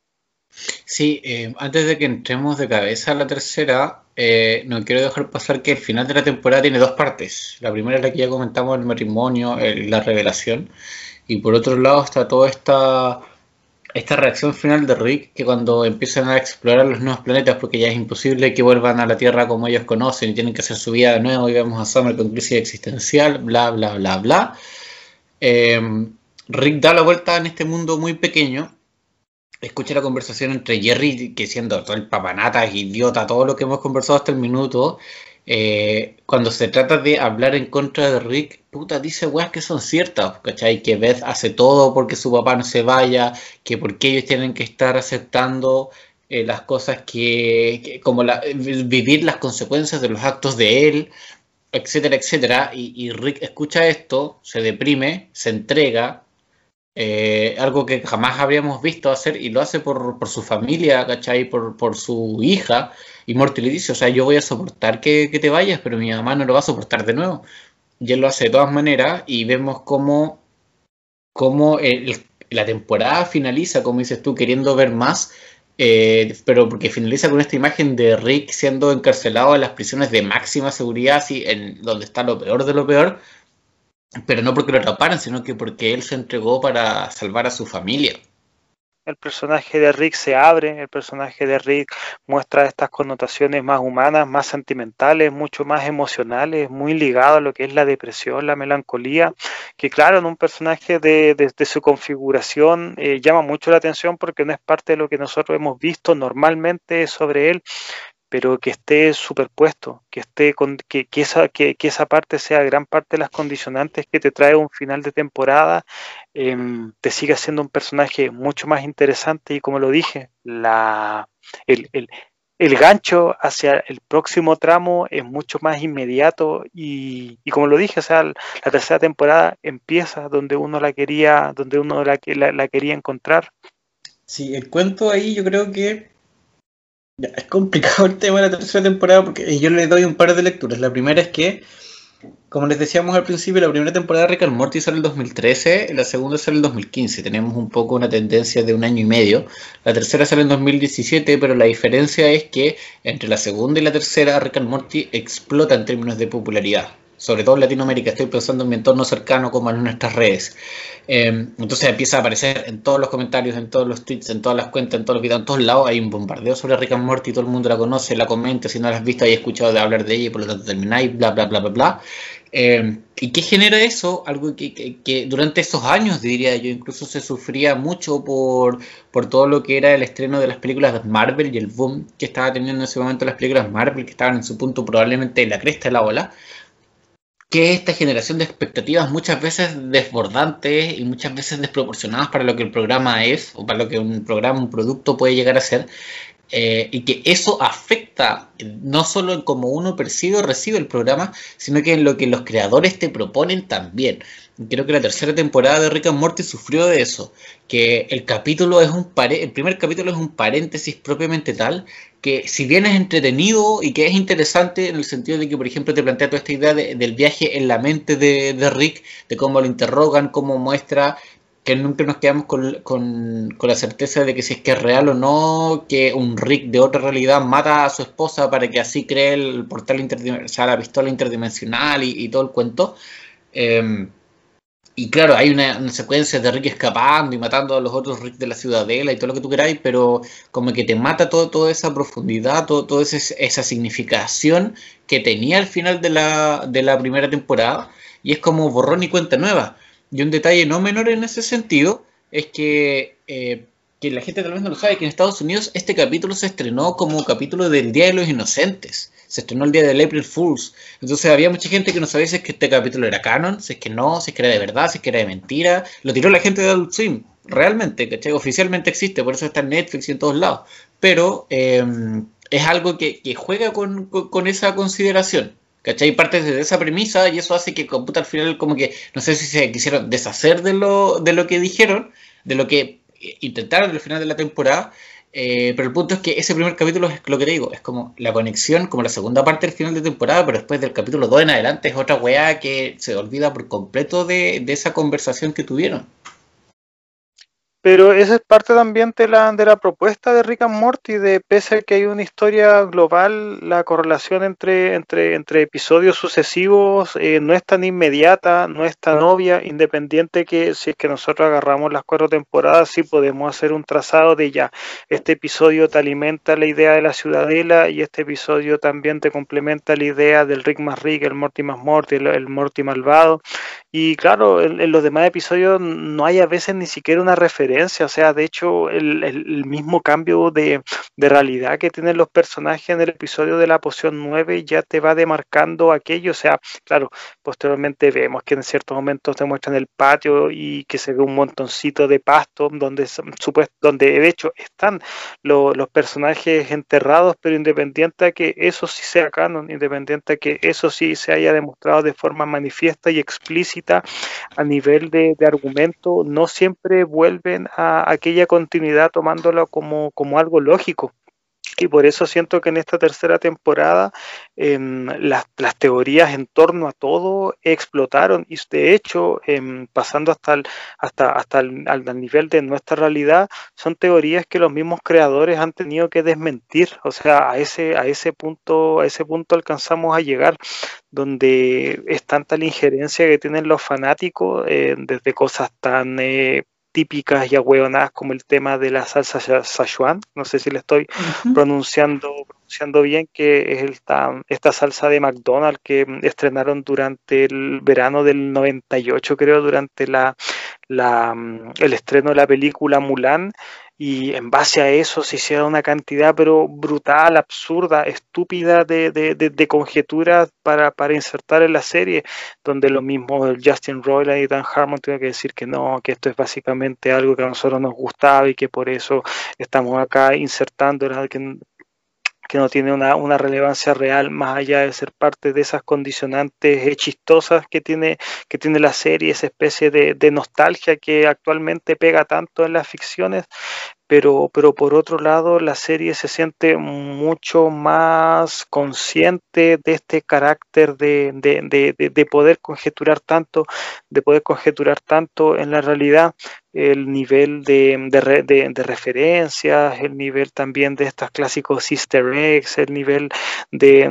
Speaker 2: Sí, eh, antes de que entremos de cabeza a la tercera, eh, no quiero dejar pasar que el final de la temporada tiene dos partes. La primera es la que ya comentamos, el matrimonio, la revelación. Y por otro lado está toda esta, esta reacción final de Rick, que cuando empiezan a explorar los nuevos planetas, porque ya es imposible que vuelvan a la Tierra como ellos conocen y tienen que hacer su vida de nuevo, y vemos a Summer con crisis existencial, bla, bla, bla, bla. Eh, Rick da la vuelta en este mundo muy pequeño escucha la conversación entre Jerry, que siendo todo el papanata, idiota, todo lo que hemos conversado hasta el minuto, eh, cuando se trata de hablar en contra de Rick, puta, dice weas que son ciertas, ¿cachai? Que Beth hace todo porque su papá no se vaya, que porque ellos tienen que estar aceptando eh, las cosas que, como la, vivir las consecuencias de los actos de él, etcétera, etcétera. y Rick escucha esto, se deprime, se entrega, eh, algo que jamás habríamos visto hacer y lo hace por, por su familia, ¿cachai? Por, por, su hija. Y Morty le dice, o sea, yo voy a soportar que, te vayas, pero mi mamá no lo va a soportar de nuevo. Y él lo hace de todas maneras y vemos cómo, cómo la temporada finaliza, como dices tú, queriendo ver más, eh, pero porque finaliza con esta imagen de Rick siendo encarcelado en las prisiones de máxima seguridad, así, en donde está lo peor de lo peor, pero no porque lo atraparan, sino que porque él se entregó para salvar a su familia.
Speaker 3: El personaje de Rick se abre, el personaje de Rick muestra estas connotaciones más humanas, más sentimentales, mucho más emocionales, muy ligado a lo que es la depresión, la melancolía, que claro, en un personaje de, su configuración eh, llama mucho la atención porque no es parte de lo que nosotros hemos visto normalmente sobre él, pero que esté superpuesto, que esté con, que, esa, que, esa parte sea gran parte de las condicionantes que te trae un final de temporada, em, te siga siendo un personaje mucho más interesante y como lo dije, la, el, gancho hacia el próximo tramo es mucho más inmediato y, como lo dije, o sea, la tercera temporada empieza donde uno la quería, donde uno la, la quería encontrar.
Speaker 2: Sí, el cuento ahí yo creo que es complicado el tema de la tercera temporada porque yo le doy un par de lecturas. La primera es que, como les decíamos al principio, la primera temporada de Rick and Morty sale en el 2013, la segunda sale en el 2015. Tenemos un poco una tendencia de un año y medio. La tercera sale en 2017, pero la diferencia es que entre la segunda y la tercera Rick and Morty explota en términos de popularidad sobre todo en Latinoamérica, estoy pensando en mi entorno cercano como en nuestras redes. Em, entonces empieza a aparecer en todos los comentarios, en todos los tweets, en todas las cuentas, en todos los videos, en todos lados hay un bombardeo sobre Rick and Morty, todo el mundo la conoce, la comenta, si no la has visto, hay escuchado de hablar de ella y por lo tanto termináis, bla, bla, bla, bla, bla. Em, ¿Y qué genera eso? Algo que, que, durante esos años, diría yo, incluso se sufría mucho por, por todo lo que era el estreno de las películas de Marvel y el boom que estaba teniendo en ese momento las películas Marvel, que estaban en su punto probablemente en la cresta de la ola que esta generación de expectativas muchas veces desbordantes y muchas veces desproporcionadas para lo que el programa es o para lo que un programa, un producto puede llegar a ser, eh, y que eso afecta no solo en cómo uno percibe o recibe el programa, sino que en lo que los creadores te proponen también. Creo que la tercera temporada de Rick and Morty sufrió de eso, que el capítulo es un el primer capítulo es un paréntesis propiamente tal que si bien es entretenido y que es interesante en el sentido de que por ejemplo te plantea toda esta idea del viaje en la mente de, de Rick, de cómo lo interrogan, cómo muestra que nunca nos quedamos con, con, la certeza de que si es que es real o no, que un Rick de otra realidad mata a su esposa para que así cree el portal interdimensional, o sea, la pistola interdimensional y, todo el cuento. Em, y claro, hay una, secuencia de Rick escapando y matando a los otros Rick de la ciudadela y todo lo que tú queráis, pero como que te mata todo, toda esa profundidad, todo, toda esa significación que tenía al final de la, de la primera temporada, y es como borrón y cuenta nueva. Y un detalle no menor en ese sentido es que, eh, que la gente tal vez no lo sabe, que en Estados Unidos este capítulo se estrenó como capítulo del Día de los Inocentes. Se estrenó el día del April Fools. Entonces había mucha gente que no sabía si es que este capítulo era canon, si es que no, si es que era de verdad, si es que era de mentira. Lo tiró la gente de Adult Swim. Realmente, ¿cachai? Oficialmente existe, por eso está en Netflix y en todos lados. Pero em, es algo que, juega con, con esa consideración. ¿Cachai? Parte de esa premisa y eso hace que Computa al final como que, no sé si se quisieron deshacer de lo, de lo que dijeron, de lo que intentaron al final de la temporada, eh, pero el punto es que ese primer capítulo es lo que te digo, es como la conexión, como la segunda parte del final de temporada, pero después del capítulo 2 en adelante es otra weá que se olvida por completo de, de esa conversación que tuvieron.
Speaker 3: Pero esa es parte también de la, de la propuesta de Rick and Morty, de pese a que hay una historia global, la correlación entre, entre, entre episodios sucesivos eh, no es tan inmediata, no es tan obvia, independiente que si es que nosotros agarramos las cuatro temporadas, sí podemos hacer un trazado de ya, este episodio te alimenta la idea de la ciudadela y este episodio también te complementa la idea del Rick más Rick, el Morty más Morty, el, Morty malvado. Y claro, en los demás episodios no hay a veces ni siquiera una referencia o sea, de hecho, el, mismo cambio de, realidad que tienen los personajes en el episodio de la poción 9 ya te va demarcando aquello, o sea, claro, posteriormente vemos que en ciertos momentos te muestran el patio y que se ve un montoncito de pasto donde, donde de hecho están los personajes enterrados, pero independiente a que eso sí sea canon, independiente a que eso sí se haya demostrado de forma manifiesta y explícita a nivel de argumento, no siempre vuelven a aquella continuidad tomándolo como, como algo lógico. Y por eso siento que en esta tercera temporada em, las, teorías en torno a todo explotaron y de hecho, em, pasando hasta, el, hasta, hasta al, nivel de nuestra realidad, son teorías que los mismos creadores han tenido que desmentir. O sea, a ese, a ese, punto, a ese punto alcanzamos a llegar, donde es tanta la injerencia que tienen los fanáticos eh, desde cosas tan... Eh, típicas y ahueonadas como el tema de la salsa Sichuan, no sé si le estoy pronunciando, pronunciando bien, que es esta, esta salsa de McDonald's que estrenaron durante el verano del 98, creo, durante la, la, el estreno de la película Mulan y en base a eso se hiciera una cantidad pero brutal, absurda, estúpida de, de, conjeturas para, para, insertar en la serie, donde lo mismo Justin Roiland y Dan Harmon tuvieron que decir que no, que esto es básicamente algo que a nosotros nos gustaba y que por eso estamos acá insertando que que no tiene una, una, relevancia real más allá de ser parte de esas condicionantes chistosas que tiene, que tiene la serie, esa especie de, de nostalgia que actualmente pega tanto en las ficciones, pero, pero por otro lado la serie se siente mucho más consciente de este carácter de, de, de, de, poder conjeturar tanto, de poder conjeturar tanto en la realidad el nivel de, de, referencias, el nivel también de estos clásicos easter eggs, el nivel de,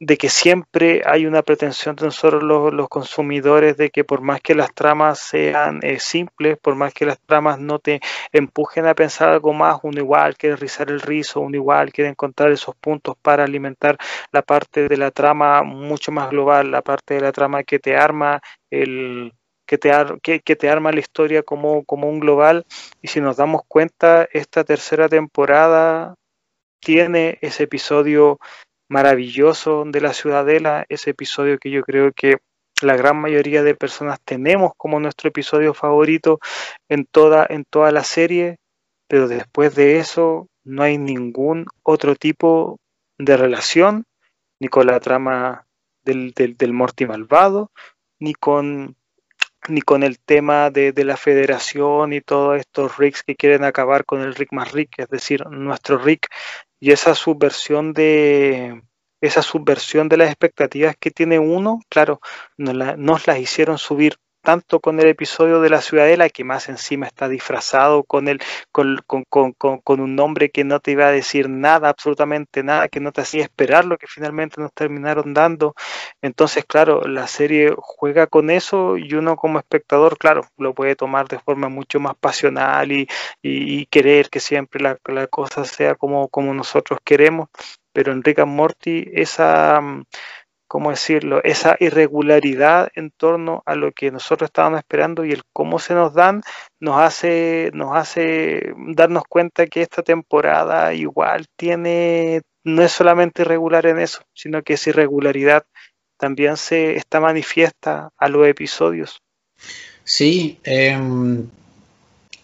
Speaker 3: de, que siempre hay una pretensión de nosotros los, los consumidores de que por más que las tramas sean eh, simples, por más que las tramas no te empujen a pensar algo más, uno igual quiere rizar el rizo, uno igual quiere encontrar esos puntos para alimentar la parte de la trama mucho más global, la parte de la trama que te arma el que te, que, te arma la historia como, como un global. Y si nos damos cuenta, esta tercera temporada tiene ese episodio maravilloso de la Ciudadela, ese episodio que yo creo que la gran mayoría de personas tenemos como nuestro episodio favorito en toda, en toda la serie, pero después de eso no hay ningún otro tipo de relación, ni con la trama del, del, Morty malvado, ni con, ni con el tema de, de, la federación y todos estos Ricks que quieren acabar con el Rick más Rick, es decir, nuestro Rick, y esa subversión de, esa subversión de las expectativas que tiene uno, claro, nos las hicieron subir tanto con el episodio de la Ciudadela, que más encima está disfrazado con, el, con, con, con, con, un nombre que no te iba a decir nada, absolutamente nada, que no te hacía esperar lo que finalmente nos terminaron dando. Entonces, claro, la serie juega con eso y uno como espectador, claro, lo puede tomar de forma mucho más pasional y, y, querer que siempre la, la, cosa sea como, como nosotros queremos pero en Rick and Morty esa, ¿cómo decirlo? Esa irregularidad en torno a lo que nosotros estábamos esperando y el cómo se nos dan nos hace, nos hace darnos cuenta que esta temporada igual tiene, no es solamente irregular en eso, sino que esa irregularidad también se está manifiesta a los episodios.
Speaker 2: Sí, eh,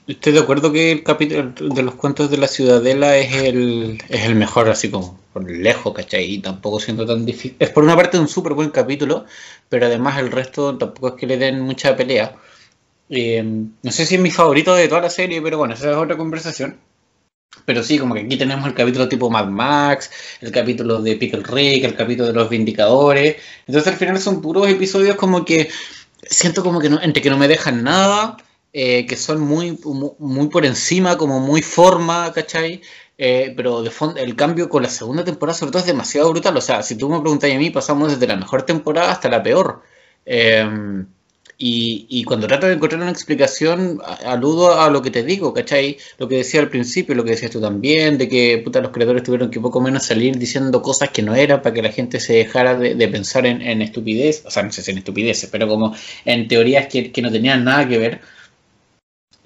Speaker 2: Estoy de acuerdo que el capítulo de los cuentos de la ciudadela es el, es el mejor, así como por lejos, ¿cachai? Y tampoco siendo tan difícil. Es por una parte un súper buen capítulo, pero además el resto tampoco es que le den mucha pelea. Eh, no sé si es mi favorito de toda la serie, pero bueno, esa es otra conversación. Pero sí, como que aquí tenemos el capítulo tipo Mad Max, el capítulo de Pickle Rick, el capítulo de los Vindicadores. Entonces al final son puros episodios como que siento como que no, entre que no me dejan nada eh, que son muy, muy por encima, como muy forma, ¿cachai? Eh, pero de fondo, el cambio con la segunda temporada sobre todo es demasiado brutal. O sea, si tú me preguntas a mí, pasamos desde la mejor temporada hasta la peor. Em, y, y, cuando trato de encontrar una explicación, aludo a lo que te digo, ¿cachai? Lo que decía al principio, lo que decías tú también, de que puta, los creadores tuvieron que poco menos salir diciendo cosas que no eran para que la gente se dejara de, pensar en, en, estupidez, o sea, no sé si en estupideces, pero como en teorías que, que no tenían nada que ver.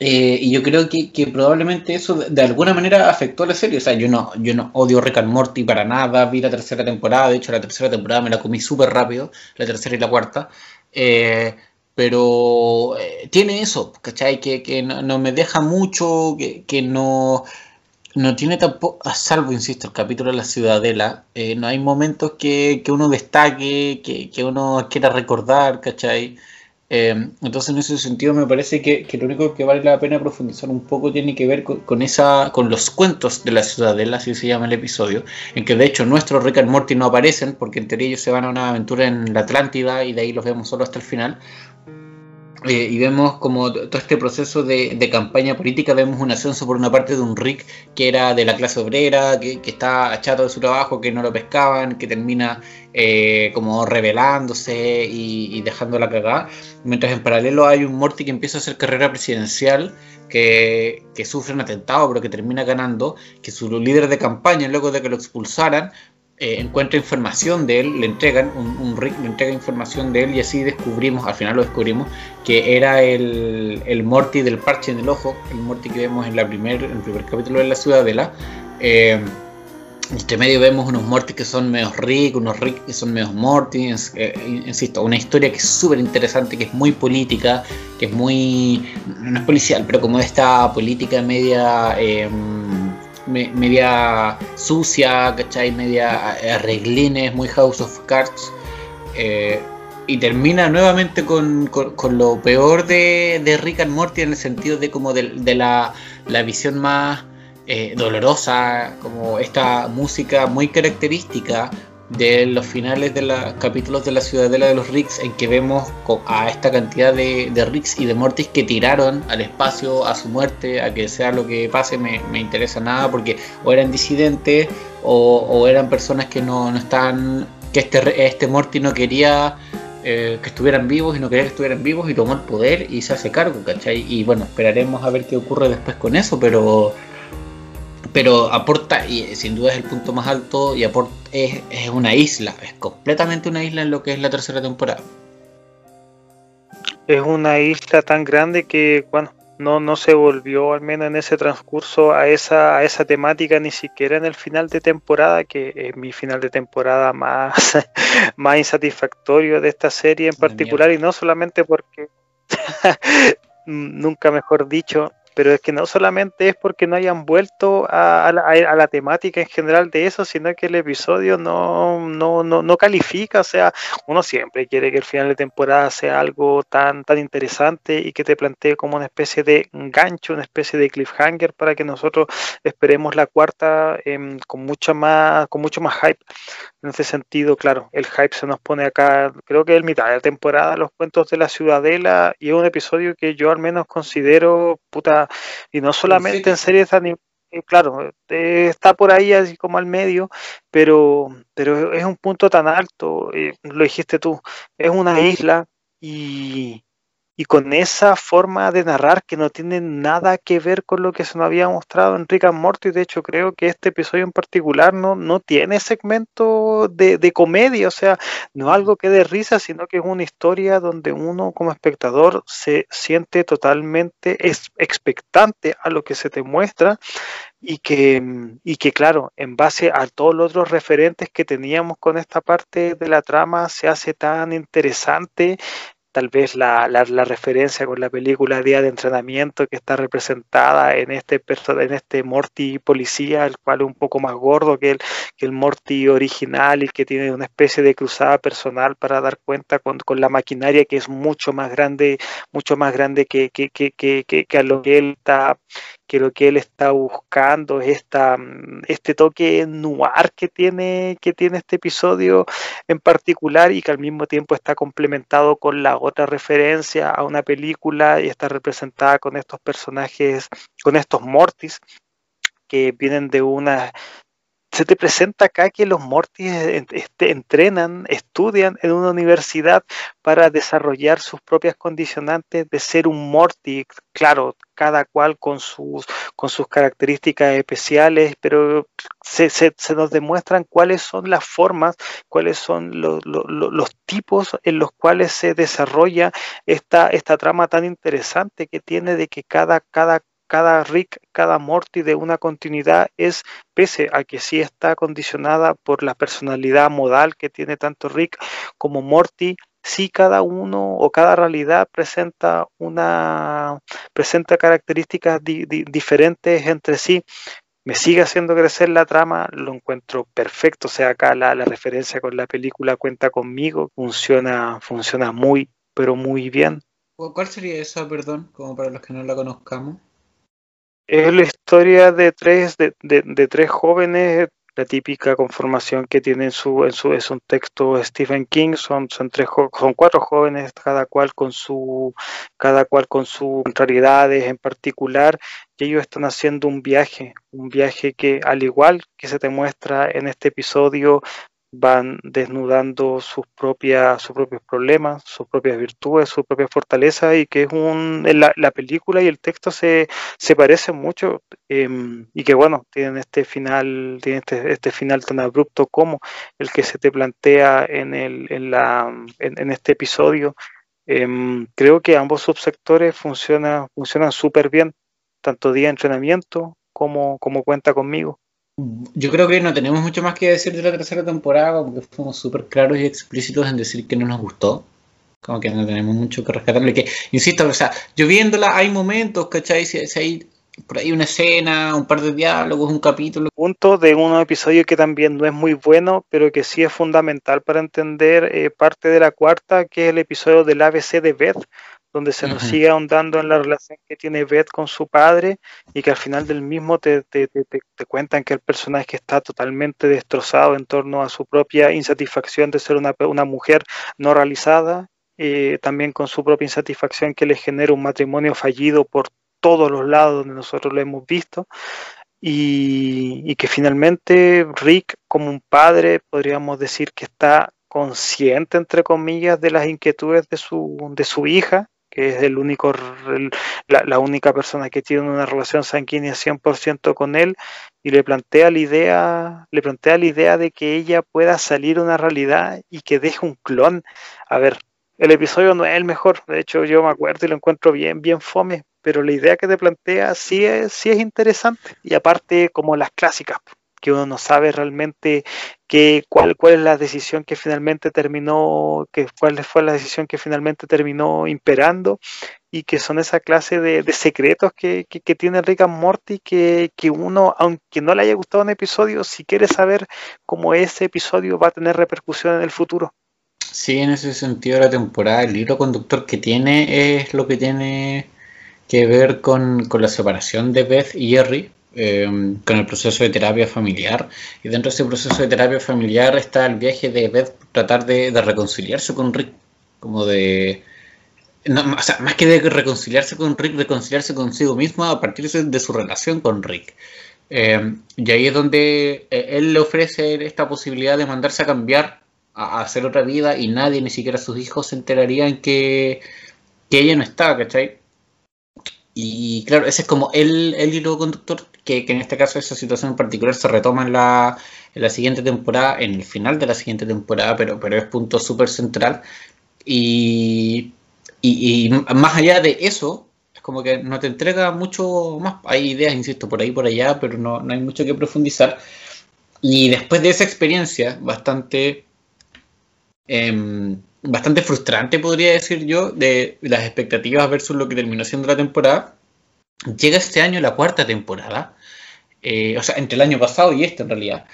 Speaker 2: Eh, y yo creo que, probablemente eso de, alguna manera afectó a la serie. O sea, yo no, yo no odio Rick and Morty para nada. Vi la tercera temporada. De hecho, la tercera temporada me la comí súper rápido. La tercera y la cuarta. Eh, pero eh, tiene eso, ¿cachai? Que, que no, me deja mucho, que, no, no tiene tampoco, a salvo, insisto, el capítulo de la ciudadela, no hay momentos que, que uno destaque, que, que, uno quiera recordar, ¿cachai? Eh, entonces, en ese sentido, me parece que, lo único que vale la pena profundizar un poco tiene que ver con, esa, con los cuentos de la ciudadela, así se llama el episodio, en que de hecho nuestros Rick and Morty no aparecen, porque en teoría ellos se van a una aventura en la Atlántida y de ahí los vemos solo hasta el final. Eh, y vemos como todo este proceso de, campaña política, vemos un ascenso por una parte de un Rick que era de la clase obrera, que, está achado de su trabajo, que no lo pescaban, que termina eh, como rebelándose y, y dejando la cagada, mientras en paralelo hay un Morty que empieza a hacer carrera presidencial, que, que sufre un atentado pero que termina ganando, que su líder de campaña luego de que lo expulsaran eh, encuentra información de él, le entregan, un, un, Rick le entrega información de él y así descubrimos, al final lo descubrimos, que era el, el Morty del parche en el ojo, el Morty que vemos en, la primer, el primer capítulo de la Ciudadela. Eh, entre medio vemos unos Morty que son medio Rick, unos Rick que son medio Morty, eh, insisto, una historia que es súper interesante, que es muy política, que es muy, no es policial, pero como esta política media... Eh, media sucia, ¿cachai? Media arreglines, muy House of Cards. Eh, y termina nuevamente con, lo peor de, Rick and Morty en el sentido de como de, la, la, visión más eh, dolorosa, como esta música muy característica, de los finales de los capítulos de la Ciudadela de los Ricks en que vemos a esta cantidad de, de Ricks y de Mortis que tiraron al espacio a su muerte, a que sea lo que pase, me, me interesa nada porque o eran disidentes o, eran personas que no, no estaban, que este, este Morty no quería eh, que estuvieran vivos y no quería que estuvieran vivos y tomó el poder y se hace cargo, ¿cachai? Y bueno, esperaremos a ver qué ocurre después con eso, pero pero aporta, y sin duda es el punto más alto, y aporta, es, una isla, es completamente una isla en lo que es la tercera temporada.
Speaker 3: Es una isla tan grande que, bueno, no, no se volvió, al menos en ese transcurso, a esa, a esa temática ni siquiera en el final de temporada, que es mi final de temporada más, más insatisfactorio de esta serie en particular, y no solamente porque, nunca mejor dicho, pero es que no solamente es porque no hayan vuelto a, la, temática en general de eso, sino que el episodio no, no, no, no, califica, o sea, uno siempre quiere que el final de temporada sea algo tan, tan interesante y que te plantee como una especie de gancho, una especie de cliffhanger para que nosotros esperemos la cuarta em, con mucha más, con mucho más hype. En ese sentido, claro, el hype se nos pone acá, creo que es mitad de la temporada, los cuentos de la ciudadela, y es un episodio que yo al menos considero, puta, y no solamente en series animadas, eh, claro, eh, está por ahí así como al medio, pero, pero es un punto tan alto, eh, lo dijiste tú, es una isla y, y con esa forma de narrar que no tiene nada que ver con lo que se nos había mostrado en Rick and Morty. De hecho, creo que este episodio en particular no, no tiene segmento de, de comedia, o sea, no algo que dé risa, sino que es una historia donde uno como espectador se siente totalmente expectante a lo que se te muestra y que, y que claro, en base a todos los otros referentes que teníamos con esta parte de la trama, se hace tan interesante tal vez la, la, referencia con la película Día de Entrenamiento que está representada en este, en este Morty policía, el cual es un poco más gordo que el, que el Morty original y que tiene una especie de cruzada personal para dar cuenta con, con la maquinaria que es mucho más grande, mucho más grande que, que, que, que a lo que él está que lo que él está buscando es esta, mm, este toque noir que tiene, que tiene este episodio en particular y que al mismo tiempo está complementado con la otra referencia a una película y está representada con estos personajes, con estos Mortis que vienen de una se te presenta acá que los Mortis este, entrenan, estudian en una universidad para desarrollar sus propias condicionantes de ser un Morty, claro, cada cual con sus, con sus características especiales, pero se, se, nos demuestran cuáles son las formas, cuáles son los, los, los, tipos en los cuales se desarrolla esta, esta trama tan interesante que tiene de que cada, cada cada Rick, cada Morty de una continuidad es, pese a que sí está condicionada por la personalidad modal que tiene tanto Rick como Morty, sí cada uno o cada realidad presenta una presenta características diferentes entre sí. Me sigue haciendo crecer la trama, lo encuentro perfecto. O sea, acá la, referencia con la película cuenta conmigo, funciona, funciona muy, pero muy bien.
Speaker 2: ¿Cuál sería esa, perdón, como para los que no la conozcamos?
Speaker 3: Es la historia de tres, de, de, tres jóvenes, la típica conformación que tiene en su, es un texto Stephen King, son, son tres son cuatro jóvenes, cada cual con su, cada cual con sus contrariedades en particular, y ellos están haciendo un viaje, un viaje que al igual que se te muestra en este episodio, van desnudando sus propias sus propios problemas, sus propias virtudes, sus propias fortalezas y que es un la, la película y el texto se, se parecen mucho em, y que bueno tienen este final tienen este, este, final tan abrupto como el que se te plantea en el en la en, este episodio. Em, creo que ambos subsectores funcionan funcionan súper bien tanto día de entrenamiento como como cuenta conmigo
Speaker 2: yo creo que no tenemos mucho más que decir de la tercera temporada, porque fuimos súper claros y explícitos en decir que no nos gustó. Como que no tenemos mucho que rescatarle. Que, insisto, o sea, yo viéndola hay momentos, ¿cachai? Si, hay por ahí una escena, un par de diálogos, un capítulo.
Speaker 3: Punto de un episodio que también no es muy bueno, pero que sí es fundamental para entender eh, parte de la cuarta, que es el episodio del ABC de Beth, donde se nos sigue ahondando en la relación que tiene Beth con su padre y que al final del mismo te, te, te, te, cuentan que el personaje está totalmente destrozado en torno a su propia insatisfacción de ser una, una mujer no realizada, eh, también con su propia insatisfacción que le genera un matrimonio fallido por todos los lados donde nosotros lo hemos visto. Y, y que finalmente Rick, como un padre, podríamos decir que está consciente, entre comillas, de las inquietudes de su, de su hija que es el único, la, única persona que tiene una relación sanguínea 100% con él, y le plantea la idea, le plantea la idea de que ella pueda salir una realidad y que deje un clon. A ver, el episodio no es el mejor, de hecho yo me acuerdo y lo encuentro bien, bien fome, pero la idea que te plantea sí es, sí es interesante, y aparte como las clásicas, que uno no sabe realmente qué, cuál, cuál es la decisión que finalmente terminó, que, cuál fue la decisión que finalmente terminó imperando y que son esa clase de, secretos que, tiene Rick and Morty que, que, uno, aunque no le haya gustado un episodio, si quiere saber cómo ese episodio va a tener repercusión en el futuro.
Speaker 2: Sí, en ese sentido la temporada, el libro conductor que tiene es lo que tiene que ver con, la separación de Beth y Jerry, em, con el proceso de terapia familiar. Y dentro de ese proceso de terapia familiar está el viaje de Beth tratar de, reconciliarse con Rick, como de... o sea, más que de reconciliarse con Rick, reconciliarse consigo misma a partir de, su relación con Rick. Em, y ahí es donde eh, él le ofrece esta posibilidad de mandarse a cambiar, a, hacer otra vida, y nadie, ni siquiera sus hijos, se enterarían que, que ella no estaba, ¿cachai? Y claro, ese es como el, el hilo conductor, que, en este caso esa situación en particular se retoma en la, en la siguiente temporada, en el final de la siguiente temporada, pero, pero es punto súper central. Y, y, más allá de eso, es como que no te entrega mucho más. Hay ideas, insisto, por ahí por allá, pero no, no hay mucho que profundizar. Y después de esa experiencia bastante eh, bastante frustrante, podría decir yo, de las expectativas versus lo que terminó siendo la temporada. Llega este año la cuarta temporada, eh, o sea, entre el año pasado y este en realidad.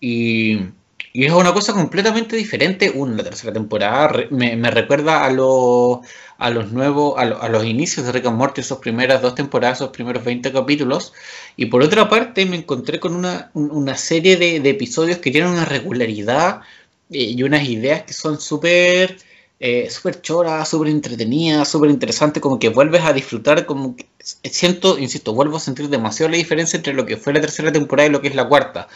Speaker 2: Y, es una cosa completamente diferente. Una, la tercera temporada me, recuerda a, los a los nuevos, a, los inicios de Rick and Morty, esas primeras dos temporadas, esos primeros 20 capítulos. Y por otra parte, me encontré con una, serie de, de episodios que tienen una regularidad y unas ideas que son súper eh, súper choras, súper entretenidas, súper interesantes, como que vuelves a disfrutar, como que siento, insisto, vuelvo a sentir demasiado la diferencia entre lo que fue la tercera temporada y lo que es la cuarta.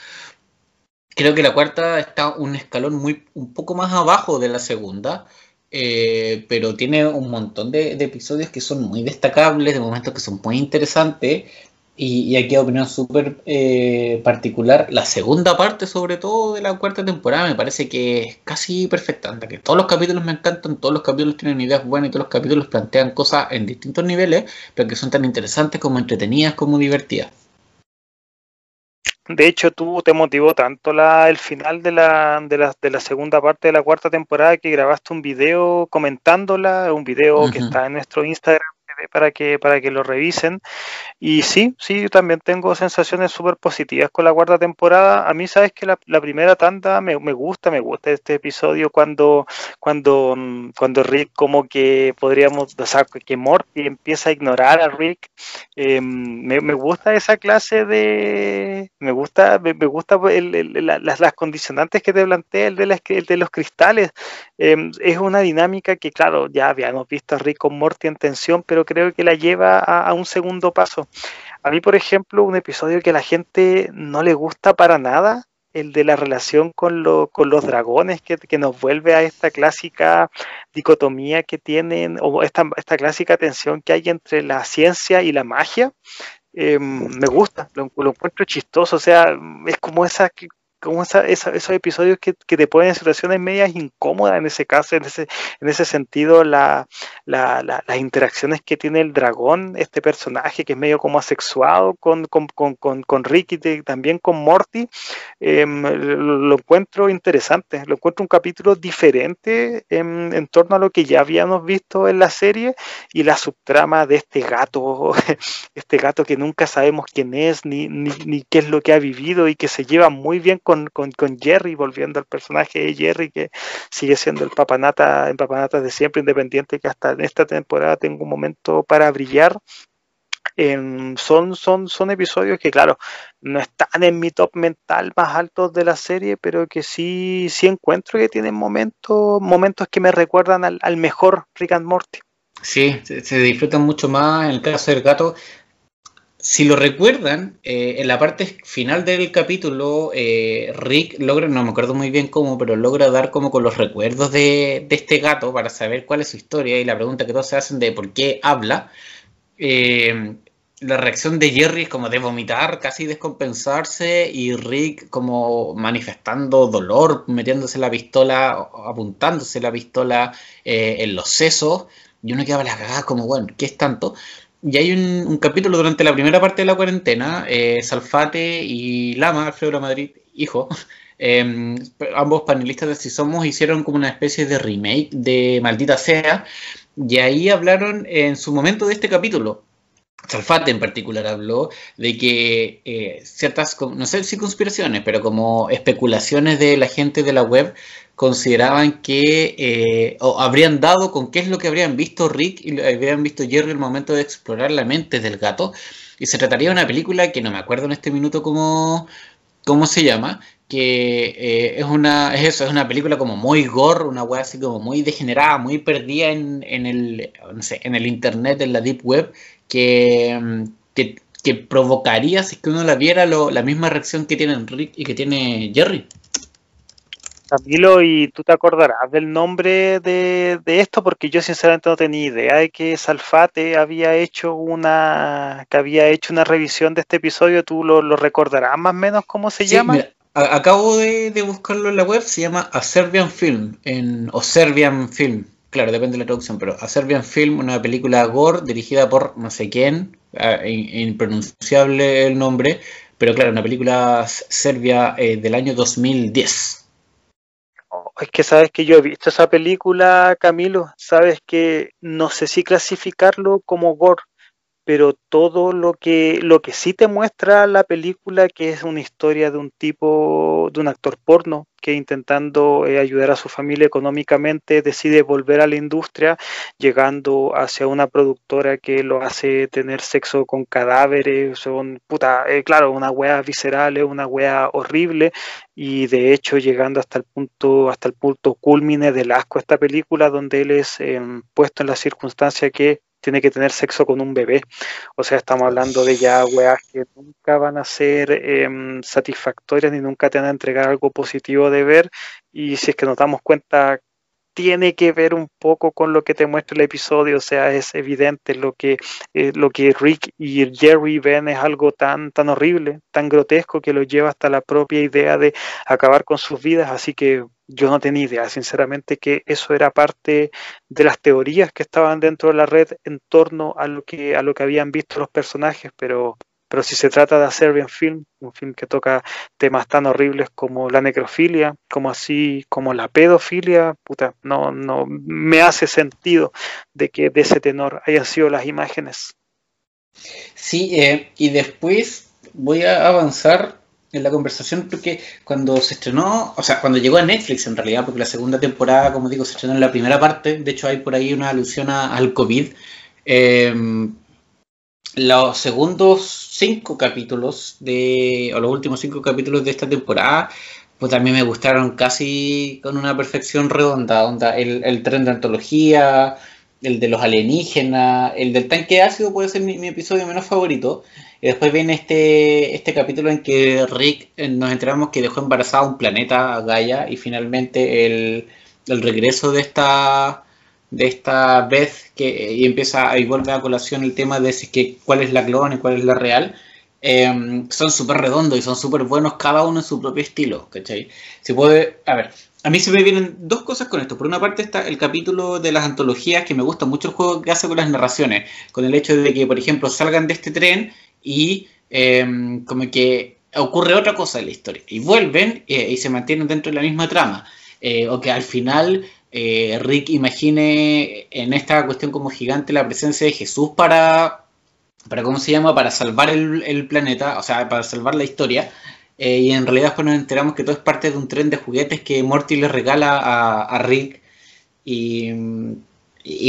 Speaker 2: Creo que la cuarta está un escalón muy un poco más abajo de la segunda, eh, pero tiene un montón de, de, episodios que son muy destacables, de momentos que son muy interesantes, y, aquí hay opinión súper eh, particular. La segunda parte, sobre todo, de la cuarta temporada, me parece que es casi perfecta. Que todos los capítulos me encantan, todos los capítulos tienen ideas buenas y todos los capítulos plantean cosas en distintos niveles, pero que son tan interesantes como entretenidas como divertidas.
Speaker 3: De hecho, tú te motivó tanto la, el final de la, de, la, de la segunda parte de la cuarta temporada que grabaste un video comentándola, un video que está en nuestro Instagram para que, para que lo revisen. Y sí, sí, yo también tengo sensaciones súper positivas con la cuarta temporada. A mí, sabes que la, primera tanda me, gusta, me gusta este episodio cuando, cuando, mm, cuando Rick, como que podríamos, o sea, que Morty empieza a ignorar a Rick. Em, me, gusta esa clase de. Me gusta, me, gusta las, las, condicionantes que te plantea el de, el de los cristales. Em, es una dinámica que, claro, ya habíamos visto a Rick con Morty en tensión, pero creo que la lleva a, un segundo paso. A mí, por ejemplo, un episodio que a la gente no le gusta para nada, el de la relación con, con los dragones, que, nos vuelve a esta clásica dicotomía que tienen, o esta, esta clásica tensión que hay entre la ciencia y la magia. Em, me gusta, lo, lo, encuentro chistoso, o sea, es como esa como esos episodios que, te ponen en situaciones medias incómodas en ese caso, en ese, en ese sentido, las interacciones que tiene el dragón, este personaje que es medio como asexuado con, con, con, con Ricky, también con Morty, em, lo, encuentro interesante, lo encuentro un capítulo diferente en, en, torno a lo que ya habíamos visto en la serie y la subtrama de este gato, este gato que nunca sabemos quién es ni, ni, ni qué es lo que ha vivido y que se lleva muy bien con, Jerry, volviendo al personaje de Jerry, que sigue siendo el papanata, en papanata de siempre, independiente, que hasta en esta temporada tengo un momento para brillar. son, son, son episodios que, claro, no están en mi top mental más altos de la serie, pero que sí, sí encuentro que tienen momentos, momentos que me recuerdan al, mejor Rick and Morty.
Speaker 2: Sí, se, se, disfrutan mucho más. En el caso del gato, si lo recuerdan, eh, en la parte final del capítulo, eh, Rick logra, no me acuerdo muy bien cómo, pero logra dar como con los recuerdos de, este gato para saber cuál es su historia y la pregunta que todos se hacen de por qué habla. Eh, la reacción de Jerry es como de vomitar, casi descompensarse, y Rick como manifestando dolor, metiéndose la pistola, apuntándose la pistola en los sesos, y uno queda la cagada como, bueno, ¿qué es tanto? Y hay un, capítulo durante la primera parte de la cuarentena, eh, Salfate y Lama, Alfredo La Madrid, hijo, em, ambos panelistas de Si Somos hicieron como una especie de remake de Maldita Sea, y ahí hablaron en su momento de este capítulo. Salfate en particular habló de que eh, ciertas, no sé si conspiraciones, pero como especulaciones de la gente de la web consideraban que eh, o habrían dado con qué es lo que habrían visto Rick y habrían visto Jerry el momento de explorar la mente del gato. Y se trataría de una película que no me acuerdo en este minuto cómo, cómo se llama, que eh, es una es eso, es una película como muy gore, una web así como muy degenerada, muy perdida en, en el no sé, en el internet, en la deep web, que, que, que provocaría, si es que uno la viera, lo, la misma reacción que tiene Rick y que tiene Jerry.
Speaker 3: Camilo, ¿y tú te acordarás del nombre de, esto? Porque yo sinceramente no tenía idea de que Salfate había hecho una que había hecho una revisión de este episodio. ¿Tú lo, recordarás más o menos cómo se llama?
Speaker 2: acabo de, buscarlo en la web, se llama A Serbian Film, en, o Serbian Film, claro, depende de la traducción, pero A Serbian Film, una película gore dirigida por no sé quién, impronunciable el nombre, pero claro, una película serbia eh, del año 2010
Speaker 3: es que sabes que yo he visto esa película, Camilo, sabes que no sé si clasificarlo como gore, pero todo lo que lo que sí te muestra la película que es una historia de un tipo de un actor porno que intentando eh, ayudar a su familia económicamente decide volver a la industria llegando hacia una productora que lo hace tener sexo con cadáveres son puta eh, claro una wea visceral una wea horrible y de hecho llegando hasta el punto hasta el punto culmine del asco esta película donde él es em, puesto en la circunstancia que tiene que tener sexo con un bebé. O sea, estamos hablando de ya weas que nunca van a ser em, satisfactorias ni nunca te van a entregar algo positivo de ver. Y si es que nos damos cuenta, tiene que ver un poco con lo que te muestra el episodio. O sea, es evidente lo que, eh, lo que Rick y Jerry ven es algo tan, tan horrible, tan grotesco que lo lleva hasta la propia idea de acabar con sus vidas. Así que yo no tenía idea, sinceramente, que eso era parte de las teorías que estaban dentro de la red en torno a lo que, a lo que habían visto los personajes, pero, pero si se trata de hacer bien film, un film que toca temas tan horribles como la necrofilia, como así, como la pedofilia, puta, no, no me hace sentido de que de ese tenor hayan sido las imágenes.
Speaker 2: Sí, eh, y después voy a avanzar en la conversación porque cuando se estrenó, o sea, cuando llegó a Netflix en realidad, porque la segunda temporada, como digo, se estrenó en la primera parte, de hecho hay por ahí una alusión al COVID. Em, los segundos cinco capítulos de, o los últimos cinco capítulos de esta temporada, pues también me gustaron casi con una perfección redonda, onda, el, el tren de antología, el de los alienígenas, el del tanque ácido puede ser mi episodio menos favorito, y después viene este, este capítulo en que Rick eh, nos enteramos que dejó embarazada un planeta, Gaia, y finalmente el, regreso de esta de esta vez que y empieza y vuelve a colación el tema de si que, cuál es la clon y cuál es la real. Em, son súper redondos y son súper buenos cada uno en su propio estilo, ¿cachai? Se puede, a ver, a mí se me vienen dos cosas con esto. Por una parte está el capítulo de las antologías, que me gusta mucho el juego que hace con las narraciones, con el hecho de que, por ejemplo, salgan de este tren y em, como que ocurre otra cosa en la historia y vuelven eh, y se mantienen dentro de la misma trama. Eh, o que al final eh, Rick imagine en esta cuestión como gigante la presencia de Jesús para, para ¿cómo se llama? Para salvar el, planeta, o sea, para salvar la historia. y en realidad después nos enteramos que todo es parte de un tren de juguetes que Morty le regala a, Rick. Y,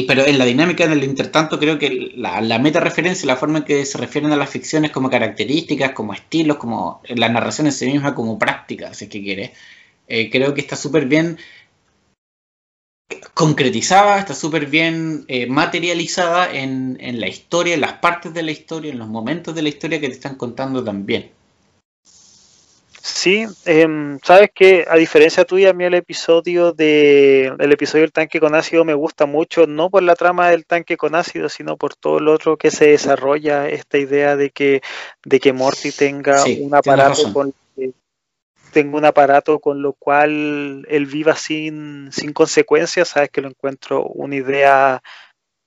Speaker 2: pero en la dinámica, en el intertanto, creo que la, la meta referencia, la forma en que se refieren a las ficciones como características, como estilos, como la narración en sí misma como práctica, si es que quiere, eh, creo que está súper bien concretizada, está súper bien eh, materializada en, en la historia, en las partes de la historia, en los momentos de la historia que te están contando también.
Speaker 3: Sí, em, sabes que a diferencia tuya, a mí el episodio de el episodio del tanque con ácido me gusta mucho, no por la trama del tanque con ácido, sino por todo lo otro que se desarrolla, esta idea de que, de que Morty tenga un aparato con tenga un aparato con lo cual él viva sin, sin consecuencias, sabes que lo encuentro una idea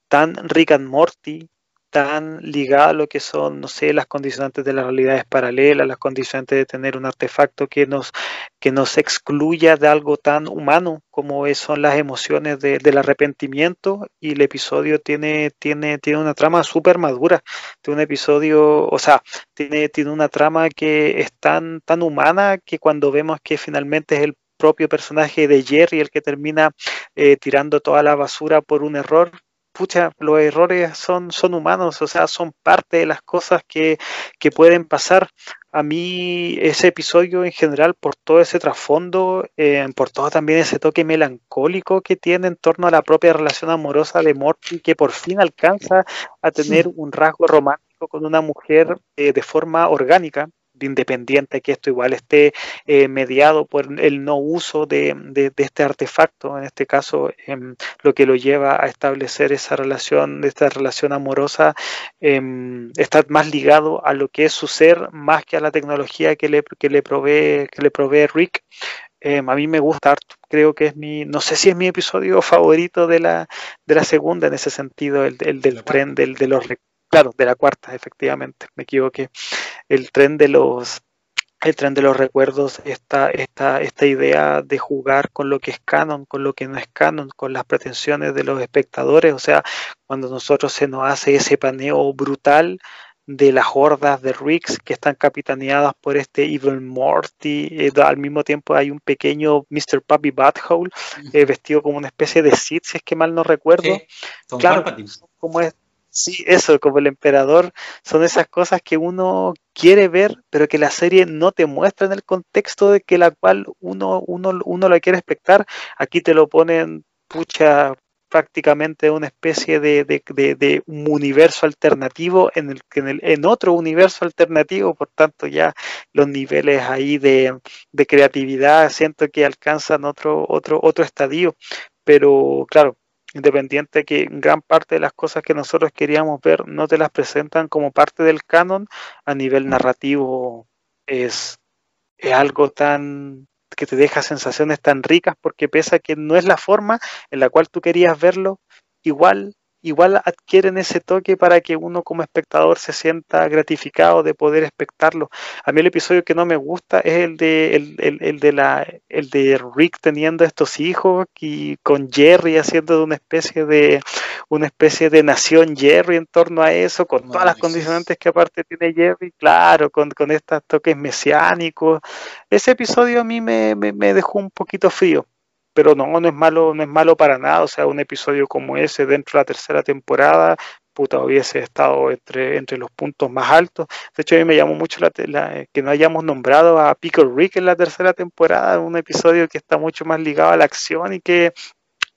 Speaker 3: tan Rick and Morty tan ligada a lo que son, no sé, las condicionantes de las realidades paralelas, las condicionantes de tener un artefacto que nos, que nos excluya de algo tan humano como son las emociones del arrepentimiento. Y el episodio tiene, tiene, tiene una trama súper madura, tiene un episodio, o sea, tiene, tiene una trama que es tan, tan humana que cuando vemos que finalmente es el propio personaje de Jerry el que termina eh, tirando toda la basura por un error, pucha, los errores son, son humanos, o sea, son parte de las cosas que, pueden pasar. A mí ese episodio en general, por todo ese trasfondo, eh, por todo también ese toque melancólico que tiene en torno a la propia relación amorosa de Morty, que por fin alcanza a tener un rasgo romántico con una mujer eh, de forma orgánica, independiente que esto igual esté eh, mediado por el no uso de, este artefacto, en este caso em, lo que lo lleva a establecer esa relación, esta relación amorosa, em, está más ligado a lo que es su ser más que a la tecnología que le, que le provee, que le provee Rick. Em, a mí me gusta harto, creo que es mi, no sé si es mi episodio favorito de la, de la segunda en ese sentido, el, del tren, del, de los claro, de la cuarta, efectivamente, me equivoqué el tren de los el tren de los recuerdos, esta, esta, esta idea de jugar con lo que es canon, con lo que no es canon, con las pretensiones de los espectadores, o sea, cuando nosotros se nos hace ese paneo brutal de las hordas de Ricks que están capitaneadas por este Evil Morty, eh, al mismo tiempo hay un pequeño Mr. Puppy Butthole eh, vestido como una especie de Sith, si es que mal no recuerdo. claro, como es Sí, eso, como el emperador, son esas cosas que uno quiere ver, pero que la serie no te muestra en el contexto de que la cual uno, uno, uno la quiere expectar. Aquí te lo ponen, pucha, prácticamente una especie de, de, de, un universo alternativo en, el, en, el, en otro universo alternativo, por tanto ya los niveles ahí de, de creatividad siento que alcanzan otro, otro, otro estadio, pero claro, independiente que gran parte de las cosas que nosotros queríamos ver no te las presentan como parte del canon, a nivel narrativo. Es, es algo tan que te deja sensaciones tan ricas porque pese a que no es la forma en la cual tú querías verlo, igual igual adquieren ese toque para que uno como espectador se sienta gratificado de poder espectarlo. A mí el episodio que no me gusta es el de el, de la el de Rick teniendo estos hijos y con Jerry haciendo de una especie de una especie de nación Jerry en torno a eso, con todas las condicionantes que aparte tiene Jerry, claro, con, con estos toques mesiánicos. Ese episodio a mí me, me dejó un poquito frío pero no, no es malo, no es malo para nada, o sea, un episodio como ese dentro de la tercera temporada, puta, hubiese estado entre, entre los puntos más altos. De hecho, a mí me llamó mucho la, que no hayamos nombrado a Pickle Rick en la tercera temporada, un episodio que está mucho más ligado a la acción y que,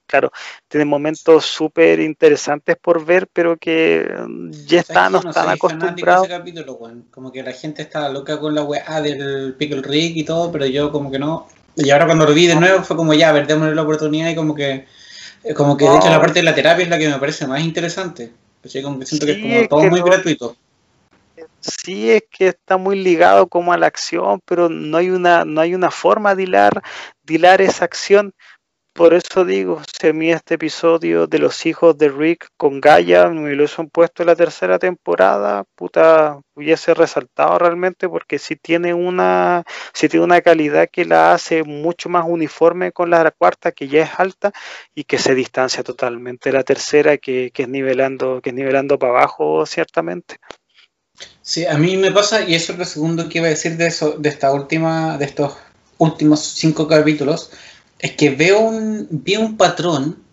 Speaker 3: claro, tiene momentos súper interesantes por ver, pero que mm, ya está, no, están acostumbrados.
Speaker 2: Como que la gente está loca con la weá del Pickle Rick y todo, pero yo como que no, y ahora cuando lo vi de nuevo fue como ya, a ver, démosle la oportunidad y como que, eh, como que de hecho la parte de la terapia es la que me parece más interesante. Como que siento que es como todo muy gratuito.
Speaker 3: Sí, es que está muy ligado como a la acción, pero no hay una, no hay una forma de hilar, de hilar esa acción. Por eso digo, si a mí este episodio de los hijos de Rick con Gaia me lo hubiesen puesto en la tercera temporada, puta, hubiese resaltado realmente porque si tiene una, si tiene una calidad que la hace mucho más uniforme con la cuarta, que ya es alta, y que se distancia totalmente de la tercera, que, que es nivelando, que es nivelando para abajo, ciertamente.
Speaker 2: Sí, a mí me pasa, y eso es lo segundo que iba a decir de eso, de esta última, de estos últimos cinco capítulos es que veo un, veo un patrón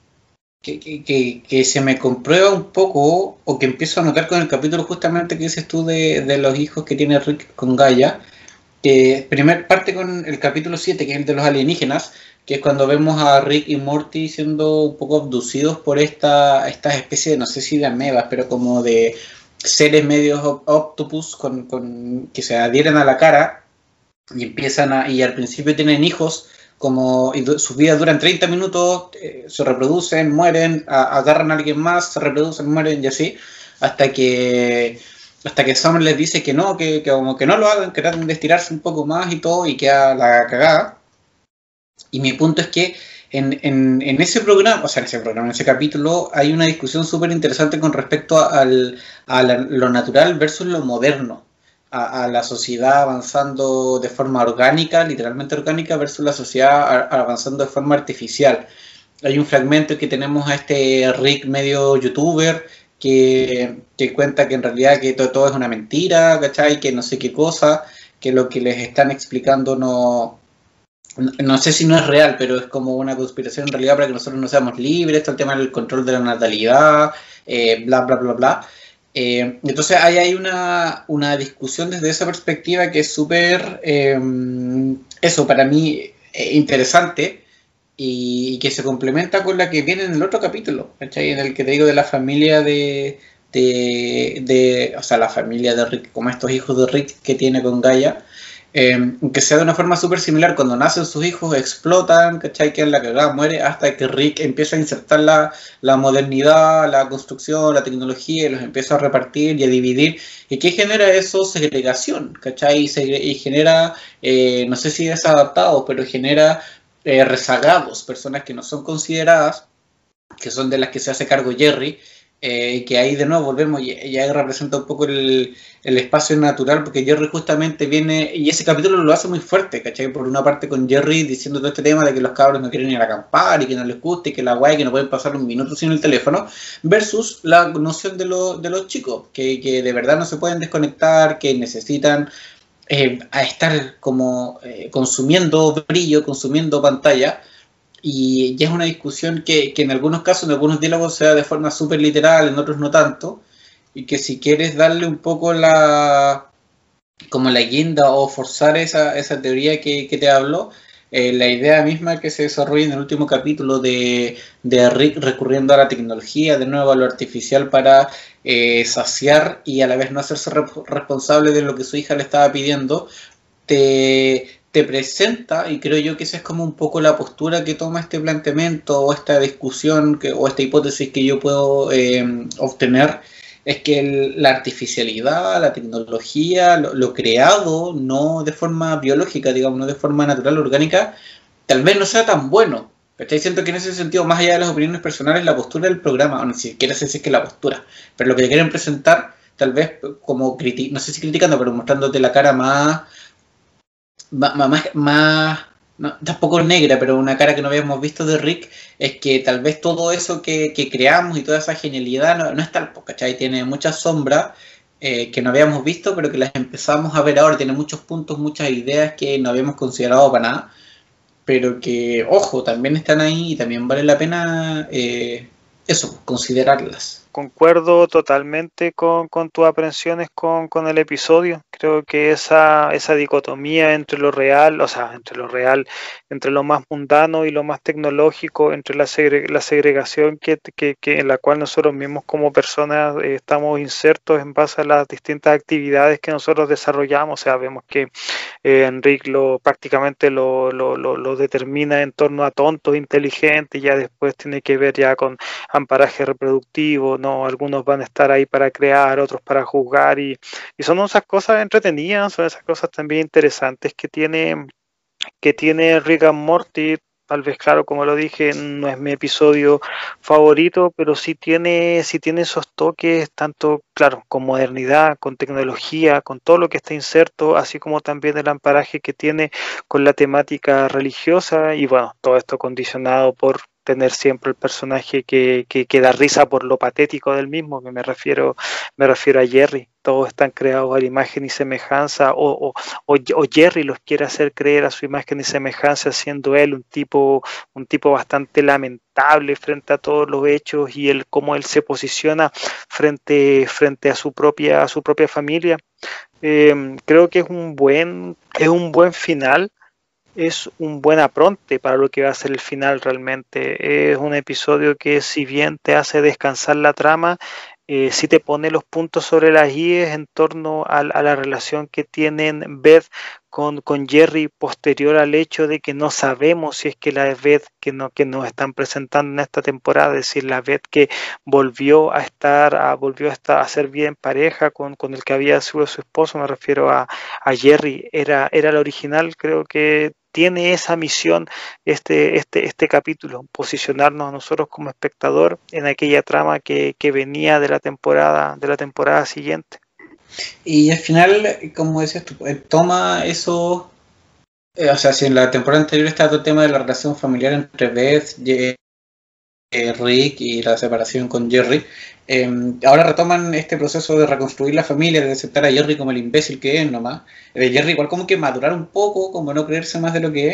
Speaker 2: que, que, que, se me comprueba un poco o que empiezo a notar con el capítulo justamente que dices tú de, de los hijos que tiene Rick con Gaia. Que primer parte con el capítulo 7, que es el de los alienígenas, que es cuando vemos a Rick y Morty siendo un poco abducidos por esta, esta especie de, no sé si de amebas, pero como de seres medios octopus con, con, que se adhieren a la cara y empiezan a, y al principio tienen hijos como sus vidas duran 30 minutos, eh, se reproducen, mueren, agarran a alguien más, se reproducen, mueren y así, hasta que hasta que Summer les dice que no, que, como que no lo hagan, que traten de estirarse un poco más y todo, y queda la cagada. Y mi punto es que en, en, ese programa, o sea, en ese programa, en ese capítulo, hay una discusión súper interesante con respecto al, a lo natural versus lo moderno. A, la sociedad avanzando de forma orgánica, literalmente orgánica, versus la sociedad avanzando de forma artificial. Hay un fragmento que tenemos a este Rick medio youtuber que, que cuenta que en realidad que todo, es una mentira, ¿cachai? Que no sé qué cosa, que lo que les están explicando no, no sé si no es real, pero es como una conspiración en realidad para que nosotros no seamos libres, está el tema del control de la natalidad, eh, bla, bla, bla, bla. Eh, entonces ahí hay una, una, discusión desde esa perspectiva que es súper, em, eso para mí, eh, interesante y, que se complementa con la que viene en el otro capítulo, ¿cachai? En el que te digo de la familia de, de, de, o sea, la familia de Rick, como estos hijos de Rick que tiene con Gaia eh, que sea de una forma súper similar, cuando nacen sus hijos explotan, ¿cachai? Que en la cagada muere hasta que Rick empieza a insertar la, la, modernidad, la construcción, la tecnología y los empieza a repartir y a dividir. ¿Y qué genera eso? Segregación, ¿cachai? Y, genera, eh, no sé si desadaptados, pero genera eh, rezagados, personas que no son consideradas, que son de las que se hace cargo Jerry, eh, que ahí de nuevo volvemos y, ahí representa un poco el, espacio natural, porque Jerry justamente viene, y ese capítulo lo hace muy fuerte, ¿cachai? Por una parte con Jerry diciendo todo este tema de que los cabros no quieren ir a acampar y que no les guste y que la guay que no pueden pasar un minuto sin el teléfono, versus la noción de, de los chicos, que, de verdad no se pueden desconectar, que necesitan eh, a estar como eh, consumiendo brillo, consumiendo pantalla, y ya es una discusión que, que, en algunos casos, en algunos diálogos se da de forma súper literal, en otros no tanto, y que si quieres darle un poco la como la guinda o forzar esa, esa teoría que, que te hablo, eh, la idea misma que se desarrolla en el último capítulo de, de Rick recurriendo a la tecnología, de nuevo a lo artificial para eh, saciar y a la vez no hacerse responsable de lo que su hija le estaba pidiendo, te, te presenta, y creo yo que esa es como un poco la postura que toma este planteamiento o esta discusión que, o esta hipótesis que yo puedo eh, obtener, es que la artificialidad, la tecnología, lo, creado, no de forma biológica, digamos, no de forma natural, orgánica, tal vez no sea tan bueno. Estoy diciendo que en ese sentido, más allá de las opiniones personales, la postura del programa, o no si quieres decir que la postura, pero lo que quieren presentar, tal vez como, no sé si criticando, pero mostrándote la cara más más, más tampoco negra, pero una cara que no habíamos visto de Rick, es que tal vez todo eso que, creamos y toda esa genialidad no, no es tal, ¿cachai? Tiene muchas sombras eh, que no habíamos visto, pero que las empezamos a ver ahora. Tiene muchos puntos, muchas ideas que no habíamos considerado para nada, pero que, ojo, también están ahí y también vale la pena eh, eso, considerarlas.
Speaker 3: Concuerdo totalmente con, tus aprensiones con, con, el episodio. Creo que esa, esa dicotomía entre lo real, o sea, entre lo real, entre lo más mundano y lo más tecnológico, entre la, la segregación que, que, que, en la cual nosotros mismos como personas eh, estamos insertos en base a las distintas actividades que nosotros desarrollamos. O sea, vemos que eh, Enrique lo, prácticamente lo, lo, lo, determina en torno a tontos, inteligentes, y ya después tiene que ver ya con amparaje reproductivo no, algunos van a estar ahí para crear, otros para juzgar y, son esas cosas entretenidas, son esas cosas también interesantes que tiene que tiene Rick and Morty, tal vez claro, como lo dije, no es mi episodio favorito, pero sí tiene, sí tiene esos toques, tanto, claro, con modernidad, con tecnología, con todo lo que está inserto, así como también el amparaje que tiene con la temática religiosa, y bueno, todo esto condicionado por tener siempre el personaje que, que, da risa por lo patético del mismo, que me refiero, me refiero a Jerry. Todos están creados a la imagen y semejanza, o, o, Jerry los quiere hacer creer a su imagen y semejanza, siendo él un tipo, un tipo bastante lamentable frente a todos los hechos y el cómo él se posiciona frente, frente a su propia, a su propia familia. Eh, creo que es un buen, es un buen final es un buen apronte para lo que va a ser el final realmente. Es un episodio que si bien te hace descansar la trama, eh, si te pone los puntos sobre las IES en torno a, la relación que tienen Beth con, con, Jerry posterior al hecho de que no sabemos si es que la Beth que, no, que nos están presentando en esta temporada, es decir, la Beth que volvió a estar, a, volvió a, estar, a ser bien pareja con, el que había sido su esposo, me refiero a, a Jerry, era, era la original, creo que tiene esa misión este, este, este capítulo, posicionarnos nosotros como espectador en aquella trama que, que venía de la temporada, de la temporada siguiente.
Speaker 2: Y al final, como decías tú, eh, toma eso, eh, o sea, si en la temporada anterior estaba todo el tema de la relación familiar entre Beth, eh, Rick y la separación con Jerry, ahora retoman este proceso de reconstruir la familia, de aceptar a Jerry como el imbécil que es nomás, de Jerry igual como que madurar un poco, como no creerse más de lo que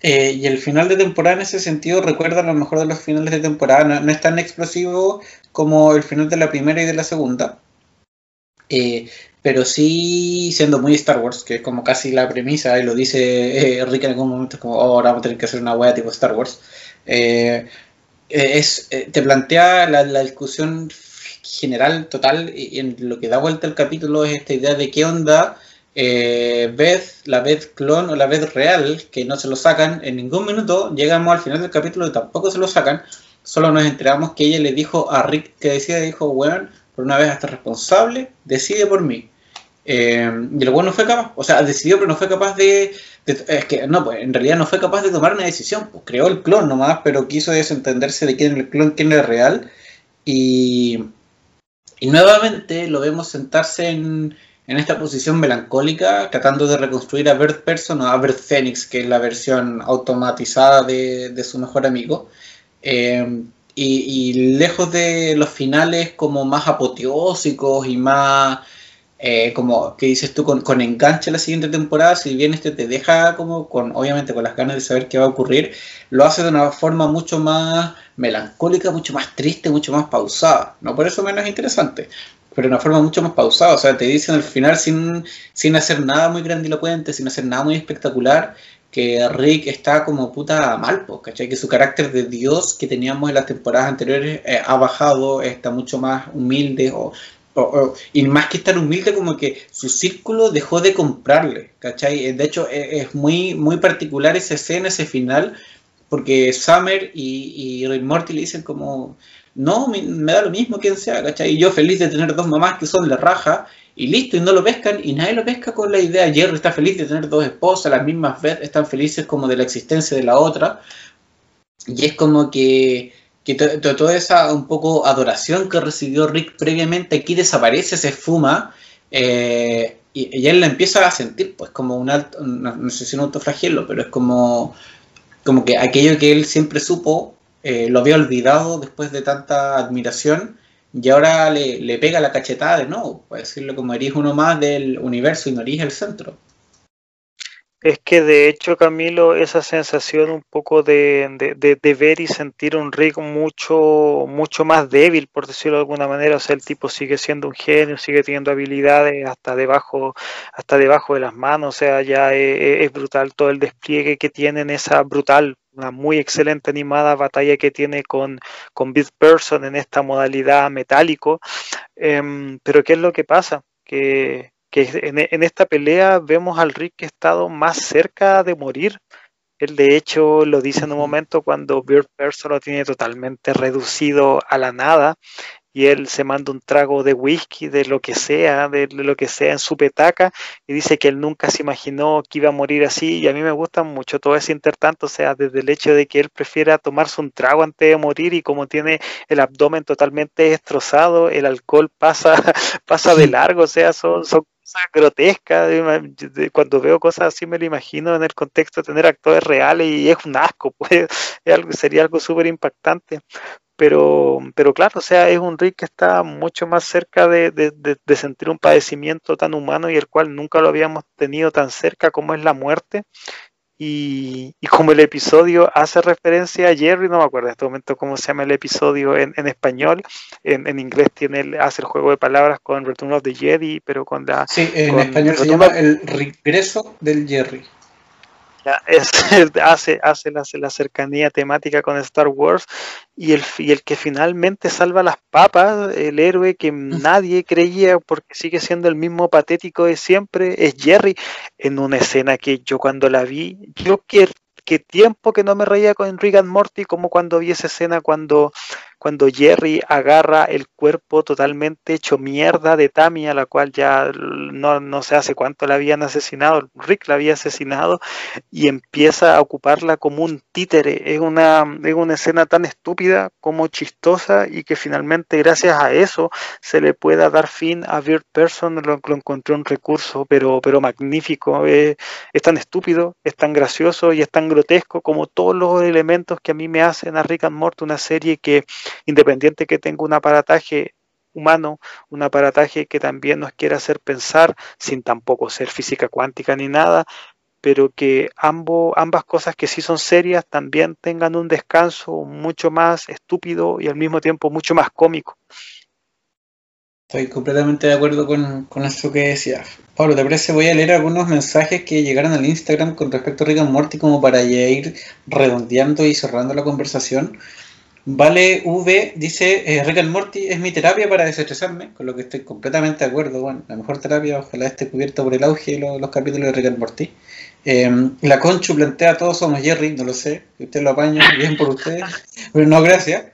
Speaker 2: es, y el final de temporada en ese sentido recuerda a lo mejor de los finales de temporada, no, es tan explosivo como el final de la primera y de la segunda, eh, pero sí siendo muy Star Wars, que es como casi la premisa, y lo dice eh, Rick en algún momento, como, oh, ahora vamos a tener que hacer una wea tipo Star Wars. Eh, es, te plantea la, discusión general, total, y en lo que da vuelta el capítulo es esta idea de qué onda Beth, la Beth clon o la Beth real, que no se lo sacan en ningún minuto, llegamos al final del capítulo y tampoco se lo sacan, solo nos enteramos que ella le dijo a Rick que decía, dijo, bueno, por una vez hasta responsable, decide por mí. Eh, y el bueno no fue capaz, o sea, decidió, pero no fue capaz de, Es que no, pues en realidad no fue capaz de tomar una decisión. Pues creó el clon nomás, pero quiso desentenderse de quién es el clon, quién es real. Y, y nuevamente lo vemos sentarse en, en esta posición melancólica, tratando de reconstruir a Bert Person o a Bert Phoenix, que es la versión automatizada de, de su mejor amigo. Eh, y, lejos de los finales como más apoteósicos y más, eh, como que dices tú, con, con, enganche la siguiente temporada, si bien este te deja como con, obviamente con las ganas de saber qué va a ocurrir, lo hace de una forma mucho más melancólica, mucho más triste, mucho más pausada. No por eso menos interesante, pero de una forma mucho más pausada. O sea, te dicen al final sin, sin hacer nada muy grandilocuente, sin hacer nada muy espectacular, que Rick está como puta mal, ¿cachai? Que su carácter de Dios que teníamos en las temporadas anteriores eh, ha bajado, está mucho más humilde, o, y más que estar humilde, como que su círculo dejó de comprarle, ¿cachai? Eh, de hecho, e, es muy, muy particular esa escena, ese final, porque Summer y, y Morty le dicen como, no, me, da lo mismo quien sea, ¿cachai? Y yo feliz de tener dos mamás que son de raja, y listo, y no lo pescan, y nadie lo pesca con la idea. Jerry está feliz de tener dos esposas, las mismas veces están felices como de la existencia de la otra. Y es como que, que toda esa un poco adoración que recibió Rick previamente aquí desaparece, se esfuma, eh, y, él la empieza a sentir, pues como un alto, no, sé si un autoflagelo, pero es como, como que aquello que él siempre supo, eh, lo había olvidado después de tanta admiración y ahora le, pega la cachetada de nuevo, puede decirlo como eres uno más del universo y no eres el centro.
Speaker 3: Es que de hecho, Camilo, esa sensación un poco de, de, ver y sentir un Rick mucho, mucho más débil, por decirlo de alguna manera. O sea, el tipo sigue siendo un genio, sigue teniendo habilidades hasta debajo, hasta debajo de las manos. O sea, ya es, es brutal todo el despliegue que tienen, esa brutal una muy excelente animada batalla que tiene con, con Beat Person en esta modalidad metálico. Em, pero ¿qué es lo que pasa? Que, en, esta pelea vemos al Rick que ha estado más cerca de morir. Él de hecho lo dice en un momento cuando Beat Person lo tiene totalmente reducido a la nada y él se manda un trago de whisky, de lo que sea, de lo que sea en su petaca, y dice que él nunca se imaginó que iba a morir así, y a mí me gusta mucho todo ese intertanto, o sea, desde el hecho de que él prefiera tomarse un trago antes de morir, y como tiene el abdomen totalmente destrozado, el alcohol pasa, pasa de largo, o sea, son, son cosas grotescas, cuando veo cosas así me lo imagino en el contexto de tener actores reales, y es un asco, pues, sería algo súper impactante pero, pero claro, o sea, es un Rick que está mucho más cerca de, sentir un padecimiento tan humano y el cual nunca lo habíamos tenido tan cerca como es la muerte. Y, como el episodio hace referencia a Jerry, no me acuerdo en este momento cómo se llama el episodio en, español, en, inglés tiene hace el juego de palabras con Return of the Jedi, pero con la...
Speaker 2: Sí, en español se llama el regreso del Jerry.
Speaker 3: es, hace, hace la, cercanía temática con Star Wars y el, y el que finalmente salva las papas, el héroe que nadie creía porque sigue siendo el mismo patético de siempre, es Jerry, en una escena que yo cuando la vi, yo que, que tiempo que no me reía con Rick and Morty como cuando vi esa escena cuando cuando Jerry agarra el cuerpo totalmente hecho mierda de Tammy, a la cual ya no, no sé hace cuánto la habían asesinado, Rick la había asesinado, y empieza a ocuparla como un títere. Es una, es una escena tan estúpida como chistosa y que finalmente gracias a eso se le pueda dar fin a Bird Person, lo, lo encontré un recurso, pero, pero magnífico. es tan estúpido, es tan gracioso y es tan grotesco como todos los elementos que a mí me hacen a Rick and Morty una serie que independiente que tenga un aparataje humano, un aparataje que también nos quiera hacer pensar, sin tampoco ser física cuántica ni nada, pero que ambos, ambas cosas que sí son serias también tengan un descanso mucho más estúpido y al mismo tiempo mucho más cómico.
Speaker 2: Estoy completamente de acuerdo con, con eso que decías. Pablo, ¿te parece? Voy a leer algunos mensajes que llegaron al Instagram con respecto a Rick and Morty como para ir redondeando y cerrando la conversación. Vale V dice, eh, Rick and Morty es mi terapia para desestresarme, con lo que estoy completamente de acuerdo. Bueno, la mejor terapia ojalá esté cubierta por el auge de los, capítulos de Rick and Morty. Em, la Conchu plantea, todos somos Jerry, no lo sé, usted lo apaña, bien por ustedes, pero no, gracias.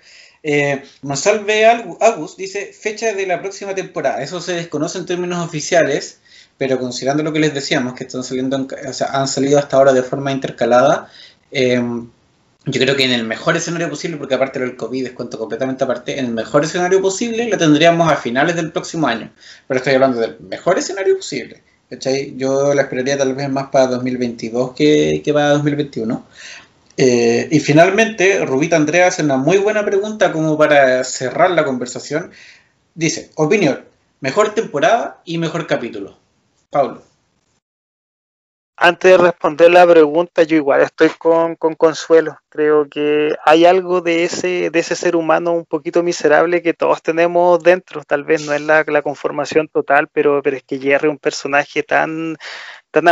Speaker 2: Eh, Monsalve Agus dice, fecha de la próxima temporada, eso se desconoce en términos oficiales, pero considerando lo que les decíamos, que están saliendo, o sea, han salido hasta ahora de forma intercalada, eh, yo creo que en el mejor escenario posible, porque aparte del COVID es cuento completamente aparte, en el mejor escenario posible la tendríamos a finales del próximo año. Pero estoy hablando del mejor escenario posible. ¿cachai? Yo la esperaría tal vez más para 2022 que, que para 2021. Eh, y finalmente, Rubita Andrea hace una muy buena pregunta como para cerrar la conversación. Dice, opinión, mejor temporada y mejor capítulo. Pablo
Speaker 3: antes de responder la pregunta, yo igual estoy con, Consuelo. Creo que hay algo de ese, de ese ser humano un poquito miserable que todos tenemos dentro. Tal vez no es la, conformación total, pero, es que Jerry es un personaje tan, tan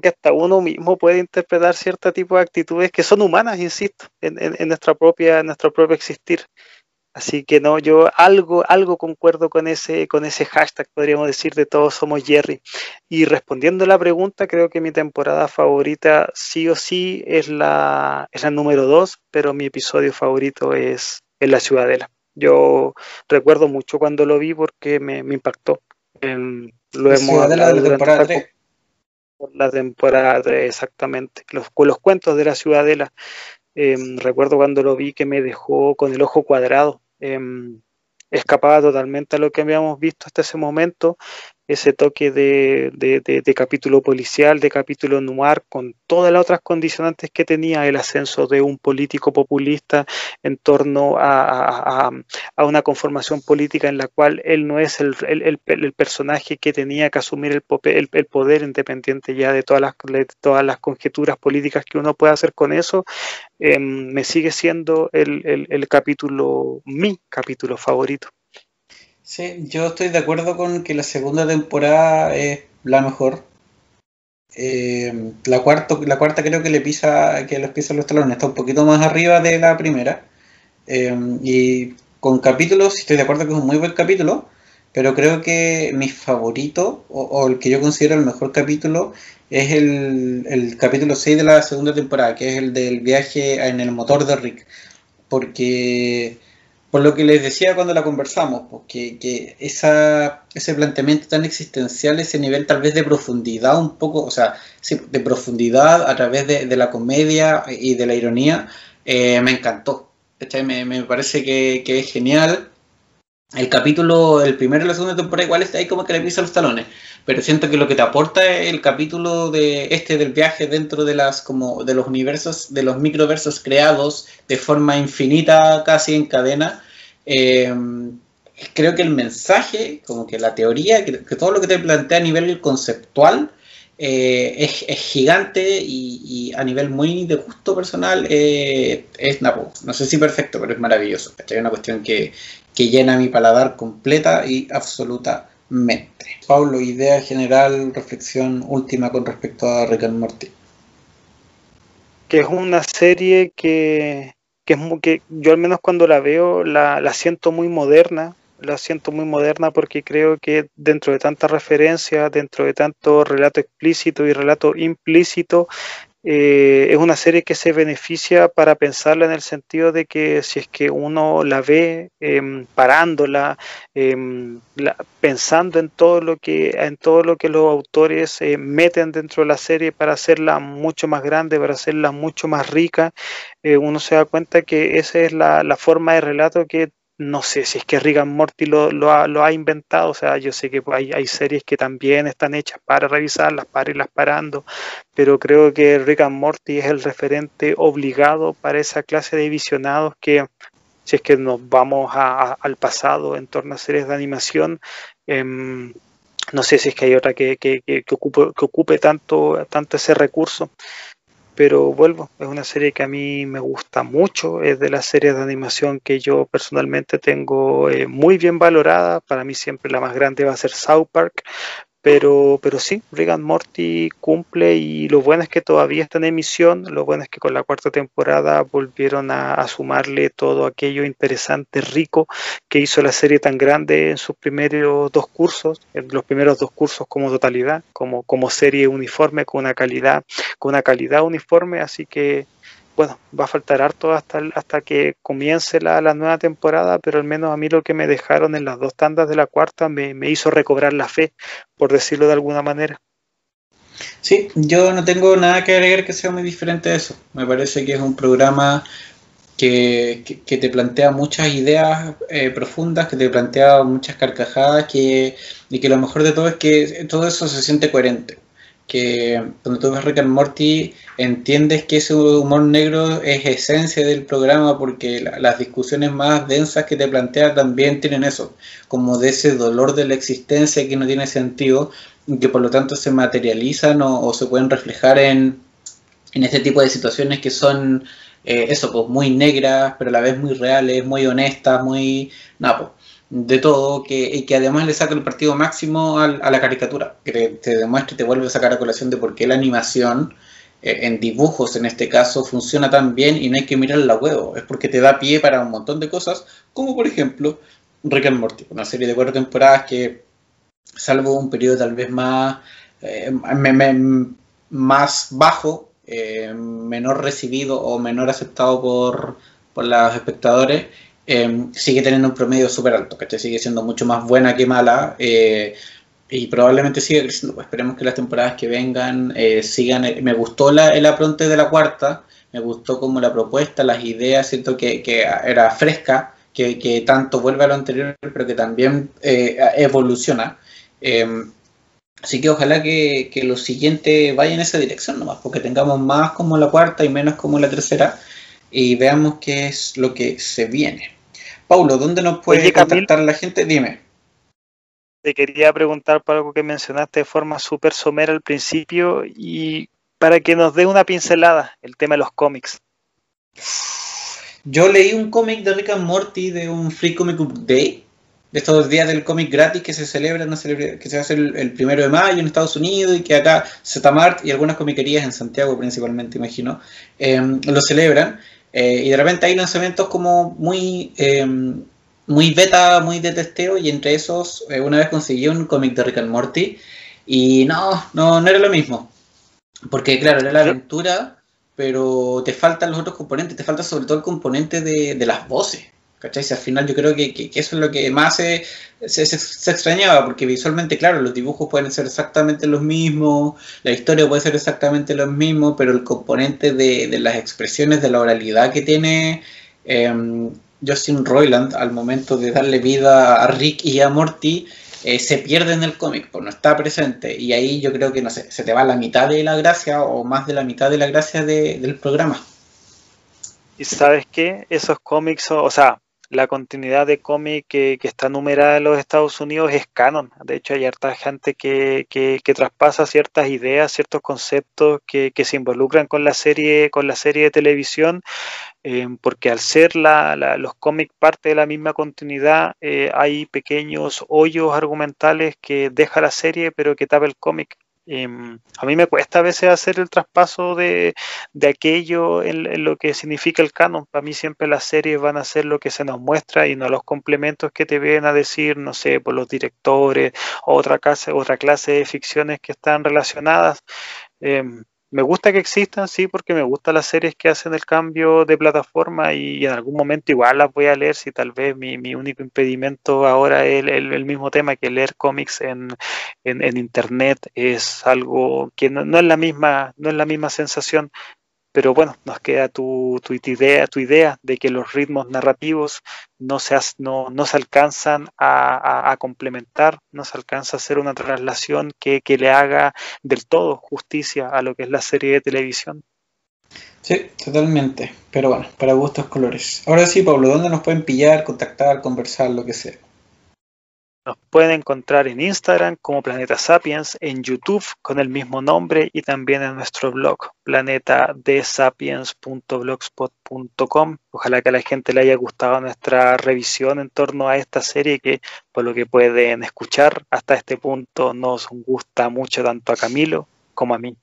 Speaker 3: que hasta uno mismo puede interpretar cierto tipo de actitudes que son humanas, insisto, en, en, nuestra propia, en nuestro propio existir. Así que no, yo algo, algo concuerdo con ese, con ese hashtag, podríamos decir, de todos somos Jerry. Y respondiendo a la pregunta, creo que mi temporada favorita sí o sí es la, es la número dos, pero mi episodio favorito es, en La Ciudadela. Yo recuerdo mucho cuando lo vi porque me, impactó. lo hemos hablado la temporada 3. La temporada 3, exactamente. Los, los cuentos de la Ciudadela. Em, recuerdo cuando lo vi que me dejó con el ojo cuadrado Em, escapaba totalmente a lo que habíamos visto hasta ese momento ese toque de, de, capítulo policial, de capítulo noir, con todas las otras condicionantes que tenía el ascenso de un político populista en torno a, a, una conformación política en la cual él no es el, el, el personaje que tenía que asumir el, el, poder independiente ya de todas las, todas las conjeturas políticas que uno puede hacer con eso, em, me sigue siendo el capítulo, mi capítulo favorito.
Speaker 2: Sí, yo estoy de acuerdo con que la segunda temporada es la mejor. Eh, la, cuarta, la cuarta creo que le pisa que los pisa los talones, está un poquito más arriba de la primera. Eh, y con capítulos, estoy de acuerdo que es un muy buen capítulo, pero creo que mi favorito, o, el que yo considero el mejor capítulo, es el, el capítulo 6 de la segunda temporada, que es el del viaje en el motor de Rick. Porque por lo que les decía cuando la conversamos, porque que ese planteamiento tan existencial, ese nivel tal vez de profundidad un poco, o sea, de profundidad a través de, la comedia y de la ironía, eh, me encantó. Me, parece que, es genial. El capítulo, el primero y la segunda temporada igual está ahí como que le pisa los talones, pero siento que lo que te aporta el capítulo de este del viaje dentro de las como de los universos, de los microversos creados de forma infinita casi en cadena, eh, creo que el mensaje, como que la teoría, que, todo lo que te plantea a nivel conceptual eh, es, gigante y, a nivel muy de gusto personal eh, es, no, no sé si perfecto, pero es maravilloso. Es una cuestión que, llena mi paladar completa y absolutamente. Pablo, idea general, reflexión última con respecto a Rick and Morty.
Speaker 3: Que es una serie que que es que yo al menos cuando la veo la, la, siento muy moderna, la siento muy moderna porque creo que dentro de tanta referencia, dentro de tanto relato explícito y relato implícito, eh, es una serie que se beneficia para pensarla en el sentido de que si es que uno la ve em, parándola, em, pensando en todo lo que en todo lo que los autores eh, meten dentro de la serie para hacerla mucho más grande, para hacerla mucho más rica, eh, uno se da cuenta que esa es la, la forma de relato que no sé si es que Rick and Morty lo, lo, ha, lo, ha, inventado, o sea, yo sé que hay, hay, series que también están hechas para revisarlas, para irlas parando, pero creo que Rick and Morty es el referente obligado para esa clase de visionados que, si es que nos vamos a, al pasado en torno a series de animación, eh, no sé si es que hay otra que, que, que, ocupe, que ocupe tanto, tanto ese recurso, pero vuelvo, es una serie que a mí me gusta mucho, es de las series de animación que yo personalmente tengo eh, muy bien valorada, para mí siempre la más grande va a ser South Park, pero, pero sí, Rick Morty cumple y lo bueno es que todavía está en emisión, lo bueno es que con la cuarta temporada volvieron a, a, sumarle todo aquello interesante, rico, que hizo la serie tan grande en sus primeros dos cursos, en los primeros dos cursos como totalidad, como, como serie uniforme, con una calidad, con una calidad uniforme, así que bueno, va a faltar harto hasta, hasta que comience la, la, nueva temporada, pero al menos a mí lo que me dejaron en las dos tandas de la cuarta me, me, hizo recobrar la fe, por decirlo de alguna manera.
Speaker 2: Sí, yo no tengo nada que agregar que sea muy diferente de eso. Me parece que es un programa que, que, te plantea muchas ideas eh, profundas, que te plantea muchas carcajadas, que, y que lo mejor de todo es que todo eso se siente coherente que cuando tú ves Rick and Morty entiendes que ese humor negro es esencia del programa porque la, las discusiones más densas que te plantea también tienen eso, como de ese dolor de la existencia que no tiene sentido y que por lo tanto se materializan o, se pueden reflejar en, en este tipo de situaciones que son eh, eso, pues muy negras, pero a la vez muy reales, muy honestas, muy... Nada, pues de todo, que, y que además le saca el partido máximo a, a la caricatura, que te, te, demuestra y te vuelve a sacar a colación de por qué la animación, eh, en dibujos en este caso, funciona tan bien y no hay que mirar la huevo, es porque te da pie para un montón de cosas, como por ejemplo Rick and Morty, una serie de cuatro temporadas que, salvo un periodo tal vez más, eh, más bajo, eh, menor recibido o menor aceptado por, por los espectadores, eh, sigue teniendo un promedio súper alto, que sigue siendo mucho más buena que mala eh, y probablemente siga creciendo. Pues esperemos que las temporadas que vengan eh, sigan. Me gustó la, el apronte de la cuarta, me gustó como la propuesta, las ideas, siento que, que era fresca, que, que, tanto vuelve a lo anterior, pero que también eh, evoluciona. así que ojalá que, que lo siguiente vaya en esa dirección nomás, porque tengamos más como la cuarta y menos como la tercera y veamos qué es lo que se viene. Paulo, ¿dónde nos puede Oye, contactar la gente? Dime.
Speaker 3: Te quería preguntar por algo que mencionaste de forma súper somera al principio y para que nos dé una pincelada, el tema de los cómics.
Speaker 2: Yo leí un cómic de Rick and Morty de un Free Comic Book Day, de estos días del cómic gratis que se no celebra, que se hace el, el, primero de mayo en Estados Unidos y que acá Zetamart y algunas comiquerías en Santiago principalmente, imagino, eh, lo celebran. Eh, y de repente hay lanzamientos como muy, eh, muy beta, muy de testeo, y entre esos eh, una vez conseguí un cómic de Rick and Morty, y no, no, no era lo mismo. Porque claro, era la aventura, pero te faltan los otros componentes, te falta sobre todo el componente de, de las voces. ¿Cachai? Al final yo creo que, que, eso es lo que más se, se, extrañaba, porque visualmente, claro, los dibujos pueden ser exactamente los mismos, la historia puede ser exactamente lo mismo, pero el componente de, de las expresiones, de la oralidad que tiene eh, Justin Roiland al momento de darle vida a Rick y a Morty, eh, se pierde en el cómic, pues no está presente, y ahí yo creo que, no sé, se te va la mitad de la gracia o más de la mitad de la gracia de, del programa.
Speaker 3: Y sabes qué, esos cómics, o sea, la continuidad de cómic que, está numerada en los Estados Unidos es canon. De hecho, hay harta gente que, que, traspasa ciertas ideas, ciertos conceptos que, se involucran con la serie, con la serie de televisión, eh, porque al ser la, la, los cómics parte de la misma continuidad, eh, hay pequeños hoyos argumentales que deja la serie, pero que tapa el cómic. Eh, a mí me cuesta a veces hacer el traspaso de, de aquello en, lo que significa el canon. Para mí siempre las series van a ser lo que se nos muestra y no los complementos que te vienen a decir, no sé, por los directores, otra clase, otra clase de ficciones que están relacionadas. Eh, me gusta que existan, sí, porque me gustan las series que hacen el cambio de plataforma y en algún momento igual las voy a leer si tal vez mi, único impedimento ahora es el, mismo tema que leer cómics en, en, internet es algo que no, es la misma, no es la misma sensación pero bueno, nos queda tu, tu, idea, tu idea de que los ritmos narrativos no se, no, no se alcanzan a, complementar, no se alcanza a hacer una traslación que, le haga del todo justicia a lo que es la serie de televisión.
Speaker 2: Sí, totalmente. Pero bueno, para gustos colores. Ahora sí, Pablo, ¿dónde nos pueden pillar, contactar, conversar, lo que sea?
Speaker 3: Nos pueden encontrar en Instagram como Planeta Sapiens, en YouTube con el mismo nombre y también en nuestro blog planetadesapiens.blogspot.com. Ojalá que a la gente le haya gustado nuestra revisión en torno a esta serie que por lo que pueden escuchar hasta este punto nos gusta mucho tanto a Camilo como a mí.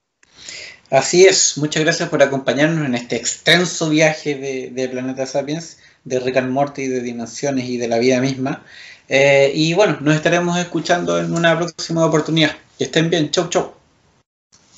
Speaker 2: Así es, muchas gracias por acompañarnos en este extenso viaje de, Planeta Sapiens, de Rick and Morty, de dimensiones y de la vida misma. Eh, y bueno, nos estaremos escuchando en una próxima oportunidad. Que estén bien. Chau, chau.